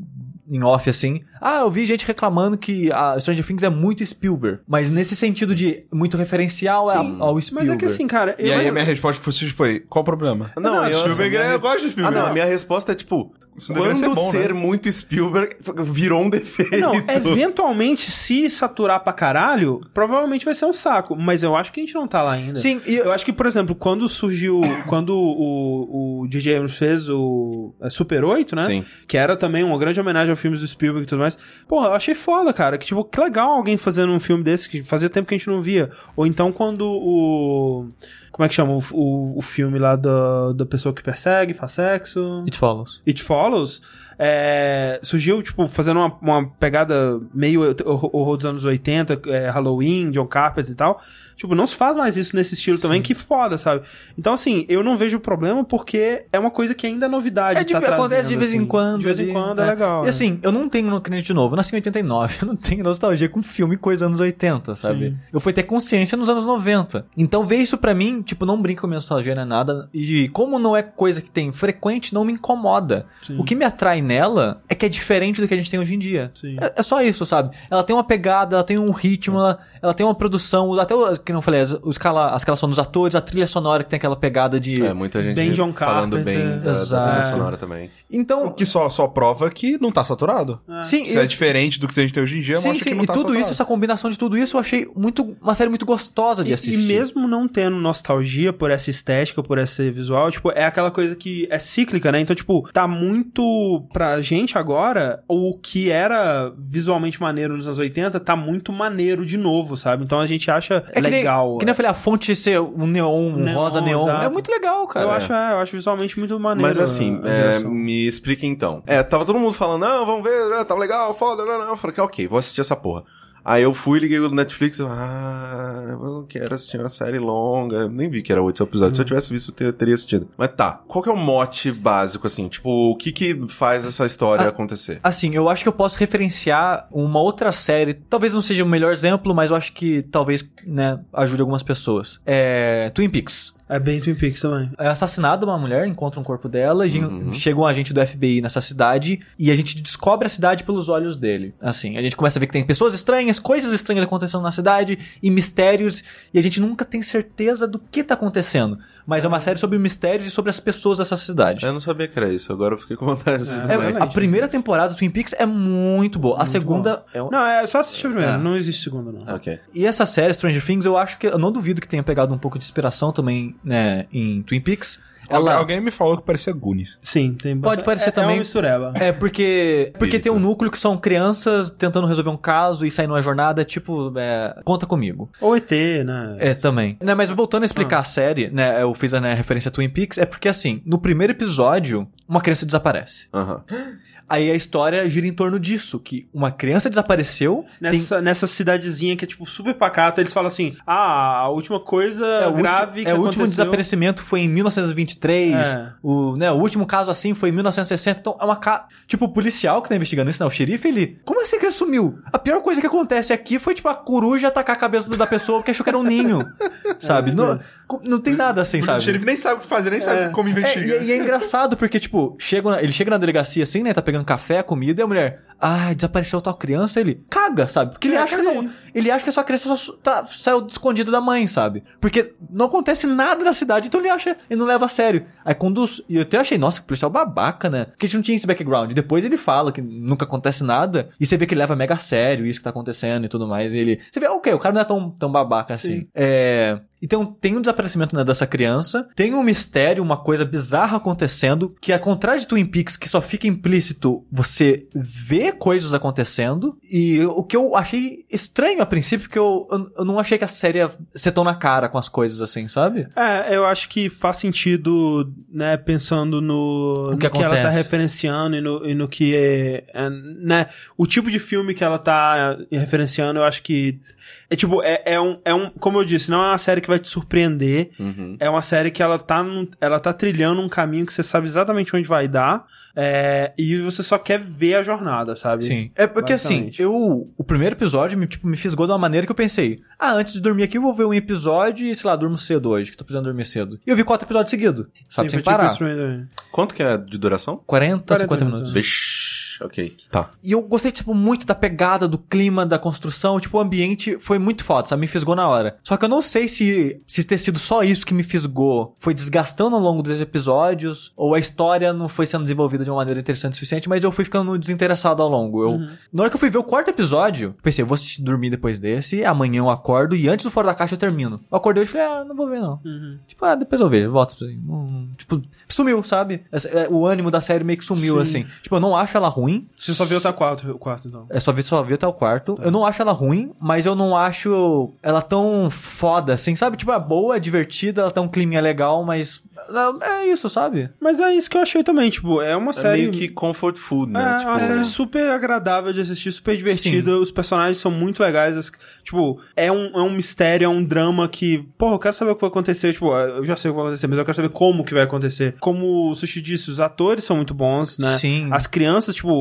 em, off assim. Ah, eu vi gente reclamando que a Stranger Things é muito Spielberg. Mas nesse sentido de muito referencial é Sim. ao Mas Spielberg. é que assim, cara. E eu- aí a minha resposta foi, qual o problema? Não, eu, Spielberg, minha- eu gosto de Ah, Spielberg. não, a minha resposta é tipo, Isso quando ser bom, ser né? muito Spielberg virou um defeito. Não, eventualmente, se saturar pra caralho, provavelmente vai ser um saco. Mas eu acho que a gente não tá lá ainda. Sim, e Eu acho que, por exemplo, quando surgiu. quando o, o DJ Abrams fez o é, Super 8, né? Sim. Que era também uma grande homenagem ao filmes do Spielberg e tudo mais. Porra, eu achei foda, cara. Que, tipo, que legal alguém fazendo um filme desse que fazia tempo que a gente não via. Ou então quando o. Como é que chama? O, o, o filme lá da, da pessoa que persegue, faz sexo. It Follows. It Follows, é, surgiu, tipo, fazendo uma, uma pegada meio horror dos anos 80, é, Halloween, John Carpenter e tal. Tipo, não se faz mais isso nesse estilo também, que foda, sabe? Então, assim, eu não vejo problema porque é uma coisa que ainda é novidade. É, de, tá acontece de trazendo, vez em assim. quando. De vez em quando é né? legal. E assim, eu não tenho, de novo, eu nasci em 89, eu não tenho nostalgia com filme coisa anos 80, sabe? Sim. Eu fui ter consciência nos anos 90. Então ver isso pra mim, tipo, não brinca com minha nostalgia, não é nada. E como não é coisa que tem frequente, não me incomoda. Sim. O que me atrai nela é que é diferente do que a gente tem hoje em dia. Sim. É, é só isso, sabe? Ela tem uma pegada, ela tem um ritmo, ela, ela tem uma produção, até o que não falei, as, escala, a escalação dos atores, a trilha sonora que tem aquela pegada de. É, muita gente Bem John falando Carpenter. bem da, da trilha sonora também. Então, O que só, só prova que não tá saturado. sim, Se é diferente do que a gente tem hoje em dia, sim, sim, que não e tá tudo saturado. isso, essa combinação de tudo isso, eu achei muito uma série muito gostosa de E- assistir. E mesmo não tendo nostalgia por essa estética, por esse visual, tipo, é aquela coisa que é cíclica, né? Então, tipo, tá muito pra gente agora, o que era visualmente maneiro nos anos 80 tá muito maneiro de novo, sabe? Então a gente acha É que nem- legal. Que nem eu falei, a fonte ser um neon, um Neon, rosa neon. exato. É muito legal, cara. eu acho, é, eu acho visualmente muito maneiro. Mas assim, a é, me explica então. É, tava todo mundo falando, não, vamos ver, né, tá legal, foda, não, não. Eu falei que ok, vou assistir essa porra. Aí eu fui, liguei o Netflix, eu, ah, eu não quero assistir uma série longa. Eu Nem vi que era oito episódios. Se eu tivesse visto, eu ter- teria assistido. Mas tá, qual que é o mote básico, assim? Tipo, o que que faz essa história Ah, acontecer? Assim, eu acho que eu posso referenciar uma outra série. Talvez não seja o melhor exemplo, mas eu acho que talvez, né, ajude algumas pessoas. É. Twin Peaks. É bem Twin Peaks também. É assassinada uma mulher, encontra um corpo dela, e Uhum. chega um agente do FBI nessa cidade e a gente descobre a cidade pelos olhos dele. Assim, a gente começa a ver que tem pessoas estranhas, coisas estranhas acontecendo na cidade e mistérios, e a gente nunca tem certeza do que tá acontecendo. Mas é uma série sobre mistérios e sobre as pessoas dessa cidade. Eu não sabia que era isso, agora eu fiquei com vontade de assistir É, a primeira temporada do Twin Peaks é muito boa. a segunda é um- Não, é só assistir primeiro, É. não existe segundo, não. Ok. E essa série, Stranger Things, eu acho que. Eu não duvido que tenha pegado um pouco de inspiração também, né, em Twin Peaks. Alguém, Ela. alguém me falou que parecia Goonies. Sim, tem Pode bastante- parecer é, É também- uma mistureba. É, porque. Porque tem um núcleo que são crianças tentando resolver um caso e sair numa jornada, tipo, é, conta comigo. Ou ET, né? É, também. Né, mas voltando a explicar a série, né, eu fiz a né, referência a Twin Peaks, é porque assim, no primeiro episódio, uma criança desaparece. Aham. Aí a história gira em torno disso, que uma criança desapareceu, tem Nessa, nessa cidadezinha que é, tipo, super pacata, eles falam assim, ah, a última coisa É, o grave último, que é, o último aconteceu... desaparecimento foi em 1923. É. O, né, o último caso assim foi em 1960. Então é uma ca... Tipo, o policial que tá investigando isso, né? O xerife, ele. Como assim que ele sumiu? A pior coisa que acontece aqui foi, tipo, a coruja atacar a cabeça da pessoa porque achou que era um ninho. sabe? não, não tem nada assim, O sabe? xerife nem sabe o que fazer, nem sabe como É, investigar. e, e é engraçado porque, tipo, chega na- ele chega na delegacia assim, né? Tá pegando café, comida, e a mulher, ah, desapareceu tal criança, ele caga, sabe? Porque ele É, acha que não. Ele acha que a sua criança só tá, saiu escondida da mãe, sabe? Porque não acontece nada na cidade, então ele acha, ele não leva a sério. Aí quando. os- E eu até achei, nossa, que policial babaca, né? Porque a gente não tinha esse background. Depois ele fala que nunca acontece nada, e você vê que ele leva mega a sério isso que tá acontecendo e tudo mais. E ele. Você vê, ok, o cara não é tão, tão babaca assim. É. Então tem um desaparecimento né, dessa criança, tem um mistério, uma coisa bizarra acontecendo, que ao contrário de Twin Peaks, que só fica implícito você vê coisas acontecendo, e o que eu achei estranho a princípio, porque eu, eu, eu não achei que a série ia ser tão na cara com as coisas assim, sabe? É, eu acho que faz sentido, né, pensando no, O que no que ela tá referenciando e no, e no que é, é, né, o tipo de filme que ela tá referenciando, eu acho que é tipo, é, é um, é um, como eu disse, não é uma série que vai te surpreender, Uhum. é uma série que ela tá, ela tá trilhando um caminho que você sabe exatamente onde vai dar, é, e você só quer ver a jornada, sabe? Sim. É porque assim, eu. O primeiro episódio me, tipo, me fisgou de uma maneira que eu pensei: ah, antes de dormir aqui eu vou ver um episódio e, sei lá, durmo cedo hoje, que tô precisando dormir cedo. E eu vi quatro episódios seguidos, sabe? Sim, sem tipo parar. também. Quanto que é de duração? 40, 40 50 minutos. minutos. Vixe, ok. Tá. E eu gostei, tipo, muito da pegada, do clima, da construção. Tipo, o ambiente foi muito foda, sabe? Me fisgou na hora. Só que eu não sei se, se ter sido só isso que me fisgou foi desgastando ao longo dos episódios, ou a história não foi sendo desenvolvida de uma maneira interessante o suficiente, mas eu fui ficando desinteressado ao longo. Eu, Na hora que eu fui ver o quarto episódio, pensei, eu vou dormir depois desse, amanhã eu acordo e antes do Fora da Caixa eu termino. Eu acordei e falei, ah, não vou ver não. Tipo, ah, depois eu vejo, volto. tipo, sumiu, sabe? É, o ânimo da série meio que sumiu, Sim. assim. Tipo, eu não acho ela ruim. Você só viu até o quarto, o quarto então. É só ver, só vi até o quarto. Eu não acho ela ruim, mas eu não acho ela tão foda, assim, sabe? Tipo, é boa, é divertida, ela tem um clima legal, mas. É é isso, sabe? Mas é isso que eu achei também, tipo, é uma É série... meio que comfort food, É, né? é uma série super agradável de assistir, super divertida. Os personagens são muito legais. as- tipo, é um, é um mistério, é um drama que, porra, eu quero saber o que vai acontecer. Tipo, eu já sei o que vai acontecer, mas eu quero saber como que vai acontecer. Como o Sushi disse, os atores são muito bons, né? Sim. As crianças, tipo,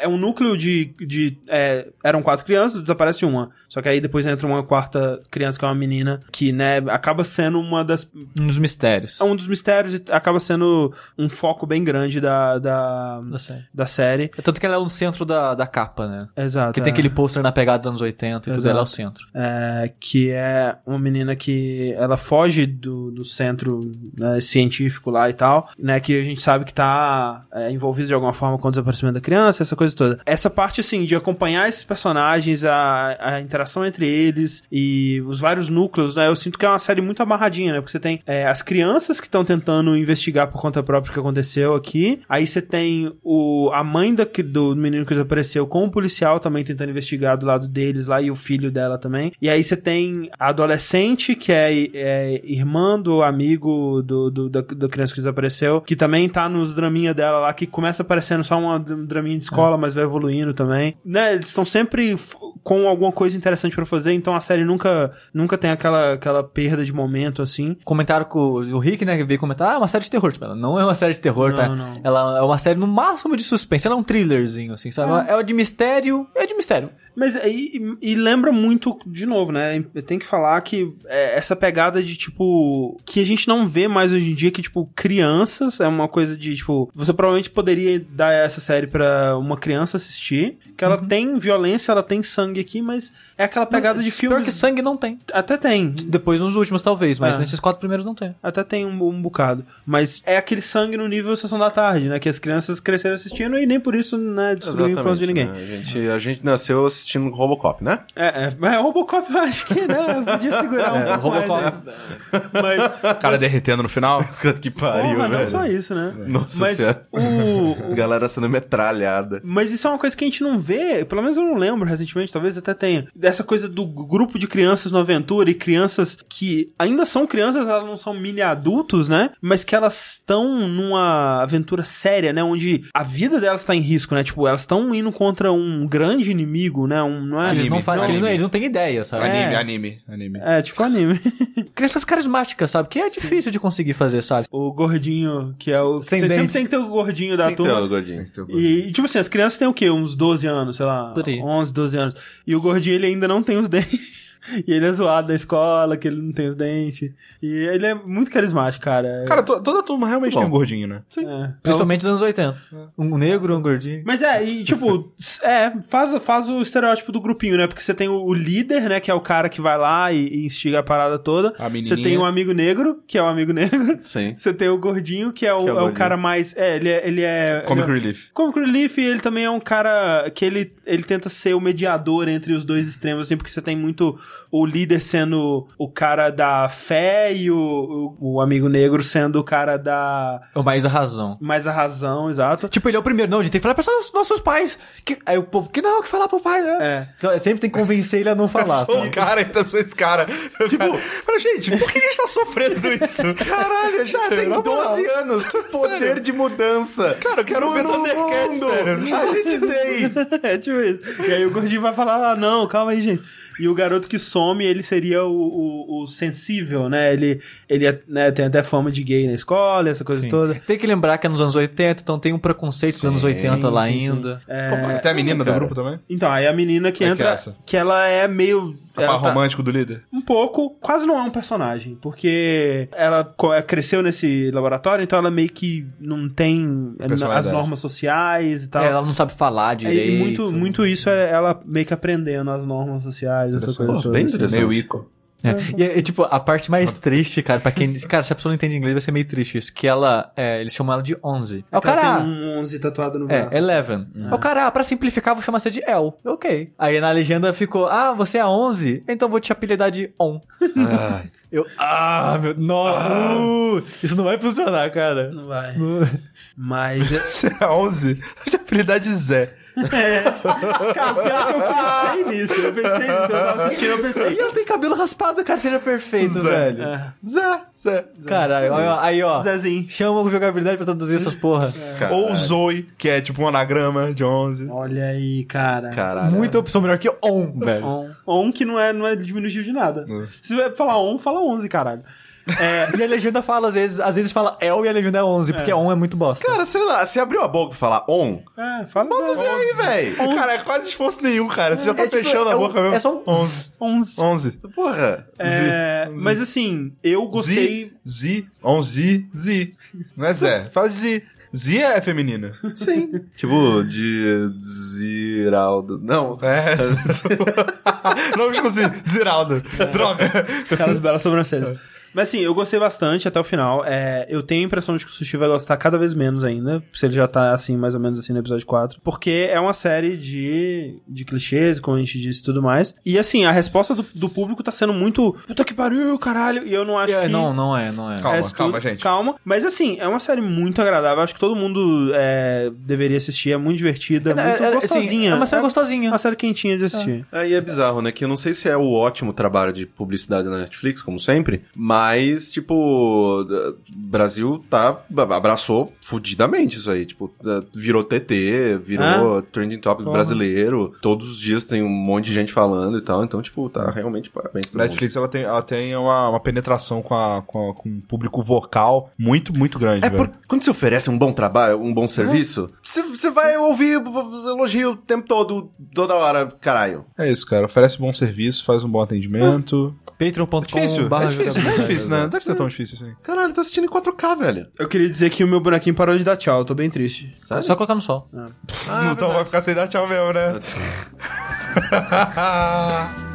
é um núcleo de. de é, eram quatro crianças, desaparece uma. Só que aí depois entra uma quarta criança, que é uma menina, que, né, acaba sendo uma das. Um dos mistérios. É um dos mistérios e acaba sendo um foco bem grande da, da, Da série. da série. É Tanto que ela é o centro da, da capa, né? Exato. Que tem é. aquele pôster na pegada dos anos 80 e tudo, Exato. ela é o centro. É, que é uma menina que ela foge do, do centro né, científico lá e tal, né? Que a gente sabe que tá é, envolvido de alguma forma com o desaparecimento da criança, essa coisa toda. Essa parte, assim, de acompanhar esses personagens, a, a interação entre eles e os vários núcleos, né? Eu sinto que é uma série muito amarradinha, né? Porque você tem é, as crianças que estão tentando investigar por conta própria o que aconteceu aqui, aí você tem o, a mãe da, do menino que desapareceu com o policial também tentando investigar do lado deles lá e o filho dela também. E aí você tem a adolescente que é, é irmã do amigo do, do, da, criança que desapareceu, que também tá nos draminha dela lá, que começa aparecendo só uma, um draminha de escola, mas vai evoluindo também. Né, eles estão sempre com alguma coisa interessante pra fazer, então a série nunca, nunca tem aquela, aquela perda de momento, assim. Comentaram com o, Rick, né, que veio comentar, ah, uma série de terror. Tipo, ela não é uma série de terror, Não, tá? não. Ela é uma série no máximo de suspense. Ela é um thrillerzinho, assim, sabe? É, de mistério, é de mistério. Mas e, e lembra muito, de novo, né? Tem que falar que é, essa pegada de tipo. que a gente não vê mais hoje em dia, que, tipo, crianças é uma coisa de, tipo. Você provavelmente poderia dar essa série pra uma criança assistir. Que ela tem violência, ela tem sangue aqui, mas é aquela pegada de Pior filme. que sangue não tem. Até tem. Depois nos últimos, talvez, mas É. nesses quatro primeiros não tem. Até tem um, um bocado. Mas é aquele sangue no nível Sessão da Tarde, né? Que as crianças cresceram assistindo e nem por isso, né, destruiu a infância de ninguém. né? A, gente, a gente nasceu assistindo Robocop, né? É, é, mas Robocop eu acho que, né, podia segurar um É, pouco Robocop. mais. Mas, O cara derretendo no final. que pariu, porra, não velho. só isso, né? Nossa mas senhora. o, o- Galera sendo metralhada. Mas isso é uma coisa que a gente não vê, pelo menos eu não lembro recentemente, talvez até tenha. Dessa coisa do grupo de crianças no aventura e crianças que ainda são crianças, elas não são mini adultos, né? Mas que elas estão numa aventura séria, né? Onde a vida delas tá em risco, né? Tipo, elas estão indo contra um grande inimigo, né? Um, não é? Eles não, fazem, eles, não, eles não têm ideia, sabe? Anime, É. anime, anime. É, tipo anime. Crianças carismáticas, sabe? Que é difícil de conseguir fazer, sabe? o gordinho, que é o. Sem Você sempre dente. tem que ter o gordinho da Tem que ter turma. o gordinho. E, e, tipo assim, as crianças têm o quê? Uns 12 anos, sei lá. Por aí. 11, 12 anos. E o gordinho, ele ainda não tem os dentes. E ele é zoado da escola, que ele não tem os dentes. E ele é muito carismático, cara. Cara, to- toda turma realmente Bom. tem um gordinho, né? É. Principalmente nos anos 80. Um negro, um gordinho. Mas é, e tipo, é, faz, faz o estereótipo do grupinho, né? Porque você tem o, o líder, né? Que é o cara que vai lá e, e instiga a parada toda. A Você tem o amigo negro, que é o amigo negro. Sim. Você tem o gordinho, que é o, Que é o é o cara mais. É, ele é. Ele é Comic ele é- Relief. Comic Relief, ele também é um cara que ele, ele tenta ser o mediador entre os dois extremos, assim, porque você tem muito o líder sendo o cara da fé e o, o, o amigo negro sendo o cara da É o mais a razão. mais a razão, exato. Tipo, ele é o primeiro. Não, a gente tem que falar para os nossos pais. Que... Aí o povo, que não, que falar pro pai, né? É. Então, sempre tem que convencer ele a não falar. Sou sabe? o cara, então sou esse cara. Tipo, cara, gente, por que a gente tá sofrendo isso? Caralho, a gente Sério, tem na 12 moral. anos. Que poder Sério. de mudança. Cara, eu quero ver No Thundercats, mundo. velho. A gente tem. é tipo isso. E aí o gordinho vai falar, ah, não, calma aí, gente. E o garoto que some, ele seria o, o, o sensível, né? Ele, ele é, né, tem até fama de gay na escola, essa coisa Sim. toda. Tem que lembrar que é nos anos 80, então tem um preconceito dos anos 80 lá sim, sim. ainda. É, Tem a menina do grupo também? então, aí a menina que é que entra, é essa? que ela é meio... Ela par tá- romântico do líder? Um pouco, quase não é um personagem, porque ela é, cresceu nesse laboratório, então ela meio que não tem é, as normas sociais e tal. É, ela não sabe falar É, direito. e muito, muito isso é ela meio que aprendendo as normas sociais, essa coisa Pô, toda. bem assim. interessante. Meio Ico. É. E, é, tipo, a parte mais triste, cara, pra quem. Cara, se a pessoa não entende inglês, vai ser meio triste isso. Que ela. é, eles chamam ela de 11. É o Ela cara. tem um 11 tatuado no É, braço. Eleven. É. O cara, ah, pra simplificar, vou chamar você de El. Ok. Aí na legenda ficou, ah, você é a 11? Então vou te apelidar de On. Ai, Eu, ah, meu, nossa, uh, isso não vai funcionar, cara. Não vai. Não- Mas, é- Você é 11? A habilidade Zé. Cara, pior que eu pensei nisso. Eu pensei nisso, quando eu tava assistindo, eu E pensei. ela tem cabelo raspado, cara, seria perfeito, Zé. velho. É, Zé, Zé. Caralho, aí, ó, aí, ó. Zezinho. Chama o jogabilidade pra traduzir essas porra. caralho. Ou Zoe, que é tipo um anagrama de 11. Olha aí, cara. Caralho. Muita opção melhor que On, velho. On. On que não é, não é diminutivo de nada. É. Se vai falar on, fala 11, caralho. E a legenda fala, às vezes, às vezes fala El e a legenda é 11, porque 11 é muito bosta. Cara, sei lá, você abriu a boca pra falar on? É, fala Bota zero aí, velho. Cara, é quase esforço nenhum, cara. Você já tá É tipo, fechando é a boca mesmo. é só um 11. 11. 11. Porra. É, mas assim, eu gostei. Z, Z, 11, Z. Não é Zé. Fala de Z. Z é feminina. Sim. tipo, de Ziraldo. Não. É. Não esqueci. Ziraldo. Droga. Aquelas belas sobrancelhas. Mas assim, eu gostei bastante até o final. É, eu tenho a impressão de que o Sushi vai gostar cada vez menos ainda. Se ele já tá assim, mais ou menos assim no episódio 4. Porque é uma série de, de clichês, como a gente disse e tudo mais. E assim, a resposta do, do público tá sendo muito. Puta que pariu, caralho. E eu não acho É, que. não, não é, não é. Calma, É, calma, gente. Calma. Mas assim, é uma série muito agradável. Acho que todo mundo é, deveria assistir. É muito divertida, muito é, assim, gostosinha. é uma série gostosinha. Uma série quentinha de assistir. Aí é bizarro, né? Que eu não sei se é o ótimo trabalho de publicidade na Netflix, como sempre, mas, tipo, o Brasil tá. abraçou fudidamente isso aí. Tipo, virou TT, virou trending topic Porra. brasileiro. Todos os dias tem um monte de gente falando e tal. Então, tipo, tá realmente parabéns pra todo mundo. Netflix, ela tem, ela tem uma, uma penetração com, a, com, a- com um público vocal muito, muito grande, É velho. por, quando você oferece um bom trabalho, um bom serviço, você, você vai ouvir elogio o tempo todo, toda hora, caralho. É isso, cara. Oferece bom serviço, faz um bom atendimento. Patreon.com É difícil, barra é difícil, é. Difícil, né? Não deve ser tão difícil assim. Caralho, tô assistindo em 4K, velho. Eu queria dizer que o meu bonequinho parou de dar tchau. Eu tô bem triste. Sabe? Só colocar no sol. então vai ficar sem dar tchau mesmo, né?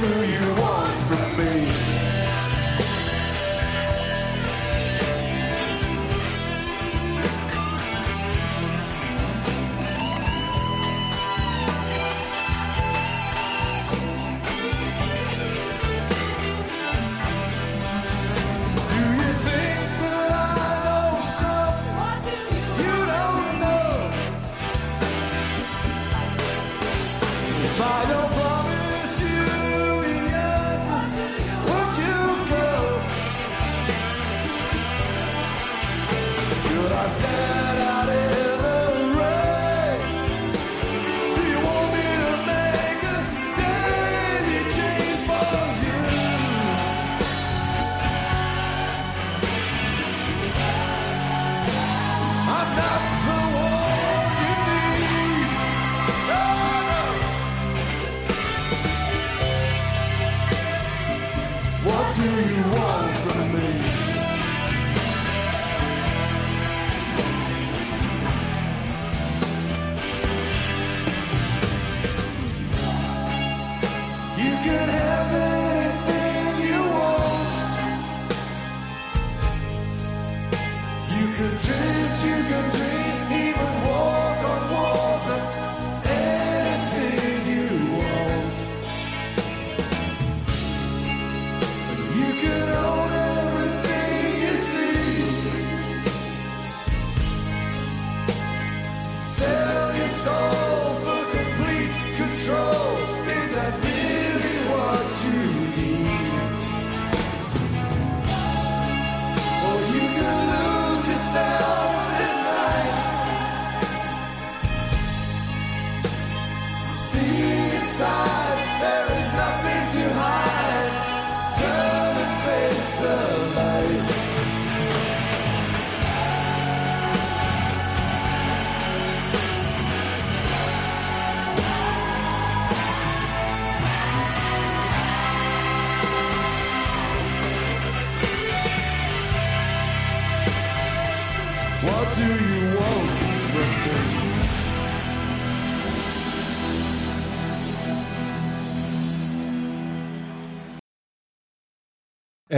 What do you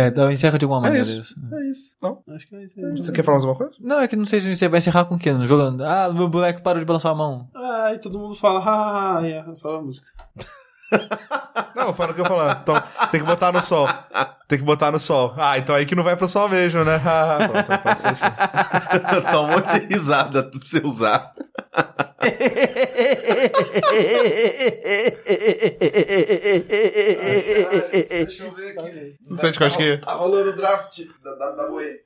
É, dá- encerra de alguma É maneira isso. isso. É isso. Não? Acho que é isso aí. Você quer falar mais alguma coisa? Não, é que não sei se você vai encerrar com o quê? Jogando. Ah, meu boneco parou de balançar a mão. Ai, todo mundo fala, ah, ah, é só a música. Não, fala o que eu falar. Então, tem que botar no sol. Tem que botar no sol. Ah, então aí que não vai pro sol mesmo, né? Ah, pronto, pode ser assim. Tá um monte de risada pra você usar. Não sente cosquinha? Tá rolando o draft da, da, da Boe.